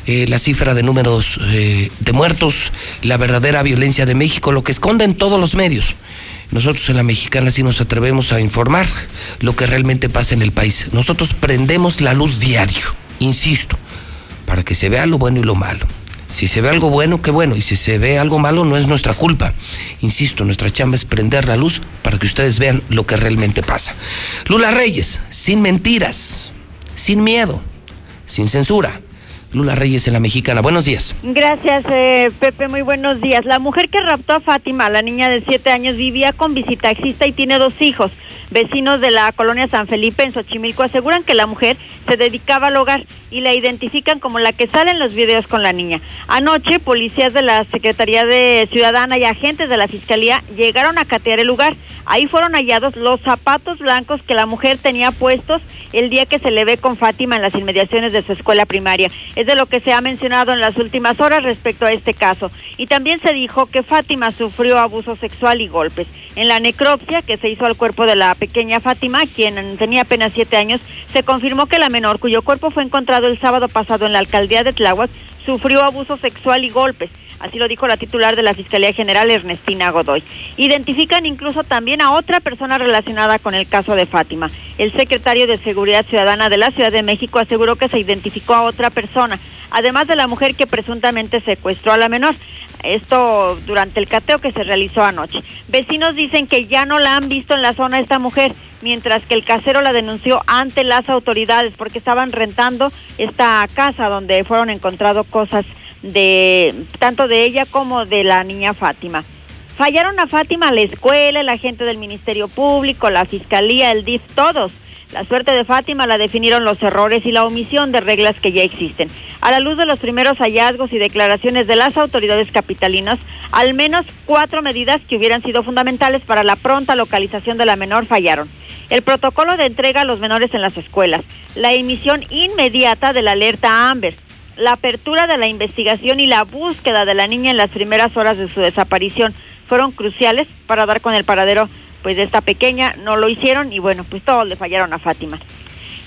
Eh, la cifra de números eh, de muertos, la verdadera violencia de México, lo que esconden todos los medios. Nosotros en la mexicana sí nos atrevemos a informar lo que realmente pasa en el país. Nosotros prendemos la luz diario, insisto, para que se vea lo bueno y lo malo. Si se ve algo bueno, qué bueno. Y si se ve algo malo, no es nuestra culpa. Insisto, nuestra chamba es prender la luz para que ustedes vean lo que realmente pasa. Lula Reyes, sin mentiras, sin miedo, sin censura Lula Reyes en la Mexicana. Buenos días. Gracias, eh, Pepe. Muy buenos días. La mujer que raptó a Fátima, la niña de siete años, vivía con visitaxista y tiene dos hijos. Vecinos de la colonia San Felipe en Xochimilco aseguran que la mujer se dedicaba al hogar y la identifican como la que sale en los videos con la niña. Anoche, policías de la Secretaría de Ciudadana y agentes de la Fiscalía llegaron a catear el lugar. Ahí fueron hallados los zapatos blancos que la mujer tenía puestos el día que se le ve con Fátima en las inmediaciones de su escuela primaria. De lo que se ha mencionado en las últimas horas respecto a este caso. Y también se dijo que Fátima sufrió abuso sexual y golpes. En la necropsia que se hizo al cuerpo de la pequeña Fátima, quien tenía apenas siete años, se confirmó que la menor, cuyo cuerpo fue encontrado el sábado pasado en la alcaldía de Tláhuac, sufrió abuso sexual y golpes. Así lo dijo la titular de la Fiscalía General, Ernestina Godoy. Identifican incluso también a otra persona relacionada con el caso de Fátima. El secretario de Seguridad Ciudadana de la Ciudad de México aseguró que se identificó a otra persona, además de la mujer que presuntamente secuestró a la menor. Esto durante el cateo que se realizó anoche. Vecinos dicen que ya no la han visto en la zona esta mujer, mientras que el casero la denunció ante las autoridades porque estaban rentando esta casa donde fueron encontrados cosas de tanto de ella como de la niña Fátima. Fallaron a Fátima la escuela, la gente del Ministerio Público, la Fiscalía, el DIF, todos. La suerte de Fátima la definieron los errores y la omisión de reglas que ya existen. A la luz de los primeros hallazgos y declaraciones de las autoridades capitalinas, al menos cuatro medidas que hubieran sido fundamentales para la pronta localización de la menor fallaron. El protocolo de entrega a los menores en las escuelas, la emisión inmediata de la alerta Amber, la apertura de la investigación y la búsqueda de la niña en las primeras horas de su desaparición fueron cruciales para dar con el paradero pues de esta pequeña, no lo hicieron y bueno, pues todos le fallaron a Fátima.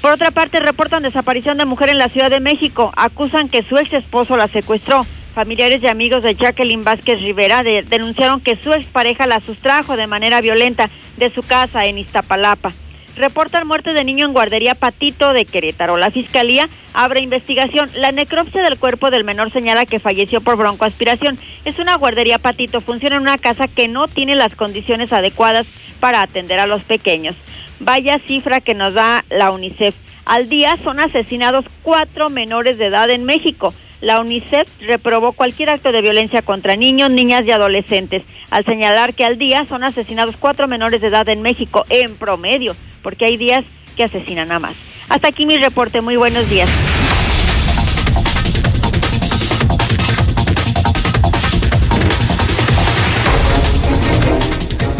Por otra parte, reportan desaparición de mujer en la Ciudad de México. Acusan que su ex esposo la secuestró. Familiares y amigos de Jacqueline Vázquez Rivera de- denunciaron que su expareja la sustrajo de manera violenta de su casa en Iztapalapa. Reportan muerte de niño en guardería Patito de Querétaro. La fiscalía abre investigación. La necropsia del cuerpo del menor señala que falleció por broncoaspiración. Es una guardería Patito. Funciona en una casa que no tiene las condiciones adecuadas para atender a los pequeños. Vaya cifra que nos da la UNICEF. Al día son asesinados cuatro menores de edad en México. La UNICEF reprobó cualquier acto de violencia contra niños, niñas y adolescentes, al señalar que al día son asesinados cuatro menores de edad en México en promedio, porque hay días que asesinan a más. Hasta aquí mi reporte. Muy buenos días.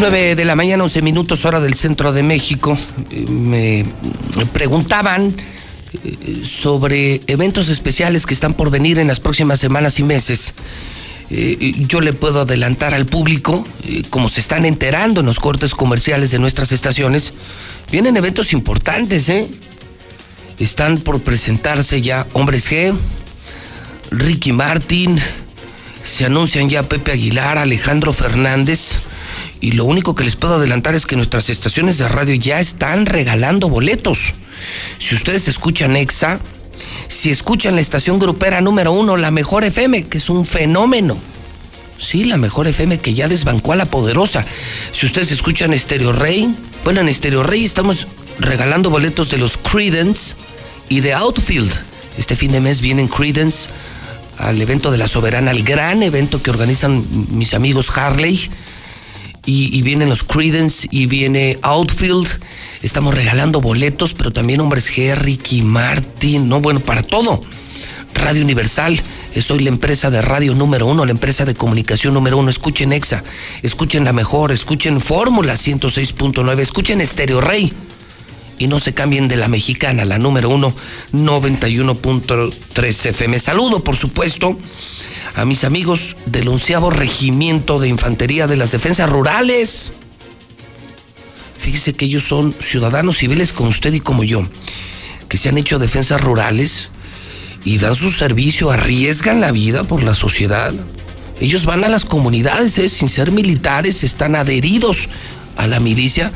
9 de la mañana, 11 minutos, hora del centro de México. Eh, Me preguntaban eh, sobre eventos especiales que están por venir en las próximas semanas y meses. Eh, Yo le puedo adelantar al público, eh, como se están enterando en los cortes comerciales de nuestras estaciones, vienen eventos importantes, ¿eh? Están por presentarse ya Hombres G, Ricky Martin, se anuncian ya Pepe Aguilar, Alejandro Fernández. Y lo único que les puedo adelantar es que nuestras estaciones de radio ya están regalando boletos. Si ustedes escuchan EXA, si escuchan la estación grupera número uno, la mejor FM, que es un fenómeno. Sí, la mejor FM que ya desbancó a la poderosa. Si ustedes escuchan Stereo Rey, bueno, en Stereo Rey estamos regalando boletos de los Credence y de Outfield. Este fin de mes vienen Credence al evento de la Soberana, al gran evento que organizan mis amigos Harley. Y, vienen los Credence y viene Outfield. Estamos regalando boletos, pero también hombres G, Ricky Martin, no, bueno, para todo. Radio Universal, eh, soy la empresa de radio número uno, la empresa de comunicación número uno. Escuchen EXA, escuchen la mejor, escuchen Fórmula 106.9, escuchen Estéreo Rey. Y no se cambien de la mexicana, la número uno, 91.3 FM. Saludo, por supuesto, a mis amigos del onceavo regimiento de infantería de las defensas rurales. Fíjese que ellos son ciudadanos civiles como usted y como yo, que se han hecho defensas rurales y dan su servicio, arriesgan la vida por la sociedad. Ellos van a las comunidades, ¿eh? sin ser militares, están adheridos a la milicia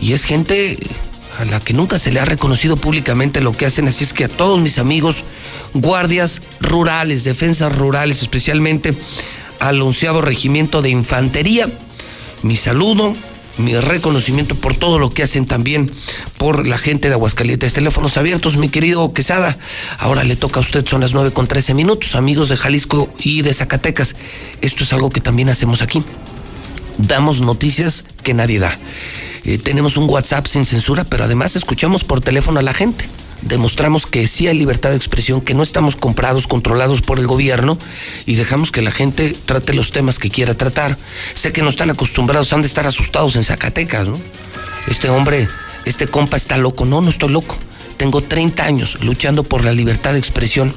y es gente a la que nunca se le ha reconocido públicamente lo que hacen. Así es que a todos mis amigos, guardias rurales, defensas rurales, especialmente al onceavo regimiento de infantería, mi saludo, mi reconocimiento por todo lo que hacen también por la gente de Aguascalientes. Teléfonos abiertos, mi querido Quesada. Ahora le toca a usted, son las 9 con 13 minutos, amigos de Jalisco y de Zacatecas. Esto es algo que también hacemos aquí. Damos noticias que nadie da. Eh, tenemos un WhatsApp sin censura, pero además escuchamos por teléfono a la gente. Demostramos que sí hay libertad de expresión, que no estamos comprados, controlados por el gobierno y dejamos que la gente trate los temas que quiera tratar. Sé que no están acostumbrados, han de estar asustados en Zacatecas, ¿no? Este hombre, este compa está loco. No, no estoy loco. Tengo 30 años luchando por la libertad de expresión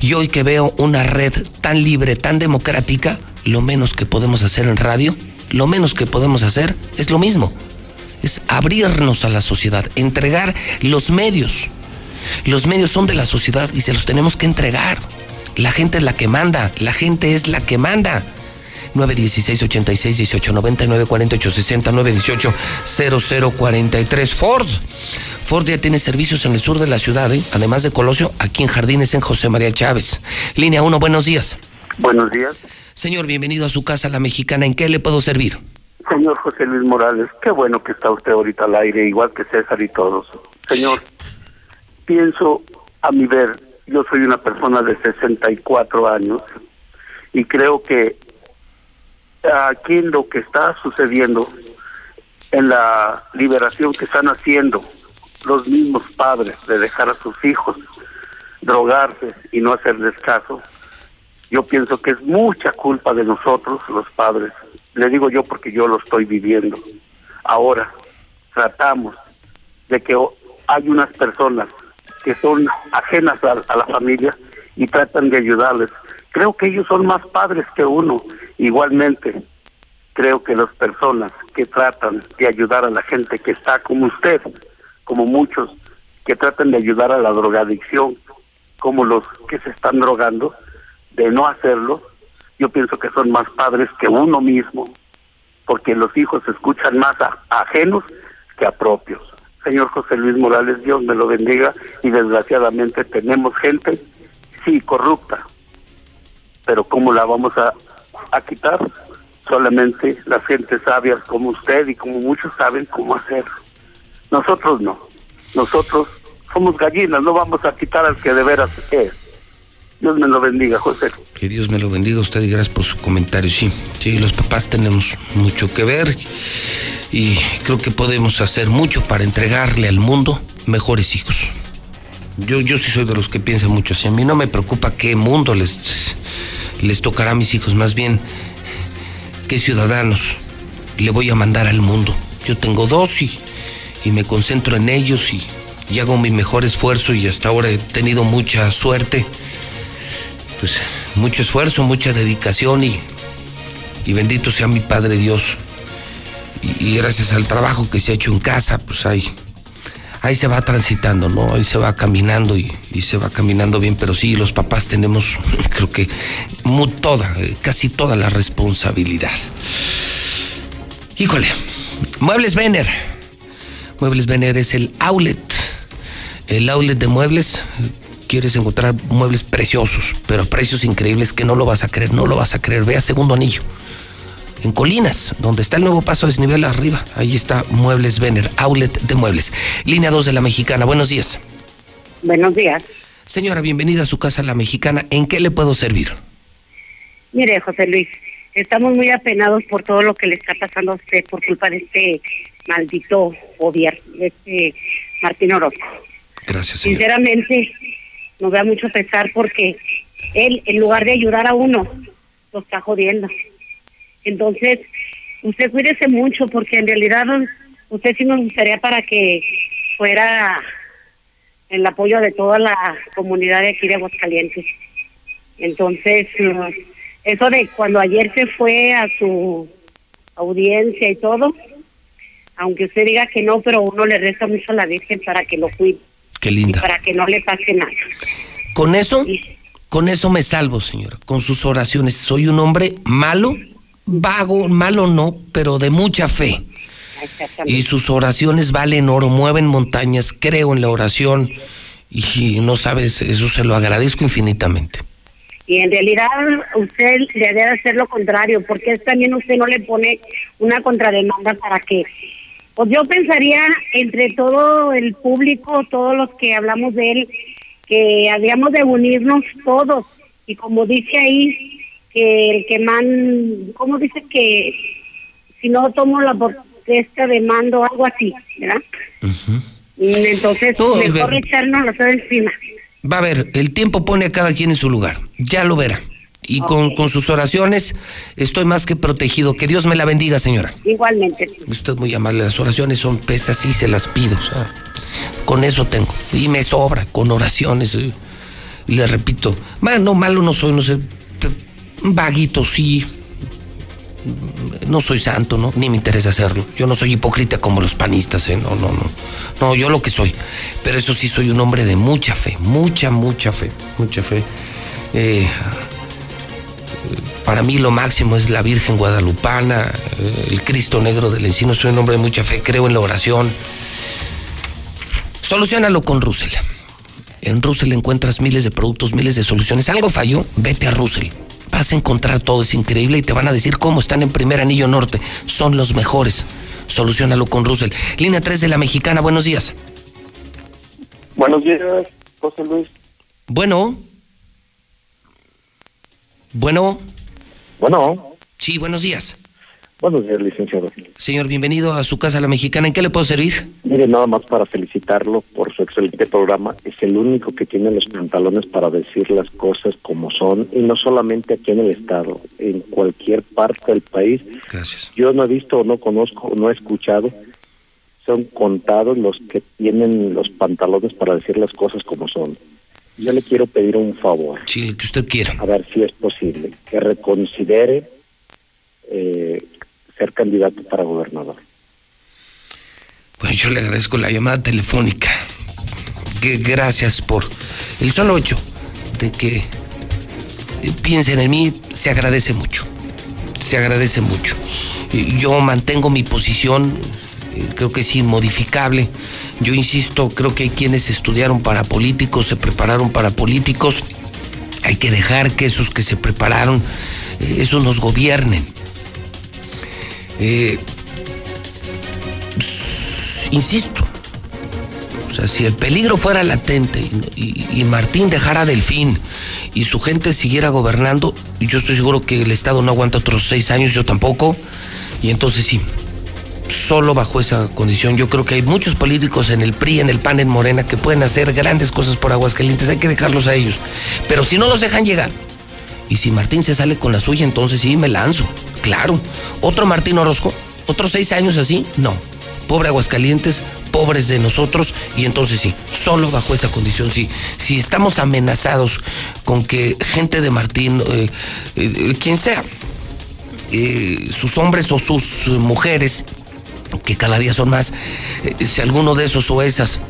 y hoy que veo una red tan libre, tan democrática, lo menos que podemos hacer en radio, lo menos que podemos hacer es lo mismo es abrirnos a la sociedad, entregar los medios. Los medios son de la sociedad y se los tenemos que entregar. La gente es la que manda, la gente es la que manda. 916 86 18 99 48 60 918 0043 Ford. Ford ya tiene servicios en el sur de la ciudad, ¿eh? además de Colosio, aquí en Jardines en José María Chávez. Línea 1, buenos días. Buenos días. Señor, bienvenido a su casa, la mexicana. ¿En qué le puedo servir? Señor José Luis Morales, qué bueno que está usted ahorita al aire, igual que César y todos. Señor, pienso a mi ver, yo soy una persona de 64 años y creo que aquí en lo que está sucediendo, en la liberación que están haciendo los mismos padres de dejar a sus hijos drogarse y no hacerles caso, yo pienso que es mucha culpa de nosotros, los padres. Le digo yo porque yo lo estoy viviendo. Ahora tratamos de que hay unas personas que son ajenas a la familia y tratan de ayudarles. Creo que ellos son más padres que uno. Igualmente, creo que las personas que tratan de ayudar a la gente que está como usted, como muchos, que tratan de ayudar a la drogadicción, como los que se están drogando, de no hacerlo, yo pienso que son más padres que uno mismo, porque los hijos escuchan más a, ajenos que a propios. Señor José Luis Morales, Dios me lo bendiga y desgraciadamente tenemos gente, sí, corrupta, pero ¿cómo la vamos a, a quitar? Solamente las gentes sabias como usted y como muchos saben cómo hacerlo. Nosotros no. Nosotros somos gallinas, no vamos a quitar al que de veras es. Dios me lo bendiga, José. Que Dios me lo bendiga a usted y gracias por su comentario. Sí, sí, los papás tenemos mucho que ver y creo que podemos hacer mucho para entregarle al mundo mejores hijos. Yo, yo sí soy de los que piensan mucho así. A mí no me preocupa qué mundo les, les tocará a mis hijos, más bien qué ciudadanos le voy a mandar al mundo. Yo tengo dos y, y me concentro en ellos y hago mi mejor esfuerzo y hasta ahora he tenido mucha suerte pues mucho esfuerzo, mucha dedicación y, y bendito sea mi Padre Dios. Y, gracias al trabajo que se ha hecho en casa, pues ahí, ahí se va transitando, ¿no? Ahí se va caminando y, se va caminando bien, pero sí, los papás tenemos, creo que toda, eh, casi toda la responsabilidad. Híjole, Muebles Vener. Muebles Vener es el outlet, el outlet de muebles quieres encontrar muebles preciosos, pero a precios increíbles que no lo vas a creer, no lo vas a creer. Ve a Segundo Anillo. En Colinas, donde está el nuevo paso a desnivel arriba, ahí está Muebles Vener, outlet de muebles. Línea 2 de la Mexicana, buenos días. Buenos días. Señora, bienvenida a su casa La Mexicana. ¿En qué le puedo servir? Mire, José Luis, estamos muy apenados por todo lo que le está pasando a usted por culpa de este maldito gobierno, de este Martín Orozco. Gracias, señor. Sinceramente, nos da mucho pesar porque él, en lugar de ayudar a uno, lo está jodiendo. Entonces, usted cuídese mucho porque en realidad usted sí nos gustaría para que fuera el apoyo de toda la comunidad de aquí de Aguascalientes. Entonces, eso de cuando ayer se fue a su audiencia y todo, aunque usted diga que no, pero uno le resta mucho a la Virgen para que lo cuide Qué y linda. para que no le pase nada. Con eso, con eso me salvo, señora, con sus oraciones. Soy un hombre malo, vago, malo no, pero de mucha fe. Y sus oraciones valen oro, mueven montañas, creo en la oración y no sabes, eso se lo agradezco infinitamente. Y en realidad usted le debe hacer lo contrario, porque es también usted no le pone una contrademanda para que... Pues yo pensaría entre todo el público, todos los que hablamos de él, que habíamos de unirnos todos. Y como dice ahí, que el que man... ¿Cómo dice que si no tomo la protesta de mando algo así, ¿verdad? Y Entonces, No, mejor echarnos la encima. Va a ver, el tiempo pone a cada quien en su lugar, ya lo verá. Y con, con sus oraciones estoy más que protegido. Que Dios me la bendiga, señora. Igualmente. Usted es muy amable, las oraciones son pesas y se las pido. con eso tengo. Y me sobra, con oraciones. eh. Y le repito, "Ma, no, malo no soy, no sé. vaguito sí. No soy santo, ¿no? Ni me interesa hacerlo. Yo no soy hipócrita como los panistas, ¿eh? No, no, no. No, yo lo que soy. Pero eso sí, soy un hombre de mucha fe. Mucha, mucha fe. Mucha fe. Eh, para mí lo máximo es la Virgen Guadalupana, eh, el Cristo Negro del Encino. Soy un hombre de mucha fe, creo en la oración. Solucionalo con Russell. En Russell encuentras miles de productos, miles de soluciones. Algo falló, vete a Russell. Vas a encontrar todo, es increíble y te van a decir cómo están en primer anillo norte. Son los mejores. Solucionalo con Russell. Línea 3 de la Mexicana, buenos días. Buenos días, José Luis. Bueno. Bueno. Bueno. Sí, buenos días. Buenos días, licenciado. Señor, bienvenido a su casa, la mexicana. ¿En qué le puedo servir? Mire, nada más para felicitarlo por su excelente programa. Es el único que tiene los pantalones para decir las cosas como son, y no solamente aquí en el Estado, en cualquier parte del país. Gracias. Yo no he visto, no conozco, no he escuchado. Son contados los que tienen los pantalones para decir las cosas como son. Yo le quiero pedir un favor. Sí, el que usted quiera. A ver si es posible. Que reconsidere eh, ser candidato para gobernador. Bueno, yo le agradezco la llamada telefónica. Que gracias por el solo hecho de que eh, piensen en mí, se agradece mucho. Se agradece mucho. Yo mantengo mi posición, creo que es inmodificable. Yo insisto, creo que hay quienes estudiaron para políticos, se prepararon para políticos. Hay que dejar que esos que se prepararon, eh, esos nos gobiernen. Eh, insisto, o sea, si el peligro fuera latente y, y- y Martín dejara Delfín y su gente siguiera gobernando, yo estoy seguro que el Estado no aguanta otros seis años, yo tampoco, y entonces sí, solo bajo esa condición. Yo creo que hay muchos políticos en el PRI, en el PAN, en Morena, que pueden hacer grandes cosas por Aguascalientes, hay que dejarlos a ellos. Pero si no los dejan llegar, y si Martín se sale con la suya, entonces sí, me lanzo. Claro. ¿Otro Martín Orozco? ¿Otros seis años así? No. Pobre Aguascalientes, pobres de nosotros, y entonces sí, solo bajo esa condición, sí. Si estamos amenazados con que gente de Martín, eh, eh, quien sea, eh, sus hombres o sus mujeres, que cada día son más, eh, si alguno de esos o esas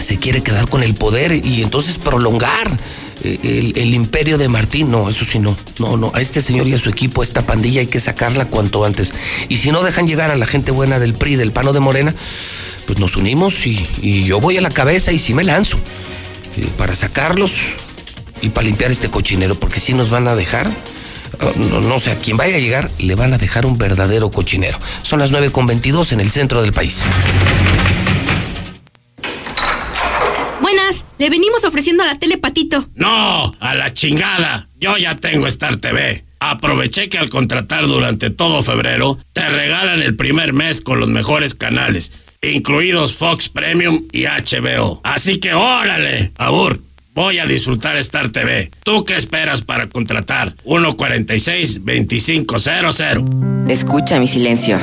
se quiere quedar con el poder y entonces prolongar eh, el, el imperio de Martín, no, eso sí no, no, no, a este señor y a su equipo, a esta pandilla hay que sacarla cuanto antes. Y si no dejan llegar a la gente buena del PRI, del PANO de Morena, pues nos unimos y, yo voy a la cabeza y sí me lanzo eh, para sacarlos y para limpiar este cochinero, porque si nos van a dejar, no, no sé, a quien vaya a llegar le van a dejar un verdadero cochinero. Son las 9 con 22 en el centro del país. Buenas, le venimos ofreciendo a la tele Patito. No, a la chingada. Yo ya tengo Star TV. Aproveché que al contratar durante todo febrero, te regalan el primer mes con los mejores canales, incluidos Fox Premium y HBO. Así que órale, Abur, voy a disfrutar Star TV. ¿Tú qué esperas para contratar? 146-2500. Escucha mi silencio.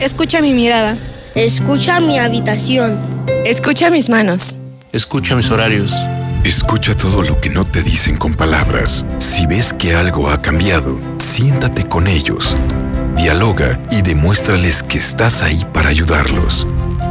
Escucha mi mirada. Escucha mi habitación. Escucha mis manos. Escucha mis horarios. Escucha todo lo que no te dicen con palabras. Si ves que algo ha cambiado, siéntate con ellos. Dialoga y demuéstrales que estás ahí para ayudarlos.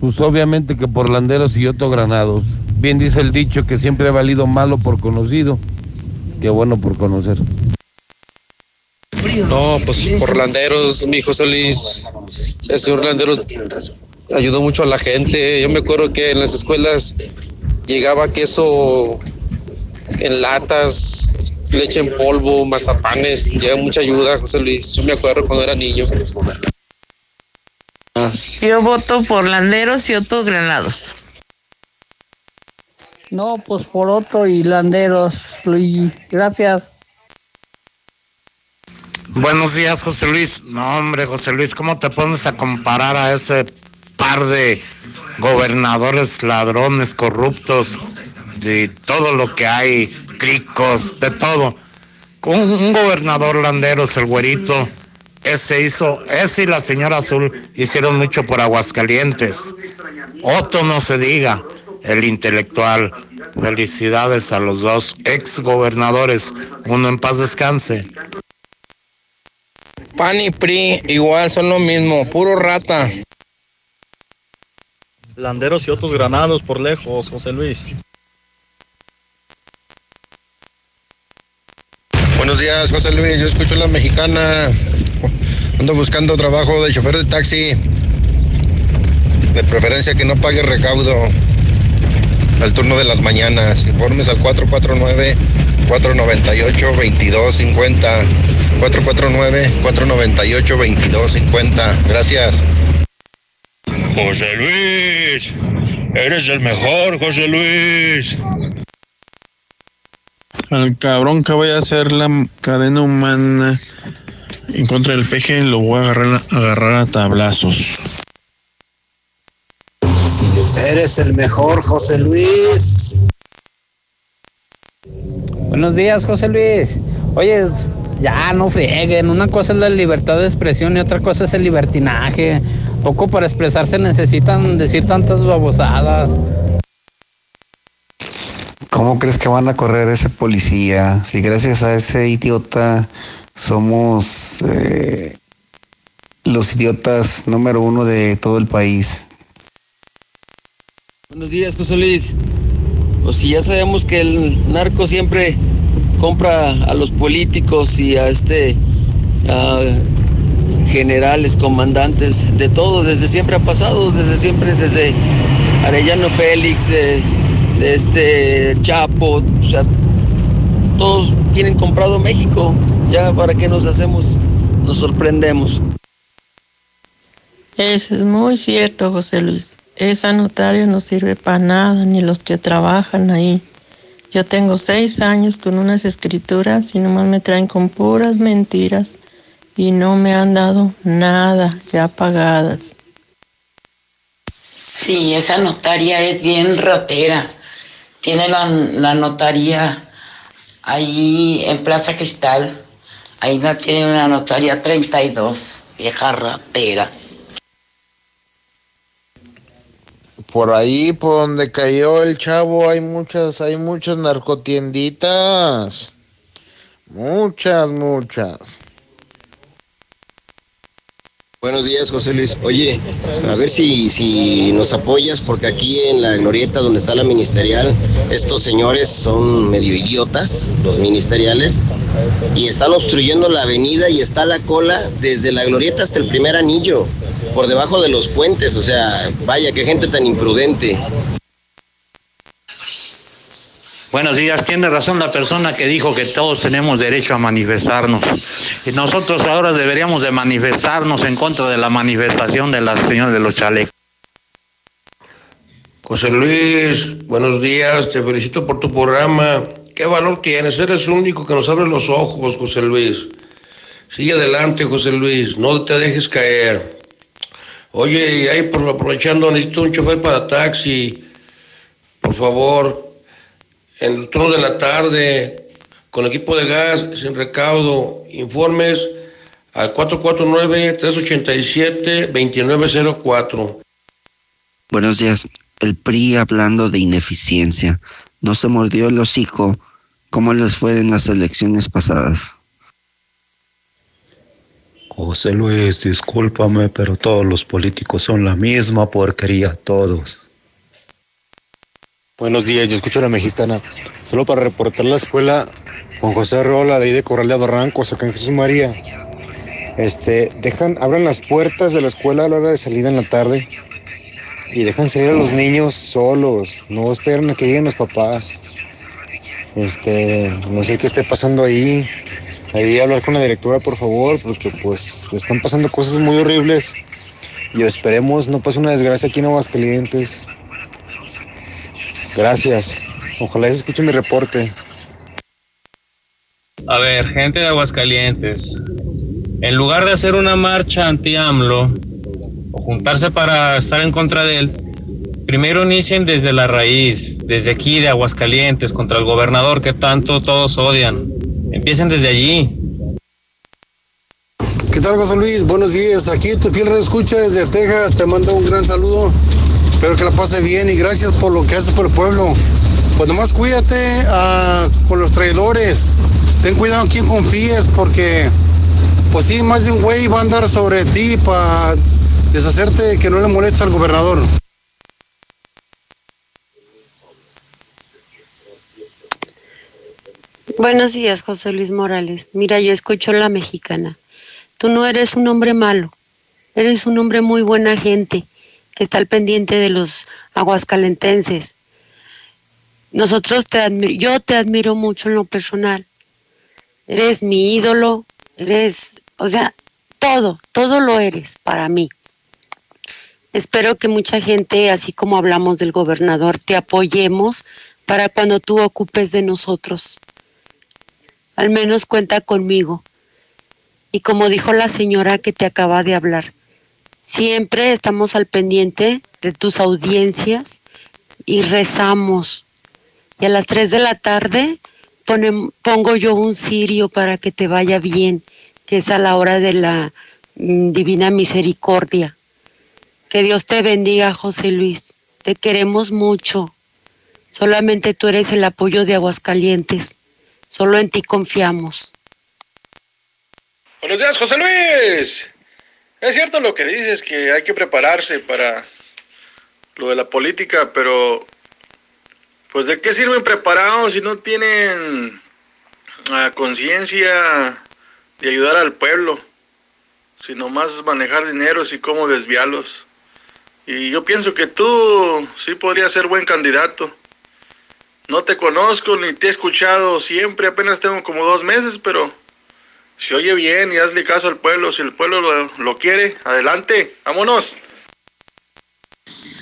Pues obviamente que por landeros y otro granados. Bien dice el dicho que siempre ha valido malo por conocido. Qué bueno por conocer. No, pues por Landeros, mi José Luis. El señor ayudó mucho a la gente. Yo me acuerdo que en las escuelas llegaba queso en latas, leche en polvo, mazapanes. Llega mucha ayuda, José Luis. Yo me acuerdo cuando era niño. Yo voto por Landeros y otros Granados. No, pues por otro y Landeros, Luigi. Gracias. Buenos días, José Luis. No, hombre, José Luis, ¿cómo te pones a comparar a ese par de gobernadores ladrones, corruptos, de todo lo que hay, cricos, de todo? Con un gobernador landeros, el güerito, ese hizo, ese y la señora Azul hicieron mucho por Aguascalientes. Otto no se diga, el intelectual. Felicidades a los dos ex gobernadores. Uno en paz descanse. PAN y PRI igual son lo mismo, puro rata. Landeros y otros granados por lejos, José Luis. Buenos días, José Luis. Yo escucho la mexicana. Ando buscando trabajo de chofer de taxi. De preferencia que no pague recaudo. Al turno de las mañanas. Informes al 449-498-2250. 449-498-2250. Gracias. José Luis, eres el mejor, José Luis. Al cabrón que vaya a hacer la cadena humana en contra del peje, lo voy a agarrar, agarrar a tablazos. Eres el mejor, José Luis. Buenos días, José Luis. Oye, ya no frieguen. Una cosa es la libertad de expresión y otra cosa es el libertinaje. Poco para expresarse necesitan decir tantas babosadas. ¿Cómo crees que van a correr ese policía? Si gracias a ese idiota somos eh, los idiotas número uno de todo el país. Buenos días, José Luis. Pues si ya sabemos que el narco siempre compra a los políticos y a este a generales, comandantes, de todo, desde siempre ha pasado, desde siempre, desde Arellano Félix, eh, este Chapo, o sea, todos tienen comprado México, ya para qué nos hacemos, nos sorprendemos. Eso es muy cierto, José Luis. Esa notaria no sirve para nada, ni los que trabajan ahí. Yo tengo seis años con unas escrituras y nomás me traen con puras mentiras y no me han dado nada ya pagadas. Sí, esa notaria es bien ratera. Tiene la, notaría ahí en Plaza Cristal. Ahí la tiene la notaria 32, vieja ratera. Por ahí, por donde cayó el chavo, hay muchas, hay muchas narcotienditas. Muchas, muchas. Buenos días, José Luis. Oye, a ver si, si nos apoyas, porque aquí en la glorieta donde está la ministerial, estos señores son medio idiotas, los ministeriales, y están obstruyendo la avenida y está la cola desde la glorieta hasta el primer anillo, por debajo de los puentes. O sea, vaya, qué gente tan imprudente. Buenos días, tiene razón la persona que dijo que todos tenemos derecho a manifestarnos. Y nosotros ahora deberíamos de manifestarnos en contra de la manifestación de la señora de los chalecos. José Luis, buenos días, te felicito por tu programa. ¿Qué valor tienes? Eres el único que nos abre los ojos, José Luis. Sigue adelante, José Luis, no te dejes caer. Oye, ahí aprovechando, necesito un chofer para taxi. Por favor, en el turno de la tarde, con equipo de gas, sin recaudo, informes al 449-387-2904. Buenos días. El PRI hablando de ineficiencia. No se mordió el hocico como les fue en las elecciones pasadas. José Luis, discúlpame, pero todos los políticos son la misma porquería, todos. Buenos días, yo escucho a la mexicana. Solo para reportar la escuela con José Rola de ahí de Corral de Barrancos, acá en Jesús María. Este, dejan, abran las puertas de la escuela a la hora de salida en la tarde y dejan salir a los niños solos. No esperan a que lleguen los papás. Este, no sé qué esté pasando ahí. Ahí hablar con la directora, por favor, porque pues están pasando cosas muy horribles y esperemos no pase una desgracia aquí en Aguascalientes. Gracias. Ojalá se escuche mi reporte. A ver, gente de Aguascalientes, en lugar de hacer una marcha anti-AMLO o juntarse para estar en contra de él, primero inicien desde la raíz, desde aquí de Aguascalientes, contra el gobernador que tanto todos odian. Empiecen desde allí. ¿Qué tal, José Luis? Buenos días. Aquí tu fiel escucha desde Texas. Te mando un gran saludo. Espero que la pase bien y gracias por lo que haces por el pueblo. Pues nomás cuídate ah, con los traidores. Ten cuidado en quién confíes porque, pues sí, más de un güey va a andar sobre ti para deshacerte que no le molestes al gobernador. Buenos días, José Luis Morales. Mira, yo escucho la mexicana. Tú no eres un hombre malo, eres un hombre muy buena gente que está al pendiente de los aguascalentenses. Nosotros te admiro, yo te admiro mucho en lo personal. Eres mi ídolo, eres, o sea, todo, todo lo eres para mí. Espero que mucha gente, así como hablamos del gobernador, te apoyemos para cuando tú ocupes de nosotros. Al menos cuenta conmigo. Y como dijo la señora que te acaba de hablar, siempre estamos al pendiente de tus audiencias y rezamos. Y a las 3 de la tarde pongo yo un cirio para que te vaya bien, que es a la hora de la mm, divina misericordia. Que Dios te bendiga, José Luis. Te queremos mucho. Solamente tú eres el apoyo de Aguascalientes. Solo en ti confiamos. Buenos días, José Luis. Es cierto lo que dices, que hay que prepararse para lo de la política, pero pues de qué sirven preparados si no tienen la conciencia de ayudar al pueblo, sino más manejar dineros y cómo desviarlos. Y yo pienso que tú sí podrías ser buen candidato. No te conozco ni te he escuchado siempre, apenas tengo como dos meses, pero si oye bien y hazle caso al pueblo, si el pueblo lo, lo quiere, adelante, vámonos.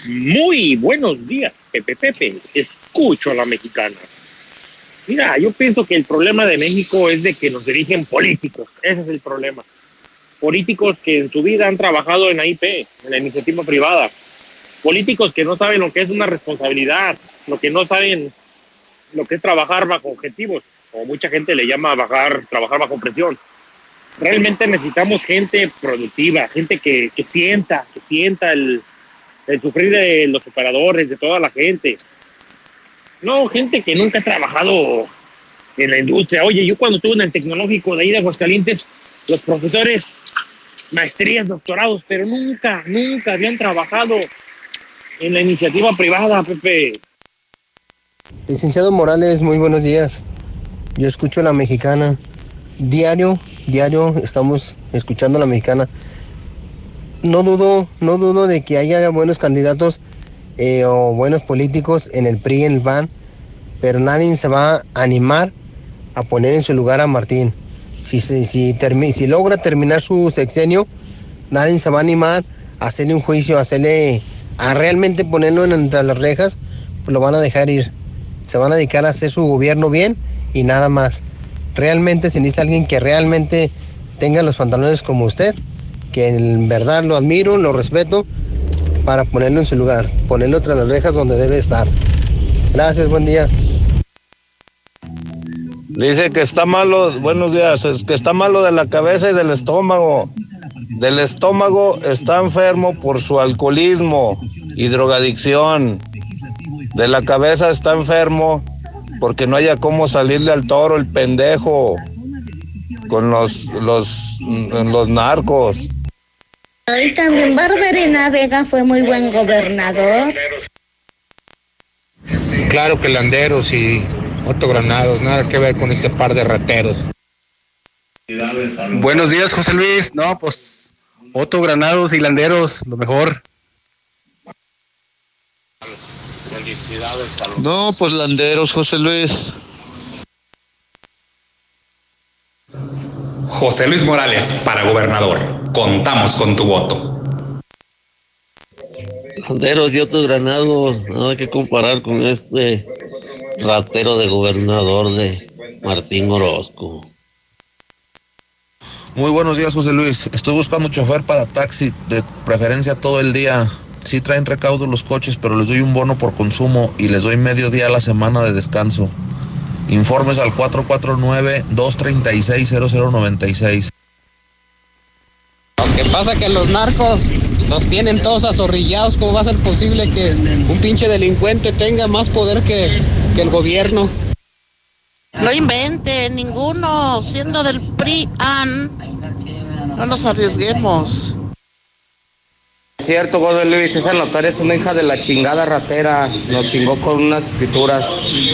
Muy buenos días, Pepe Pepe. Escucho a la mexicana. Mira, yo pienso que el problema de México es de que nos dirigen políticos. Ese es el problema. Políticos que en su vida han trabajado en AIP, en la iniciativa privada. Políticos que no saben lo que es una responsabilidad, lo que no saben lo que es trabajar bajo objetivos, o mucha gente le llama bajar, trabajar bajo presión. Realmente necesitamos gente productiva, gente que, que sienta, que sienta el, el sufrir de los operadores, de toda la gente. No, gente que nunca ha trabajado en la industria. Oye, yo cuando estuve en el tecnológico de ahí de Aguascalientes, los profesores, maestrías, doctorados, pero nunca, nunca habían trabajado en la iniciativa privada, Pepe. Licenciado Morales, muy buenos días. Yo escucho la mexicana. Diario, diario estamos escuchando la mexicana. No dudo, no dudo de que haya buenos candidatos eh, o buenos políticos en el PRI, en el PAN, pero nadie se va a animar a poner en su lugar a Martín. Si, si, si, si logra terminar su sexenio, nadie se va a animar a hacerle un juicio, a hacerle, a realmente ponerlo en- entre las rejas, pues lo van a dejar ir. Se van a dedicar a hacer su gobierno bien y nada más. Realmente se necesita alguien que realmente tenga los pantalones como usted, que en verdad lo admiro, lo respeto, para ponerlo en su lugar, ponerlo tras las rejas donde debe estar. Gracias, buen día. Dice que está malo, buenos días, es que está malo de la cabeza y del estómago. Del estómago está enfermo por su alcoholismo y drogadicción. De la cabeza está enfermo porque no haya cómo salirle al toro el pendejo con los, los, los narcos. Y también Barberina Vega fue muy buen gobernador. Claro que landeros y Otto Granados, nada que ver con ese par de rateros. Buenos días, José Luis. No, pues Otto Granados y Landeros, lo mejor. Felicidades a No, pues Landeros, José Luis. José Luis Morales para gobernador. Contamos con tu voto. Landeros y otros granados, nada que comparar con este ratero de gobernador de Martín Orozco. Muy buenos días, José Luis. Estoy buscando chofer para taxi, de preferencia todo el día. Sí traen recaudo los coches, pero les doy un bono por consumo y les doy medio día a la semana de descanso. Informes al 449-236-0096. Lo que pasa que los narcos los tienen todos azorrillados. ¿Cómo va a ser posible que un pinche delincuente tenga más poder que, que el gobierno? No invente ninguno, siendo del PRI-AN. No nos arriesguemos. Cierto, José Luis, esa notaria es una hija de la chingada ratera. Nos chingó con unas escrituras,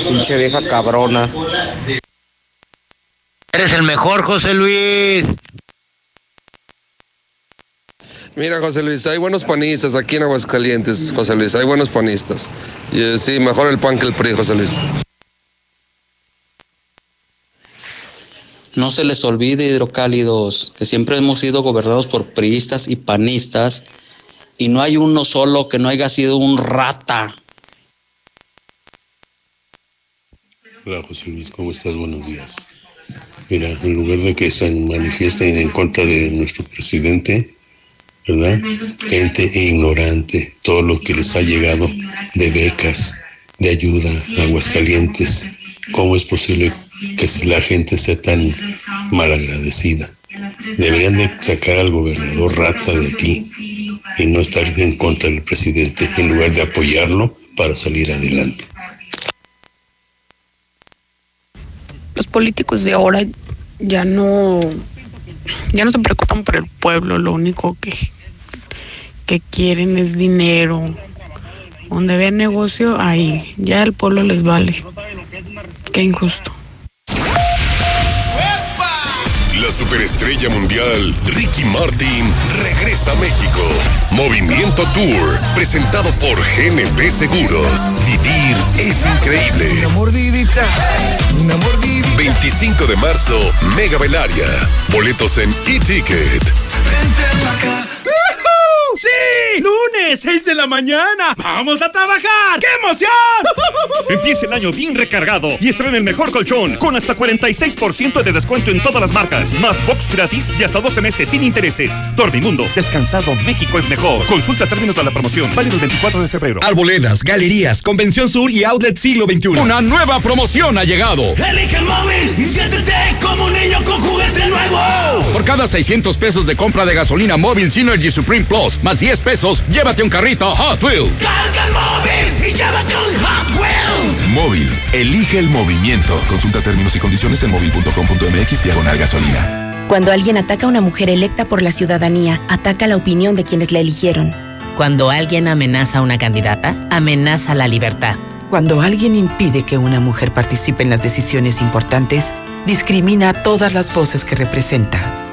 pinche vieja cabrona. Eres el mejor, José Luis. Mira, José Luis, hay buenos panistas aquí en Aguascalientes, José Luis, hay buenos panistas. Y, eh, sí, mejor el pan que el PRI, José Luis. No se les olvide, hidrocálidos, que siempre hemos sido gobernados por priistas y panistas y no hay uno solo que no haya sido un rata. Hola José Luis, ¿cómo estás? Buenos días. Mira, en lugar de que se manifiesten en contra de nuestro presidente, ¿verdad? Gente ignorante, todo lo que les ha llegado de becas, de ayuda Aguascalientes. ¿Cómo es posible que la gente sea tan malagradecida? Deberían de sacar al gobernador rata de aquí y no estar en contra del presidente en lugar de apoyarlo para salir adelante. Los políticos de ahora ya no ya no se preocupan por el pueblo, lo único que, que quieren es dinero. Donde vean negocio, ahí, ya el pueblo les vale. Qué injusto. Superestrella mundial Ricky Martin regresa a México. Movimiento Tour, presentado por GNP Seguros. Vivir es increíble. Una mordidita, una mordidita. 25 de marzo, Mega Belaria. Boletos en e-ticket. ¡Sí! ¡Lunes, 6 de la mañana! ¡Vamos a trabajar! ¡Qué emoción! Empieza el año bien recargado y estrena el mejor colchón con hasta 46% de descuento en todas las marcas. Más box gratis y hasta 12 meses sin intereses. Dormimundo, descansado, México es mejor. Consulta términos de la promoción. Válido el 24 de febrero. Arboledas, galerías, Convención Sur y Outlet Siglo XXI. Una nueva promoción ha llegado. Elige el móvil y siéntete como un niño con juguete nuevo. Por cada 600 pesos de compra de gasolina móvil Synergy Supreme Plus, más 10 pesos, llévate un carrito Hot Wheels. Carga el móvil y llévate un Hot Wheels. Móvil, elige el movimiento. Consulta términos y condiciones en móvil.com.mx diagonal gasolina. Cuando alguien ataca a una mujer electa por la ciudadanía, ataca la opinión de quienes la eligieron. Cuando alguien amenaza a una candidata, amenaza la libertad. Cuando alguien impide que una mujer participe en las decisiones importantes, discrimina a todas las voces que representa.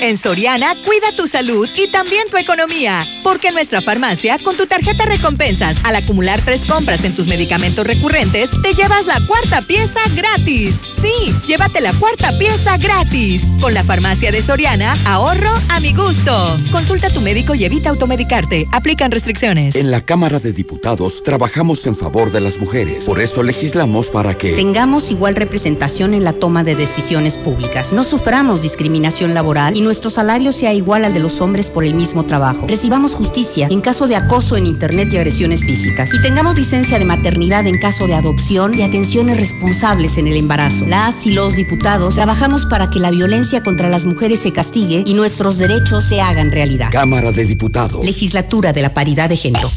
En Soriana, cuida tu salud y también tu economía. Porque en nuestra farmacia, con tu tarjeta recompensas, al acumular tres compras en tus medicamentos recurrentes, te llevas la cuarta pieza gratis. Sí, llévate la cuarta pieza gratis. Con la farmacia de Soriana, ahorro a mi gusto. Consulta a tu médico y evita automedicarte. Aplican restricciones. En la Cámara de Diputados trabajamos en favor de las mujeres. Por eso legislamos para que tengamos igual representación en la toma de decisiones públicas. No suframos discriminación laboral y nuestro salario sea igual al de los hombres por el mismo trabajo. Recibamos justicia en caso de acoso en Internet y agresiones físicas. Y tengamos licencia de maternidad en caso de adopción y atenciones responsables en el embarazo. Las y los diputados trabajamos para que la violencia contra las mujeres se castigue y nuestros derechos se hagan realidad. Cámara de Diputados. Legislatura de la Paridad de Género.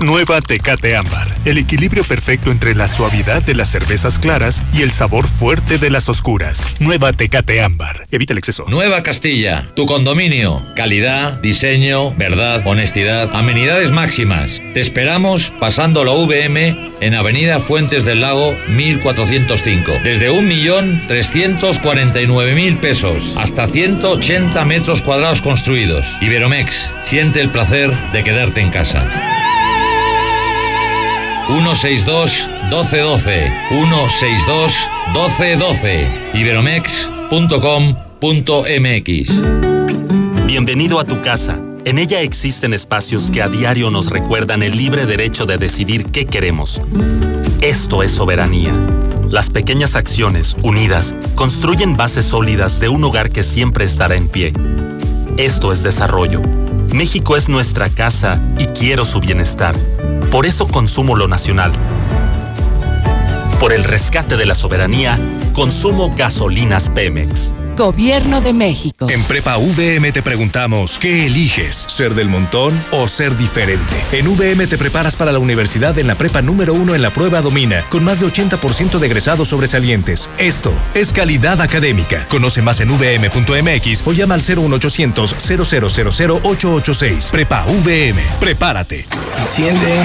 Nueva Tecate Ámbar. El equilibrio perfecto entre la suavidad de las cervezas claras y el sabor fuerte de las oscuras. Nueva Tecate Ámbar. Evita el exceso. Nueva Castilla. Tu condominio. Calidad, diseño, verdad, honestidad, amenidades máximas. Te esperamos pasando la VM en Avenida Fuentes del Lago 1405. Desde 1.349.000 pesos hasta 180 metros cuadrados construidos. Iberomex. Siente el placer de quedarte en casa. 162 1212 162 1212 iberomex.com.mx Bienvenido a tu casa. En ella existen espacios que a diario nos recuerdan el libre derecho de decidir qué queremos. Esto es soberanía. Las pequeñas acciones, unidas, construyen bases sólidas de un hogar que siempre estará en pie. Esto es desarrollo. México es nuestra casa y quiero su bienestar. Por eso consumo lo nacional. Por el rescate de la soberanía, consumo gasolinas Pemex. Gobierno de México. En Prepa VM te preguntamos, ¿qué eliges? ¿Ser del montón o ser diferente? En VM te preparas para la universidad en la prepa número uno en la prueba Domina, con más de 80% de egresados sobresalientes. Esto es calidad académica. Conoce más en vm.mx o llama al 01800 0000 886. Prepa VM. Prepárate. Enciende.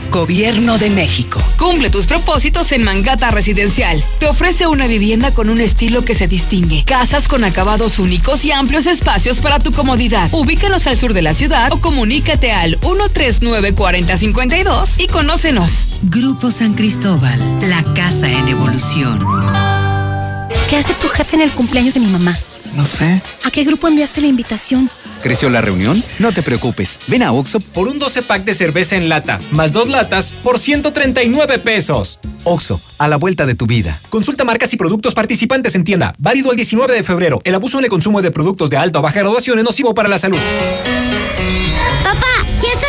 Gobierno de México. Cumple tus propósitos en Mangata Residencial. Te ofrece una vivienda con un estilo que se distingue. Casas con acabados únicos y amplios espacios para tu comodidad. Ubícanos al sur de la ciudad o comunícate al 139-4052 y conócenos. Grupo San Cristóbal, la casa en evolución. ¿Qué hace tu jefe en el cumpleaños de mi mamá? No sé. ¿A qué grupo enviaste la invitación? ¿Creció la reunión? No te preocupes. Ven a Oxo por un 12 pack de cerveza en lata, más dos latas por 139 pesos. Oxo, a la vuelta de tu vida. Consulta marcas y productos participantes en tienda. Válido el 19 de febrero. El abuso en el consumo de productos de alta o baja graduación es nocivo para la salud. Papá, ¿ya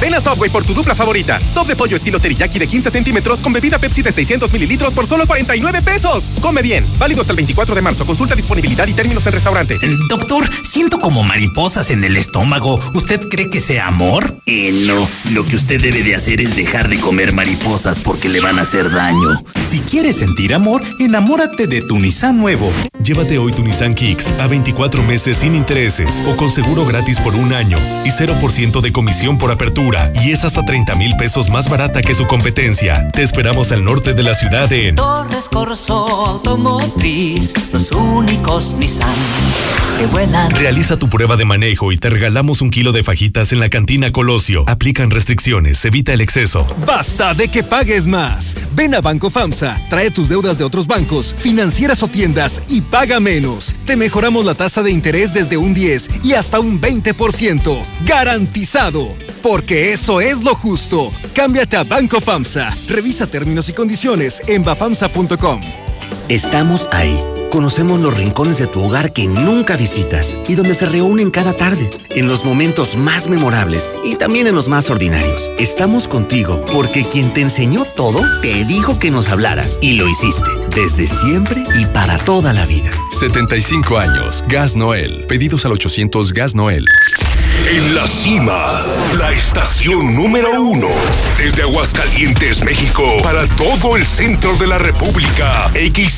Ven a Subway por tu dupla favorita. Sop de pollo estilo teriyaki de 15 centímetros con bebida Pepsi de 600 mililitros por solo 49 pesos. Come bien. Válido hasta el 24 de marzo. Consulta disponibilidad y términos en restaurante. Doctor, siento como mariposas en el estómago. ¿Usted cree que sea amor? Eh, no. Lo que usted debe de hacer es dejar de comer mariposas porque le van a hacer daño. Si quieres sentir amor, enamórate de tu Nissan nuevo. Llévate hoy tu Nissan Kicks a 24 meses sin intereses o con seguro gratis por un año y 0% de comisión por apertura y es hasta 30 mil pesos más barata que su competencia. Te esperamos al norte de la ciudad en Torres Corso Automotriz, los únicos Nissan que vuelan. Realiza tu prueba de manejo y te regalamos un kilo de fajitas en la cantina Colosio. Aplican restricciones, evita el exceso. Basta de que pagues más. Ven a Banco FAMSA, trae tus deudas de otros bancos, financieras o tiendas y paga menos. Te mejoramos la tasa de interés desde un 10 y hasta un 20%. Garantizado. Porque eso es lo justo. Cámbiate a Banco FAMSA. Revisa términos y condiciones en bafamsa.com. Estamos ahí. Conocemos los rincones de tu hogar que nunca visitas y donde se reúnen cada tarde, en los momentos más memorables y también en los más ordinarios. Estamos contigo porque quien te enseñó todo te dijo que nos hablaras y lo hiciste desde siempre y para toda la vida. 75 años. Gas Noel. Pedidos al 800 Gas Noel. En la cima, la estación número uno. Desde Aguascalientes, México, para todo el centro de la República.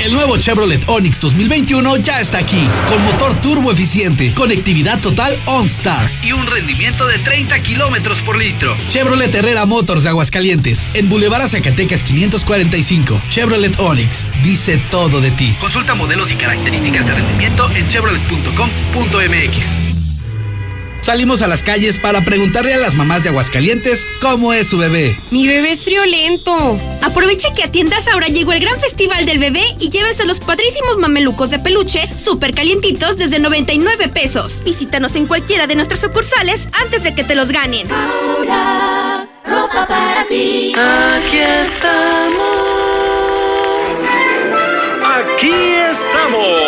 El nuevo Chevrolet Onix 2021 ya está aquí, con motor turbo eficiente, conectividad total OnStar y un rendimiento de 30 kilómetros por litro. Chevrolet Herrera Motors de Aguascalientes, en Boulevard Zacatecas 545. Chevrolet Onix, dice todo de ti. Consulta modelos y características de rendimiento en chevrolet.com.mx. Salimos a las calles para preguntarle a las mamás de Aguascalientes cómo es su bebé. Mi bebé es friolento. Aproveche que a tiendas ahora llegó el gran festival del bebé y llévese los padrísimos mamelucos de peluche súper calientitos desde 99 pesos. Visítanos en cualquiera de nuestras sucursales antes de que te los ganen. Ahora, ropa para ti. Aquí estamos. Aquí estamos.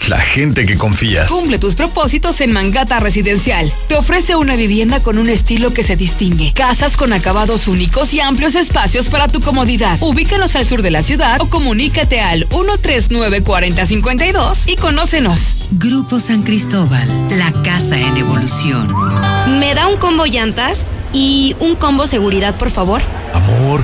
la gente que confías. Cumple tus propósitos en Mangata Residencial. Te ofrece una vivienda con un estilo que se distingue. Casas con acabados únicos y amplios espacios para tu comodidad. Ubícanos al sur de la ciudad o comunícate al 139-4052 y conócenos. Grupo San Cristóbal, la casa en evolución. ¿Me da un combo llantas? ¿Y un combo seguridad, por favor? Amor,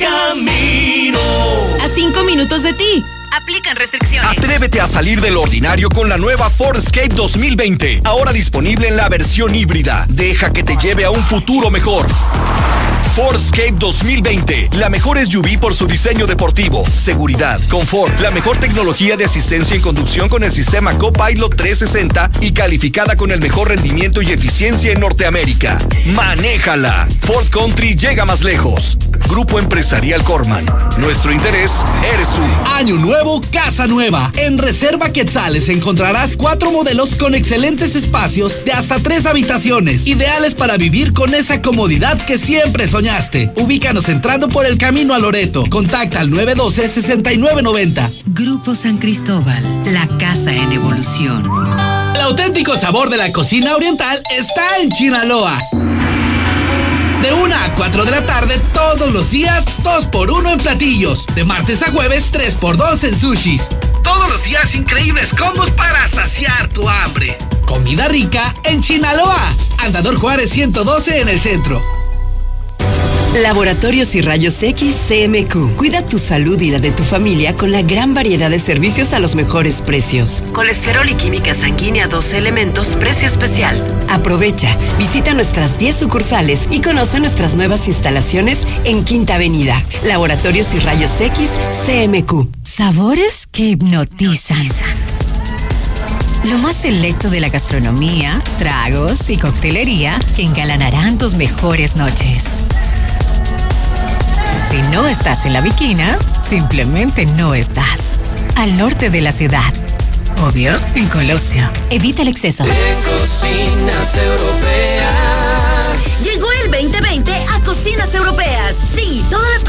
camino. A cinco minutos de ti. Aplican restricciones. Atrévete a salir del ordinario con la nueva Escape 2020. Ahora disponible en la versión híbrida. Deja que te lleve a un futuro mejor. Escape 2020. La mejor SUV por su diseño deportivo, seguridad, confort, la mejor tecnología de asistencia en conducción con el sistema Copilot 360 y calificada con el mejor rendimiento y eficiencia en Norteamérica. Manéjala. Ford Country llega más lejos. Grupo Empresarial Corman. Nuestro interés eres tú. Año nuevo, casa nueva. En Reserva Quetzales encontrarás cuatro modelos con excelentes espacios de hasta tres habitaciones, ideales para vivir con esa comodidad que siempre soñaste. Ubícanos entrando por el camino a Loreto. Contacta al 912-6990. Grupo San Cristóbal, la casa en evolución. El auténtico sabor de la cocina oriental está en Chinaloa. De 1 a 4 de la tarde todos los días, 2 por 1 en platillos. De martes a jueves, 3 por 2 en sushis. Todos los días increíbles combos para saciar tu hambre. Comida rica en Chinaloa. Andador Juárez 112 en el centro. Laboratorios y Rayos X CMQ. Cuida tu salud y la de tu familia con la gran variedad de servicios a los mejores precios. Colesterol y química sanguínea 12 elementos, precio especial. Aprovecha, visita nuestras 10 sucursales y conoce nuestras nuevas instalaciones en Quinta Avenida. Laboratorios y Rayos X CMQ. Sabores que hipnotizan. Lo más selecto de la gastronomía, tragos y coctelería que engalanarán tus mejores noches. Si no estás en la Viquina, simplemente no estás. Al norte de la ciudad. Obvio, en Colosio. Evita el exceso. En cocinas europeas. Llegó el 2020 a Cocinas Europeas.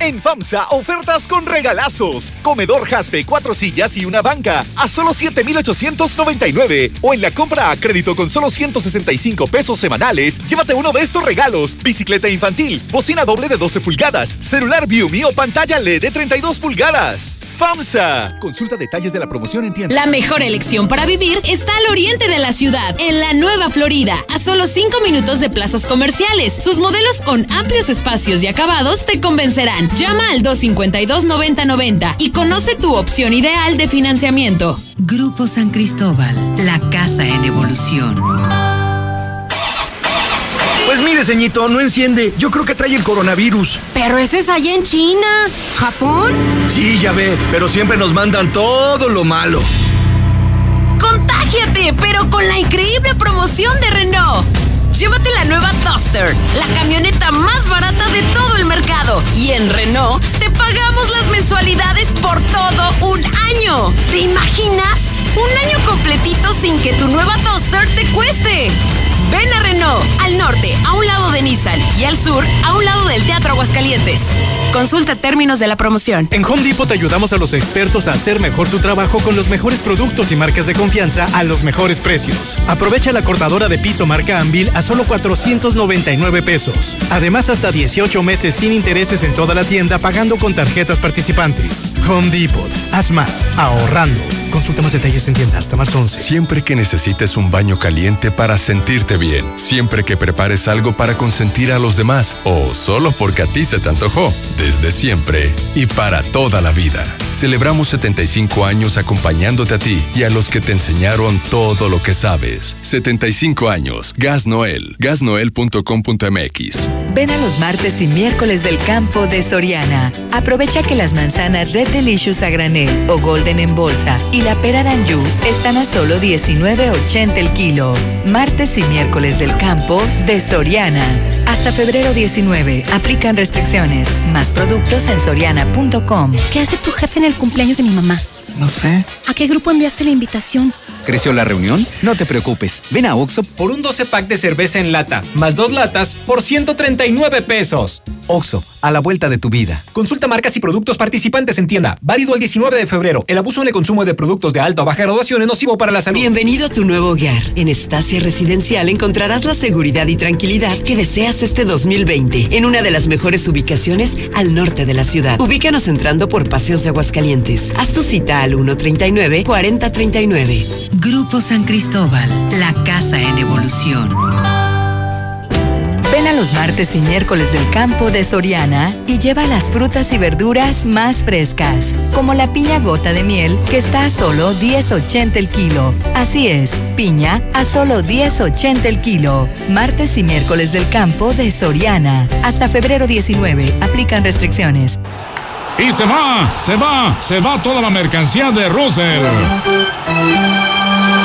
En FAMSA, ofertas con regalazos. Comedor Jaspe, cuatro sillas y una banca a solo 7,899. O en la compra a crédito con solo 165 pesos semanales, llévate uno de estos regalos: bicicleta infantil, bocina doble de 12 pulgadas, celular Viumi o pantalla LED de 32 pulgadas. FAMSA. Consulta detalles de la promoción en tienda. La mejor elección para vivir está al oriente de la ciudad, en la Nueva Florida, a solo 5 minutos de plazas comerciales. Sus modelos con amplios espacios y acabados te convencerán. Llama al 252-9090 y conoce tu opción ideal de financiamiento. Grupo San Cristóbal, la casa en evolución. Pues mire, ceñito, no enciende. Yo creo que trae el coronavirus. Pero ese es allá en China. ¿Japón? Sí, ya ve, pero siempre nos mandan todo lo malo. ¡Contágiate! Pero con la increíble promoción de Renault. Llévate la nueva Duster, la camioneta más barata de todo el mercado. Y en Renault te pagamos las mensualidades por todo un año. ¿Te imaginas? Un año completito sin que tu nueva Duster te cueste. Ven a Renault, al norte, a un lado de Nissan, y al sur, a un lado del Teatro Aguascalientes. Consulta términos de la promoción. En Home Depot te ayudamos a los expertos a hacer mejor su trabajo con los mejores productos y marcas de confianza a los mejores precios. Aprovecha la cortadora de piso marca Anvil a solo 499 pesos. Además, hasta 18 meses sin intereses en toda la tienda pagando con tarjetas participantes. Home Depot. Haz más, ahorrando. Consulta más detalles en tienda hasta marzo 11. Siempre que necesites un baño caliente para sentirte bien, siempre que prepares algo para consentir a los demás o solo porque a ti se te antojó, desde siempre y para toda la vida. Celebramos 75 años acompañándote a ti y a los que te enseñaron todo lo que sabes. 75 años. Gas Noel. Gasnoel.com.mx. Ven a los martes y miércoles del campo de Soriana. Aprovecha que las manzanas Red Delicious a granel o Golden en bolsa y la pera Danju están a solo 19.80 el kilo. Martes y miércoles del campo de Soriana. Hasta febrero 19. Aplican restricciones. Más productos en soriana.com. ¿Qué hace tu jefe en el cumpleaños de mi mamá? No sé. ¿A qué grupo enviaste la invitación? ¿Creció la reunión? No te preocupes. Ven a Oxo por un 12 pack de cerveza en lata, más dos latas por 139 pesos. Oxo, a la vuelta de tu vida. Consulta marcas y productos participantes en tienda. Válido el 19 de febrero. El abuso en el consumo de productos de alta o baja graduación es nocivo para la salud. Bienvenido a tu nuevo hogar. En Estacia Residencial encontrarás la seguridad y tranquilidad que deseas este 2020 en una de las mejores ubicaciones al norte de la ciudad. Ubícanos entrando por Paseos de Aguascalientes. Haz tu cita al 139-4039. Grupo San Cristóbal, la casa en evolución. Los martes y miércoles del campo de Soriana y lleva las frutas y verduras más frescas, como la piña gota de miel que está a solo 10.80 el kilo. Así es, piña a solo 10.80 el kilo. Martes y miércoles del campo de Soriana. Hasta febrero 19. Aplican restricciones. Y se va, se va, se va toda la mercancía de Russell.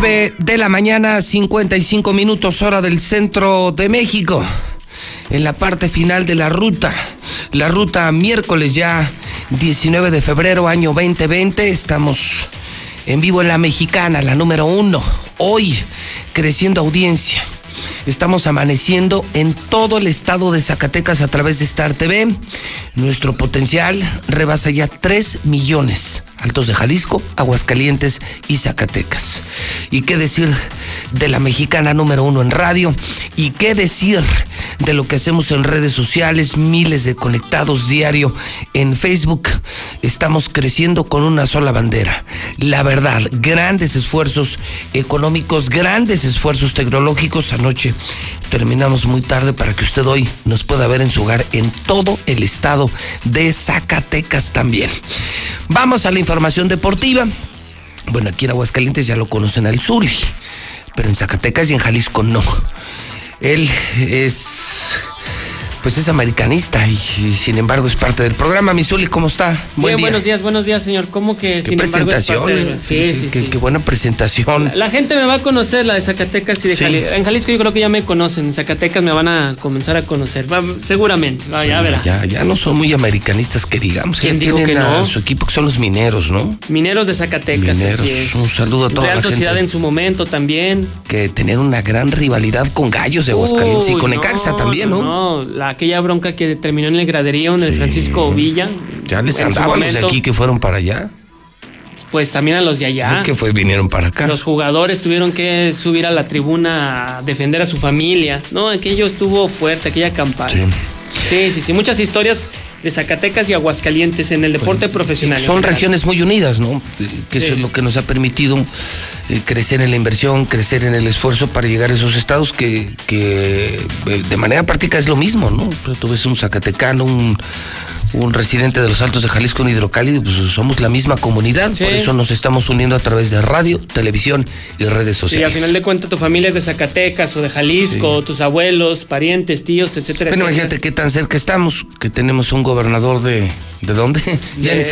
9 de la mañana, 55 minutos hora del centro de México. En la parte final de la ruta, la ruta miércoles ya 19 de febrero año 2020, estamos en vivo en la mexicana, la número uno. Hoy creciendo audiencia. Estamos amaneciendo en todo el estado de Zacatecas a través de Star TV. Nuestro potencial rebasa ya 3 millones. Altos de Jalisco, Aguascalientes y Zacatecas. ¿Y qué decir de la mexicana número uno en radio? ¿Y qué decir de lo que hacemos en redes sociales? Miles de conectados diario en Facebook. Estamos creciendo con una sola bandera. La verdad, grandes esfuerzos económicos, grandes esfuerzos tecnológicos. Anoche terminamos muy tarde para que usted hoy nos pueda ver en su hogar en todo el estado de Zacatecas también. Vamos a la información deportiva. Bueno, aquí en Aguascalientes ya lo conocen al Zuli, pero en Zacatecas y en Jalisco no. Él es pues es americanista y, y, sin embargo es parte del programa. Misuli, ¿cómo está? Buen Bien, buenos días, buenos días, señor. ¿Cómo que ¿Qué sin presentación? embargo es parte de... sí, sí, sí, qué, qué, buena presentación. La, la, gente me va a conocer, la de Zacatecas y de Jalisco. En Jalisco yo creo que ya me conocen, en Zacatecas me van a comenzar a conocer, va, seguramente, va, ya verá. Ya, ya no son muy americanistas que digamos. ¿Quién dijo que no? su equipo que son los mineros, ¿no? Mineros de Zacatecas, mineros. así es. Un saludo a toda Real la Sociedad gente. en su momento también. Que tener una gran rivalidad con Gallos de Aguascalientes y con Necaxa también, ¿no? No, la, aquella bronca que terminó en el graderío en el sí. Francisco Villa. Ya les andaban los de aquí que fueron para allá. Pues también a los de allá. que fue vinieron para acá? Los jugadores tuvieron que subir a la tribuna a defender a su familia. No, aquello estuvo fuerte, aquella campaña. Sí, sí, sí, sí. muchas historias de Zacatecas y Aguascalientes en el deporte pues, profesional. Son regiones muy unidas, ¿no? Que sí. eso es lo que nos ha permitido eh, crecer en la inversión, crecer en el esfuerzo para llegar a esos estados que, que eh, de manera práctica es lo mismo, ¿no? Tú ves un zacatecano, un, un residente de los Altos de Jalisco, un hidrocálido, pues somos la misma comunidad, sí. por eso nos estamos uniendo a través de radio, televisión y redes sociales. Sí, al final de cuentas tu familia es de Zacatecas o de Jalisco, sí. tus abuelos, parientes, tíos, etcétera. Bueno, etcétera. imagínate qué tan cerca estamos, que tenemos un gobernador de. ¿De dónde? De,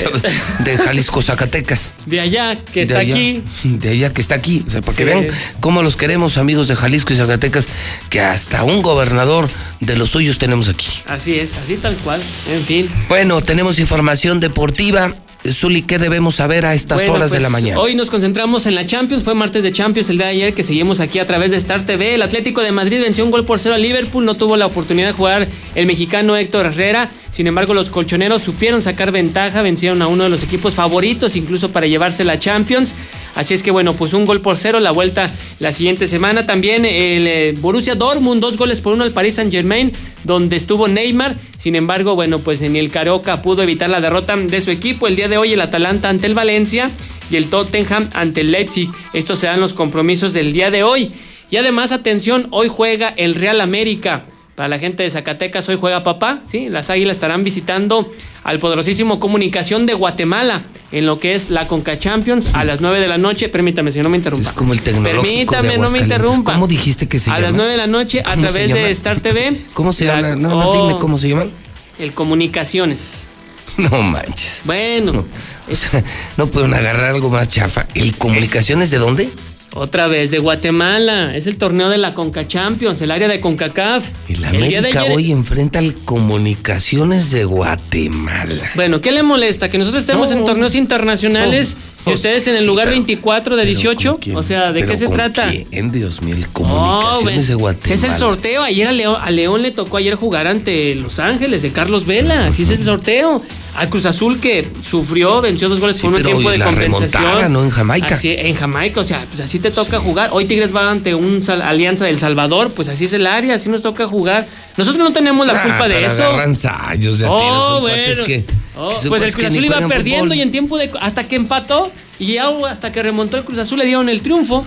de Jalisco, Zacatecas. De allá, que está de allá, aquí. De allá, que está aquí. O sea, porque sí. vean cómo los queremos, amigos de Jalisco y Zacatecas, que hasta un gobernador de los suyos tenemos aquí. Así es, así tal cual. En fin. Bueno, tenemos información deportiva. Zuli, ¿qué debemos saber a estas bueno, horas pues, de la mañana? Hoy nos concentramos en la Champions, fue martes de Champions el día de ayer que seguimos aquí a través de Star TV. El Atlético de Madrid venció un gol por cero a Liverpool, no tuvo la oportunidad de jugar el mexicano Héctor Herrera. Sin embargo, los colchoneros supieron sacar ventaja, vencieron a uno de los equipos favoritos incluso para llevarse la Champions. Así es que bueno, pues un gol por cero, la vuelta la siguiente semana. También el eh, Borussia Dortmund, dos goles por uno al Paris Saint Germain, donde estuvo Neymar. Sin embargo, bueno, pues ni el Caroca pudo evitar la derrota de su equipo. El día de hoy el Atalanta ante el Valencia y el Tottenham ante el Leipzig. Estos serán los compromisos del día de hoy. Y además, atención, hoy juega el Real América. Para la gente de Zacatecas, hoy juega papá, ¿sí? Las águilas estarán visitando al poderosísimo Comunicación de Guatemala en lo que es la Conca Champions a las 9 de la noche. Permítame, si no me interrumpa. Es como el tecnológico Permítame, de no me interrumpa. ¿Cómo dijiste que se a llama? A las 9 de la noche a través de Star TV. ¿Cómo se llama? Nada más oh, dime cómo se llaman. El Comunicaciones. No manches. Bueno. No, o sea, no pueden agarrar algo más chafa. ¿El Comunicaciones de dónde? Otra vez de Guatemala. Es el torneo de la Conca Champions, el área de CONCACAF. El América el ayer... hoy enfrenta al Comunicaciones de Guatemala. Bueno, ¿qué le molesta? Que nosotros estemos no, en torneos internacionales no, y ustedes en el sí, lugar pero, 24 de 18. O sea, ¿de qué se trata? ¿Quién, Dios mío? El Comunicaciones de Guatemala. Es el sorteo. Ayer a León, a León le tocó ayer jugar ante Los Ángeles de Carlos Vela. Así es el sorteo al Cruz Azul que sufrió, venció dos goles por sí, un tiempo de la compensación. ¿no? En Jamaica. Así, en Jamaica, o sea, pues así te toca jugar. Hoy Tigres va ante un Alianza del Salvador, pues así es el área, así nos toca jugar. Nosotros no tenemos la ah, culpa de eso. De oh, bueno. Que, oh, pues el Cruz Azul iba perdiendo fútbol. y en tiempo de hasta que empató y ya hasta que remontó el Cruz Azul le dieron el triunfo.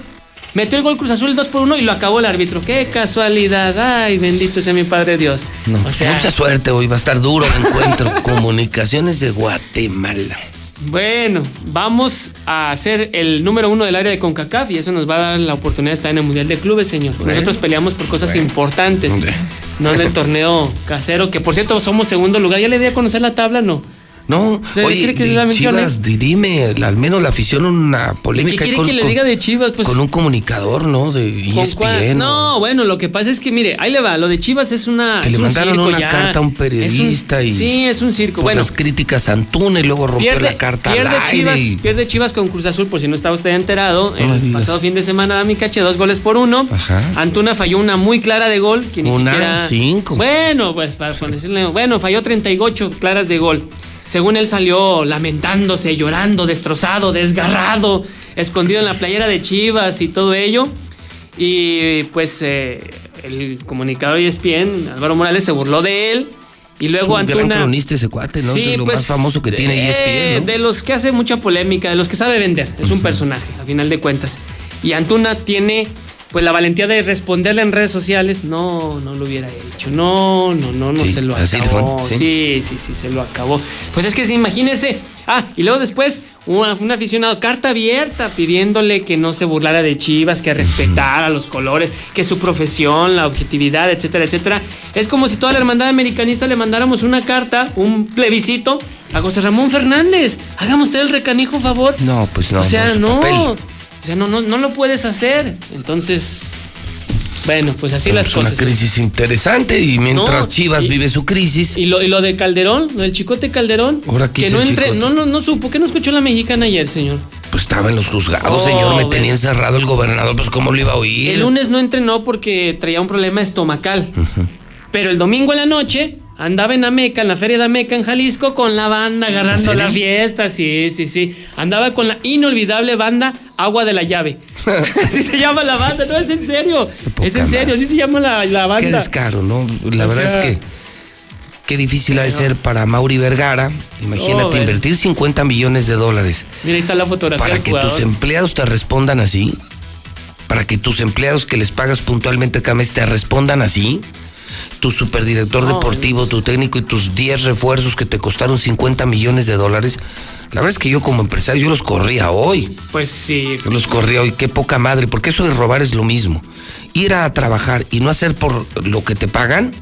Metió el gol Cruz Azul el 2 por 1 y lo acabó el árbitro. Qué casualidad. Ay, bendito sea mi Padre Dios. No, o sea, mucha suerte hoy. Va a estar duro el encuentro. Comunicaciones de Guatemala. Bueno, vamos a ser el número uno del área de CONCACAF y eso nos va a dar la oportunidad de estar en el Mundial de Clubes, señor. Bueno, Nosotros peleamos por cosas bueno, importantes, hombre. no en el torneo casero, que por cierto somos segundo lugar. ¿Ya le di a conocer la tabla? No. No, ¿Se oye, que de? Chivas, dirime, al menos la afición una polémica ¿Qué quiere que le diga de Chivas? Pues, con un comunicador, ¿no? De E ¿con ESPN. cuál? ¿no? No, bueno, lo que pasa es que, mire, ahí le va. Lo de Chivas es una. Que es le un mandaron circo una ya. carta a un periodista y Sí, es un circo. por Bueno, las críticas a Antuna y luego rompió pierde, la carta pierde al aire Chivas, y- pierde Chivas con Cruz Azul, por si no estaba usted enterado. No el pasado fin de semana, Dami Cache, dos goles por uno. Ajá. Antuna falló una muy clara de gol. Que ni Una, siquiera... cinco. Bueno, pues para decirle. Bueno, falló 38 claras de gol. Según él salió lamentándose, llorando, destrozado, desgarrado, escondido en la playera de Chivas y todo ello. Y pues eh, el comunicador E ESPN, Álvaro Morales, se burló de él. Y luego es un gran Antuna. cronista ese cuate, ¿no? Sí, es lo pues, más famoso que tiene eh, ESPN, ¿no? De los que hace mucha polémica, de los que sabe vender. Es un personaje, a final de cuentas. Y Antuna tiene pues la valentía de responderle en redes sociales. No, no lo hubiera hecho. No, no, no, no Sí, se lo acabó. fue, sí, sí, sí, se lo acabó. Pues es que sí, imagínense. Ah, y luego después una- un aficionado, carta abierta, pidiéndole que no se burlara de Chivas, que respetara los colores, que su profesión, la objetividad, etcétera, etcétera. Es como si toda la hermandad americanista le mandáramos una carta, un plebiscito a José Ramón Fernández. Hágame usted el recanijo favor. No, pues no. o sea, no. Sea, no, no, no lo puedes hacer. Entonces, bueno, pues así las es una cosas. crisis interesante y mientras No, Chivas y- vive su crisis. Y lo, y lo de Calderón, lo del chicote Calderón, Ahora, ¿qué que no entre, no, no, no supo, ¿qué no escuchó la mexicana ayer, señor? Pues estaba en los juzgados, Oh, señor. Me bueno. tenía encerrado el gobernador. Pues, ¿cómo lo iba a oír? El lunes no entrenó porque traía un problema estomacal. Pero el domingo en la noche andaba en Ameca, en la feria de Ameca en Jalisco, con la banda agarrando la fiesta. Sí, sí, sí. Andaba con la inolvidable banda Agua de la Llave. así se llama la banda, no es en serio. Es en serio, así se llama la, la banda. Qué descaro, ¿no? La O verdad sea- es que qué difícil ha de ser para Mauri Vergara. Imagínate Oh, invertir 50 millones de dólares Mira, ahí está la fotografía para que jugador. tus empleados te respondan así. Para que tus empleados que les pagas puntualmente cada mes te respondan así. Tu superdirector No, deportivo, tu técnico y tus 10 refuerzos que te costaron 50 millones de dólares. La verdad es que yo como empresario yo los corría hoy. Pues sí. Yo los corría hoy, qué poca madre, porque eso de robar es lo mismo. Ir a trabajar y no hacer por lo que te pagan,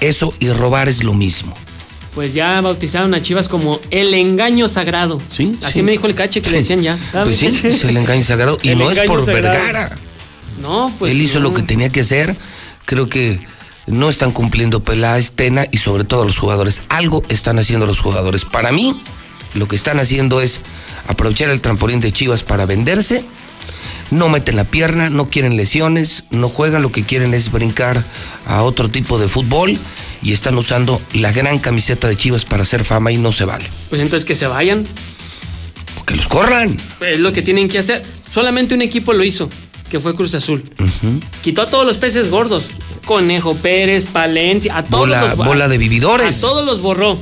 eso y robar es lo mismo. Pues ya bautizaron a Chivas como el engaño sagrado. Sí. Así sí. me dijo el cache que le decían ya. Pues sí, es el engaño sagrado. Y El no es por sagrado. Vergara. No, pues. Él hizo no. lo que tenía que hacer. Creo que no están cumpliendo Peláez, Tena y sobre todo los jugadores. Algo están haciendo los jugadores. Para mí, lo que están haciendo es aprovechar el trampolín de Chivas para venderse. No meten la pierna, no quieren lesiones, no juegan, lo que quieren es brincar a otro tipo de fútbol y están usando la gran camiseta de Chivas para hacer fama y no se vale. Pues entonces que se vayan. Que los corran. Es lo que tienen que hacer. Solamente un equipo lo hizo, que fue Cruz Azul. Quitó a todos los peces gordos. Conejo Pérez, Palencia, a todos Bola- los bola de vividores. A todos los borró.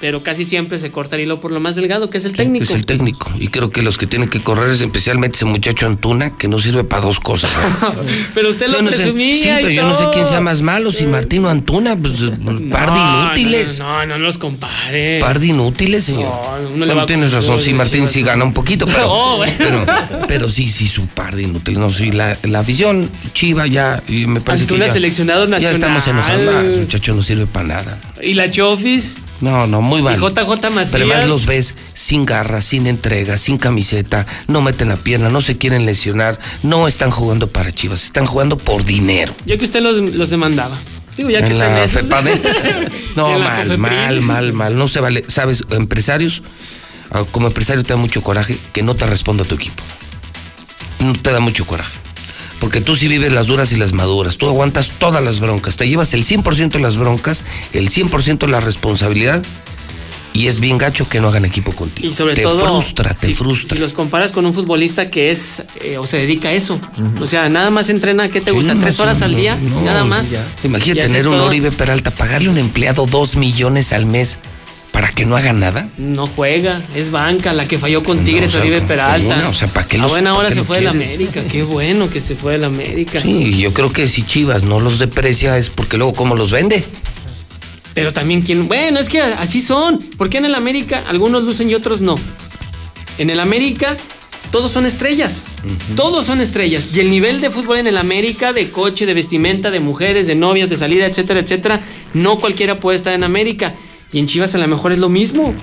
Pero casi siempre se corta el hilo por lo más delgado, que es el técnico. Es el técnico. Y creo que los que tienen que correr es especialmente ese muchacho Antuna, que no sirve para dos cosas. ¿no? pero usted lo Yo no sé- presumía. sí, y pero yo no sé quién sea más malo, si Martín o Antuna, pues, par de No, inútiles. No, no, no, no los compare. Par de inútiles, señor. No, va a tienes razón, Azul, sí, sí, Martín sí, sí gana un poquito, pero, Oh, bueno. pero, pero sí, sí, su par de inútiles. No, sí, la, la afición chiva ya, y me parece Antuna que ya, seleccionado ya nacional. estamos enojados. Ah, muchacho no sirve para nada. Y la Chofis. No, no, muy mal. Y JJ Macías. Pero además los ves sin garra, sin entrega, sin camiseta, no meten la pierna, no se quieren lesionar, no están jugando para Chivas, están jugando por dinero. Yo que usted los, los demandaba. Digo, ya que en la en eso. FEPADE. No, mal, COFEPRIS. mal, mal, mal. No se vale. Sabes, empresarios, ah, como empresario te da mucho coraje que no te responda tu equipo. No te da mucho coraje. Porque tú sí vives las duras y las maduras. Tú aguantas todas las broncas. Te llevas el 100% de las broncas, el 100% de la responsabilidad. Y es bien gacho que no hagan equipo contigo. Y sobre te todo. frustra, te si, frustra. Si los comparas con un futbolista que es eh, o se dedica a eso. O sea, nada más entrena, ¿qué te gusta? ¿Tres horas al día? no, nada más. Imagínate tener un todo. Oribe Peralta, pagarle a un empleado dos millones al mes para que no haga nada. No juega, es banca, la que falló con Tigres, o Oribe Peralta. no, o sea, ¿para qué A los- buena para hora se fue de la? América. Qué bueno que se fue de la América. Sí, yo creo que si Chivas no los deprecia es porque luego cómo los vende. Pero también quien. Bueno, es que así son. ¿Por qué en el América algunos lucen y otros no? En el América todos son estrellas. Todos son estrellas. Y el nivel de fútbol en el América, de coche, de vestimenta, de mujeres, de novias, de salida, etcétera, etcétera, no cualquiera puede estar en América. Y en Chivas a lo mejor es lo mismo.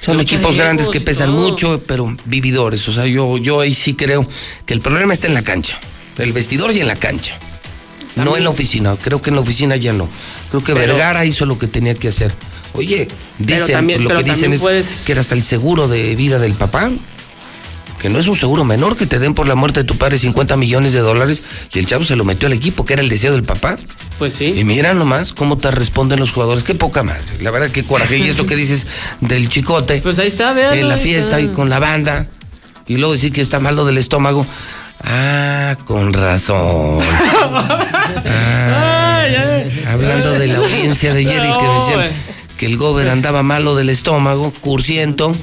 Son Lucha equipos de grandes que pesan mucho, pero vividores. O sea, yo, yo ahí sí creo que el problema está en la cancha. El vestidor y en la cancha. No en la oficina. Creo que en la oficina ya no. Creo que Pero- Vergara hizo lo que tenía que hacer. Oye, dicen, también- lo que dicen es puedes- que era hasta el seguro de vida del papá. Que no es un seguro menor que te den por la muerte de tu padre 50 millones de dólares y el chavo se lo metió al equipo, que era el deseo del papá. Pues sí. Y mira nomás cómo te responden los jugadores. Qué poca madre. La verdad, qué coraje. Y esto que dices del chicote. Pues ahí está, véalo, En la fiesta y con la banda. Y luego decir que está malo del estómago. Ah, con razón. Ah, hablando de la audiencia de ayer y que decían. Que el gober andaba malo del estómago, cursiento.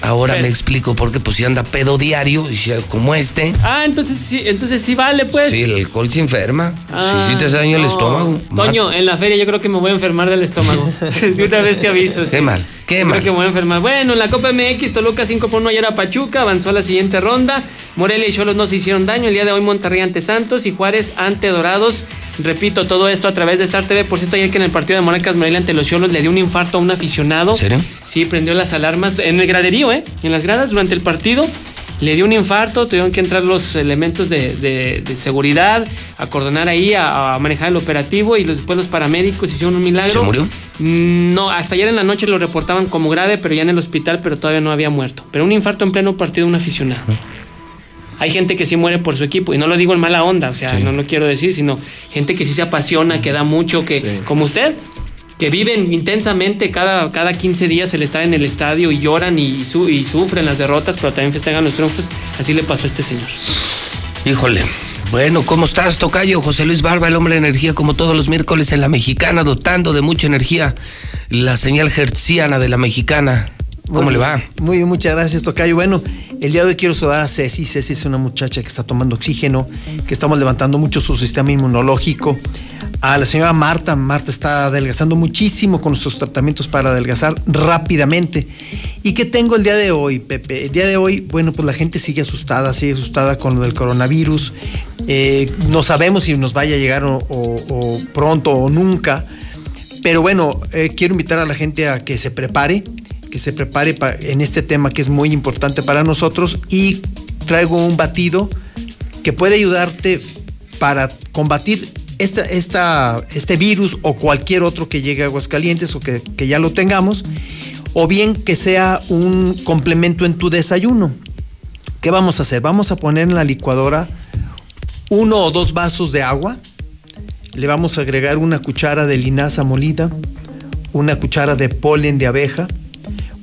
Ahora me explico por qué, pues si anda pedo diario, y si- como este. Ah, entonces sí, entonces sí vale, pues. Sí, el alcohol se enferma. Ah, sí, sí te hace daño el no. estómago. Toño, en la feria yo creo que me voy a enfermar del estómago. De una vez te aviso. sí. Qué mal, qué Yo mal. Creo que me voy a enfermar. Bueno, en la Copa MX, Toluca 5 por 1 ayer a Pachuca, avanzó a la siguiente ronda. Morelia y Cholos no se hicieron daño. El día de hoy Monterrey ante Santos y Juárez ante Dorados. Repito, todo esto a través de Star TV. Por cierto, ayer que en el partido de Monarcas Morelia ante los Cholos le dio un infarto a un aficionado. ¿En serio? Sí, prendió las alarmas en el graderío, ¿eh? En las gradas durante el partido. Le dio un infarto, tuvieron que entrar los elementos de, de- de seguridad, a coordinar ahí, a, a manejar el operativo y los- después los paramédicos hicieron un milagro. ¿Se murió? Mm, No, hasta ayer en la noche lo reportaban como grave, pero ya en el hospital, pero todavía no había muerto. Pero un infarto en pleno partido de un aficionado. Hay gente que sí muere por su equipo, y no lo digo en mala onda, o sea, no lo quiero decir, sino gente que sí se apasiona, que da mucho, que, como usted, que viven intensamente cada, cada 15 días el estar en el estadio y lloran y, su- y sufren las derrotas, pero también festejan los triunfos. Así le pasó a este señor. Híjole. Bueno, ¿cómo estás, Tocayo? José Luis Barba, el hombre de energía, como todos los miércoles en la mexicana, dotando de mucha energía la señal hertziana de la mexicana. ¿Cómo le va? Muy bien, muchas gracias, Tocayo. Bueno, el día de hoy quiero saludar a Ceci. Ceci es una muchacha que está tomando oxígeno, que estamos levantando mucho su sistema inmunológico. A la señora Marta, Marta está adelgazando muchísimo con nuestros tratamientos para adelgazar rápidamente. ¿Y qué tengo el día de hoy, Pepe? El día de hoy, bueno, pues la gente sigue asustada, sigue asustada con lo del coronavirus. Eh, no sabemos si nos vaya a llegar o- o- o pronto o nunca. Pero bueno, eh, quiero invitar a la gente a que se prepare, que se prepare pa- en este tema que es muy importante para nosotros y traigo un batido que puede ayudarte para combatir esta, esta, este virus o cualquier otro que llegue a Aguascalientes o que, que ya lo tengamos, o bien que sea un complemento en tu desayuno. ¿Qué vamos a hacer? Vamos a poner en la licuadora uno o dos vasos de agua, le vamos a agregar una cuchara de linaza molida, una cuchara de polen de abeja,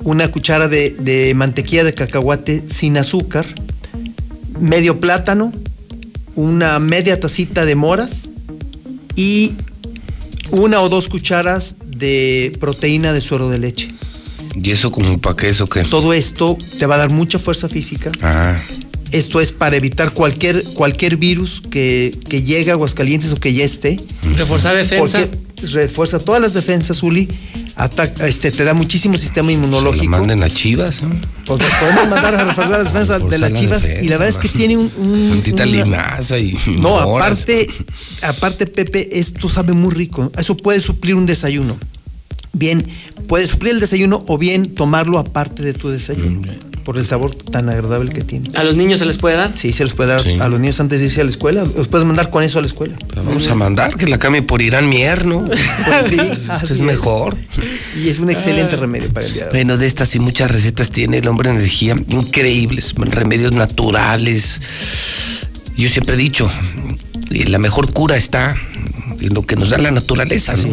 una cuchara de, de mantequilla de cacahuate sin azúcar, medio plátano, una media tacita de moras y una o dos cucharas de proteína de suero de leche. ¿Y eso como para qué eso qué? Todo esto te va a dar mucha fuerza física. Ah, Esto es para evitar cualquier, cualquier virus que, que llegue a Aguascalientes o que ya esté. Reforzar defensa. Porque refuerza todas las defensas, Uli. Ataca, este, te da muchísimo sistema inmunológico. manden a Chivas, ¿no? Pues, podemos mandar a reforzar las defensas de las la chivas. defensa, y la verdad es que tiene un. un- Tantita una- linaza y No, moras. aparte, aparte, Pepe, esto sabe muy rico. Eso puede suplir un desayuno. Bien, puede suplir el desayuno o bien tomarlo aparte de tu desayuno. Por el sabor tan agradable que tiene. ¿A los niños se les puede dar? Sí, se los puede dar Sí. a los niños antes de irse a la escuela. Los puedes mandar con eso a la escuela. Pues vamos a mandar que la cambie por Irán Mier, ¿no? Pues sí, así es mejor. Y es un excelente remedio para el día. Bueno, de estas y muchas recetas tiene el hombre energía increíbles, remedios naturales. Yo siempre he dicho, la mejor cura está en lo que nos da la naturaleza, ¿no?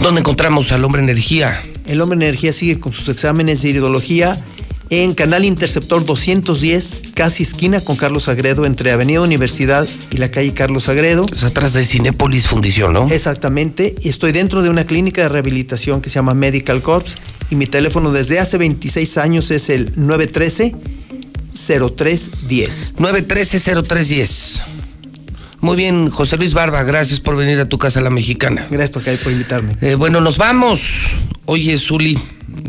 ¿Dónde encontramos al hombre energía? El hombre energía sigue con sus exámenes de iridología en Canal Interceptor 210, casi esquina con Carlos Agredo, entre Avenida Universidad y la calle Carlos Agredo. Es atrás de Cinépolis Fundición, ¿no? Exactamente, y estoy dentro de una clínica de rehabilitación que se llama Medical Corps y mi teléfono desde hace 26 años es el 913 0310. 913-0310. Muy bien, José Luis Barba, gracias por venir a tu casa la mexicana. Gracias, Tocay, por invitarme. Eh, bueno, nos vamos. Oye, Zuli,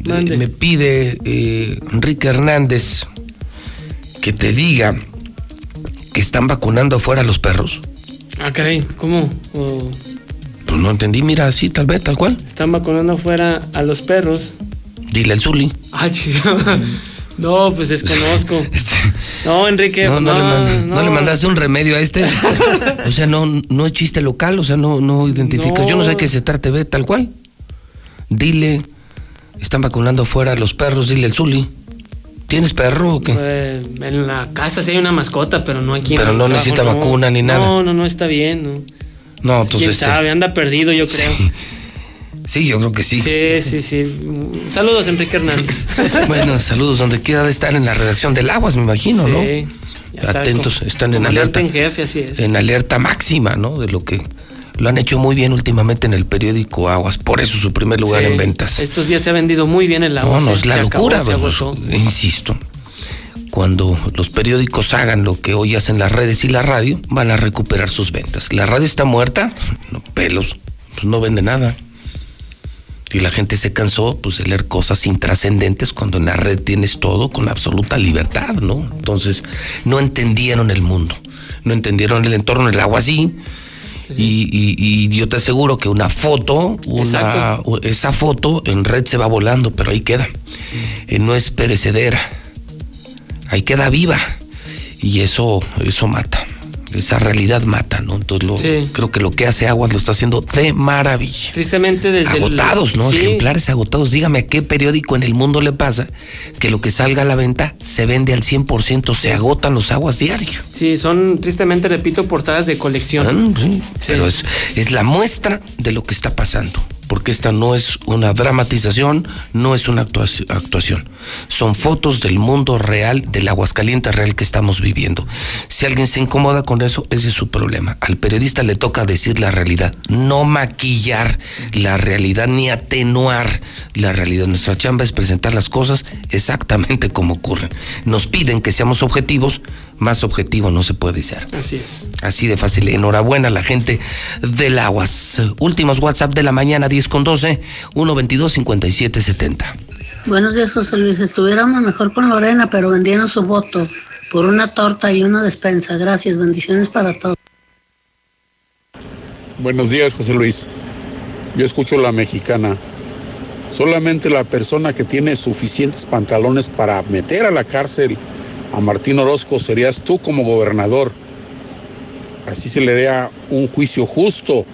eh, me pide eh, Enrique Hernández que te diga que están vacunando afuera a los perros. Ah, caray, ¿cómo? O Pues no entendí, mira, así, tal vez, tal cual. están vacunando afuera a los perros. Dile al Zuli. Ah, chido. No, pues desconozco. No, Enrique. No, no, le no, mand- no no. le mandaste un remedio a este. o sea, no, no es chiste local, o sea, no, no identificas. Yo no sé qué se trate, ve tal cual. Dile, están vacunando afuera a los perros, dile al Zuli. ¿Tienes perro o qué? Eh, en la casa sí hay una mascota, pero no aquí Pero el no necesita vacuna ni nada. No, no, no está bien. No. No, pues ¿Quién este. sabe? Anda perdido, yo creo. Sí, yo creo que sí. Sí, sí, sí. Saludos, Enrique Hernández. Bueno, saludos donde quiera de estar en la redacción del Aguas, me imagino, ¿no? Sí, está, Atentos, están en alerta. en jefe, así es. En alerta máxima, ¿no? De lo que lo han hecho muy bien últimamente en el periódico Aguas. Por eso su primer lugar Sí, en ventas. Estos días se ha vendido muy bien el agua. No, no, se- es la acabó, locura, agotó. insisto. Cuando los periódicos hagan lo que hoy hacen las redes y la radio, van a recuperar sus ventas. La radio está muerta, no, pelos, pues no vende nada. Y la gente se cansó pues, de leer cosas intrascendentes cuando en la red tienes todo con absoluta libertad, ¿no? Entonces, no entendieron el mundo, no entendieron el entorno del agua así. Y, y- y yo te aseguro que una foto, una, esa foto en red se va volando, pero ahí queda. Eh, no es perecedera. Ahí queda viva. Y eso, eso mata. Esa realidad mata, ¿no? Entonces lo- Sí. creo que lo que hace Aguas lo está haciendo de maravilla. Tristemente desde el- Agotados, ¿no? Sí, Ejemplares agotados. Dígame a qué periódico en el mundo le pasa que lo que salga a la venta se vende al 100%, se agotan los aguas diario. Sí, son tristemente, repito, portadas de colección. Ah, sí, Pero es, es la muestra de lo que está pasando. Porque esta no es una dramatización, no es una actua- actuación. Son fotos del mundo real, del Aguascalientes real que estamos viviendo. Si alguien se incomoda con eso, ese es su problema. Al periodista le toca decir la realidad, no maquillar la realidad ni atenuar la realidad. Nuestra chamba es presentar las cosas exactamente como ocurren. Nos piden que seamos objetivos, más objetivo no se puede ser. Así es. Así de fácil. Enhorabuena a la gente del Aguas. Últimos WhatsApp de la mañana, 10 con 12, 122 5770. Buenos días, José Luis. Estuviéramos mejor con Lorena, pero vendieron su voto por una torta y una despensa. Gracias, bendiciones para todos. Buenos días, José Luis. Yo escucho la mexicana. Solamente la persona que tiene suficientes pantalones para meter a la cárcel a Martín Orozco serías tú como gobernador. Así se le dé un juicio justo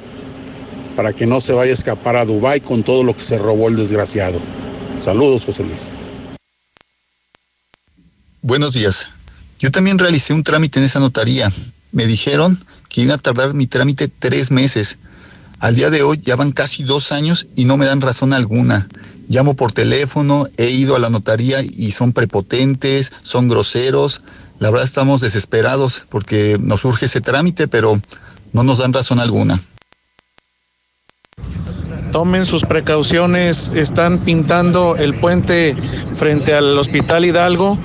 para que no se vaya a escapar a Dubái con todo lo que se robó el desgraciado. Saludos, José Luis. Buenos días. Yo también realicé un trámite en esa notaría. Me dijeron que iba a tardar mi trámite tres meses. Al día de hoy ya van casi dos años y no me dan razón alguna. Llamo por teléfono, he ido a la notaría y son prepotentes, son groseros. La verdad estamos desesperados porque nos urge ese trámite, pero no nos dan razón alguna. Tomen sus precauciones, están pintando el puente frente al Hospital Hidalgo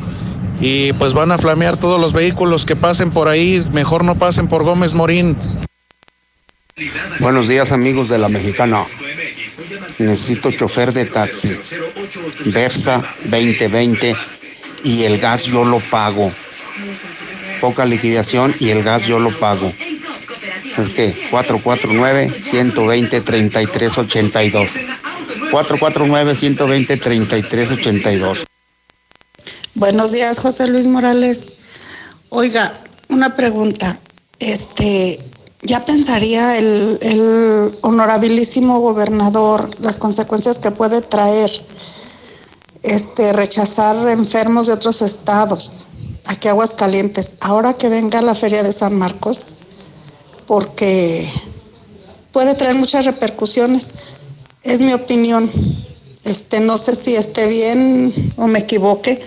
y pues van a flamear todos los vehículos que pasen por ahí, mejor no pasen por Gómez Morín. Buenos días amigos de la Mexicana. Necesito chofer de taxi. Versa 2020 y el gas yo lo pago. Poca liquidación y el gas yo lo pago. Es que 449-120-3382. 449-120-3382. Buenos días, José Luis Morales. Oiga, una pregunta. Este, ¿ya pensaría el, honorabilísimo gobernador las consecuencias que puede traer este rechazar enfermos de otros estados aquí Aguascalientes? Ahora que venga la Feria de San Marcos, porque puede traer muchas repercusiones. Es mi opinión. Este, no sé si esté bien o me equivoque,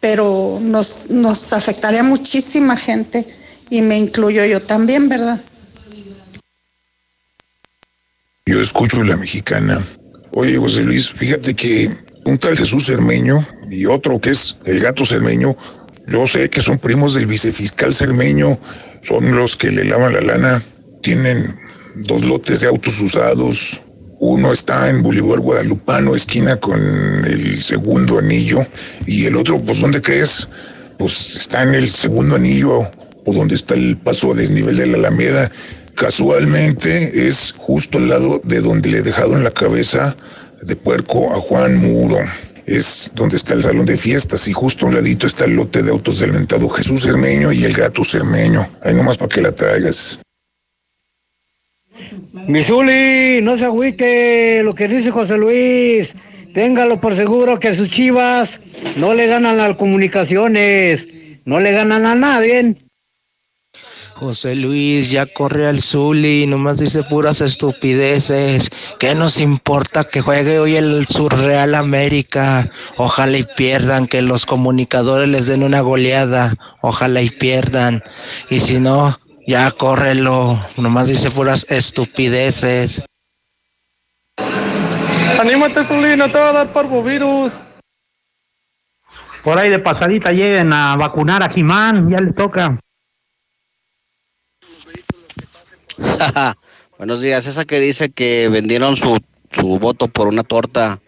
pero nos, nos afectaría muchísima gente y me incluyo yo también, ¿verdad? Yo escucho la mexicana. Oye, José Luis, fíjate que un tal Jesús Cermeño y otro que es el gato Cermeño, yo sé que son primos del vicefiscal Cermeño, son los que le lavan la lana, tienen dos lotes de autos usados. Uno está en Bolívar Guadalupano, esquina con el segundo anillo, y el otro, pues, ¿dónde crees? Pues está en el segundo anillo, o donde está el paso a desnivel de la Alameda. Casualmente es justo al lado de donde le dejaron la cabeza de puerco a Juan Muro. es donde está el salón de fiestas y justo a un ladito está el lote de autos del mentado Jesús Cermeño y el gato Cermeño. Ahí nomás para que la traigas. Misuli, no se agüite lo que dice José Luis. Téngalo por seguro que sus chivas no le ganan las comunicaciones, no le ganan a nadie. José Luis ya corre al Zuli, nomás dice puras estupideces. ¿Qué nos importa que juegue hoy el Surreal América? Ojalá y pierdan, que los comunicadores les den una goleada. Ojalá y pierdan. Y si no, ya córrelo. Nomás dice puras estupideces. Anímate, Zuli, no te va a dar parvovirus. Por ahí de pasadita lleguen a vacunar a Jimán, ya les toca. Buenos días, esa que dice que vendieron su, su voto por una torta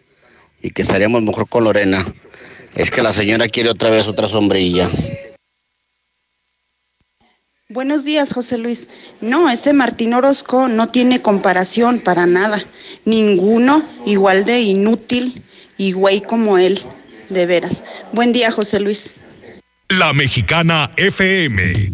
y que estaríamos mejor con Lorena. Es que la señora quiere otra vez otra sombrilla. Buenos días, José Luis. No, ese Martín Orozco no tiene comparación para nada. Ninguno igual de inútil y güey como él, de veras. Buen día, José Luis. La Mexicana FM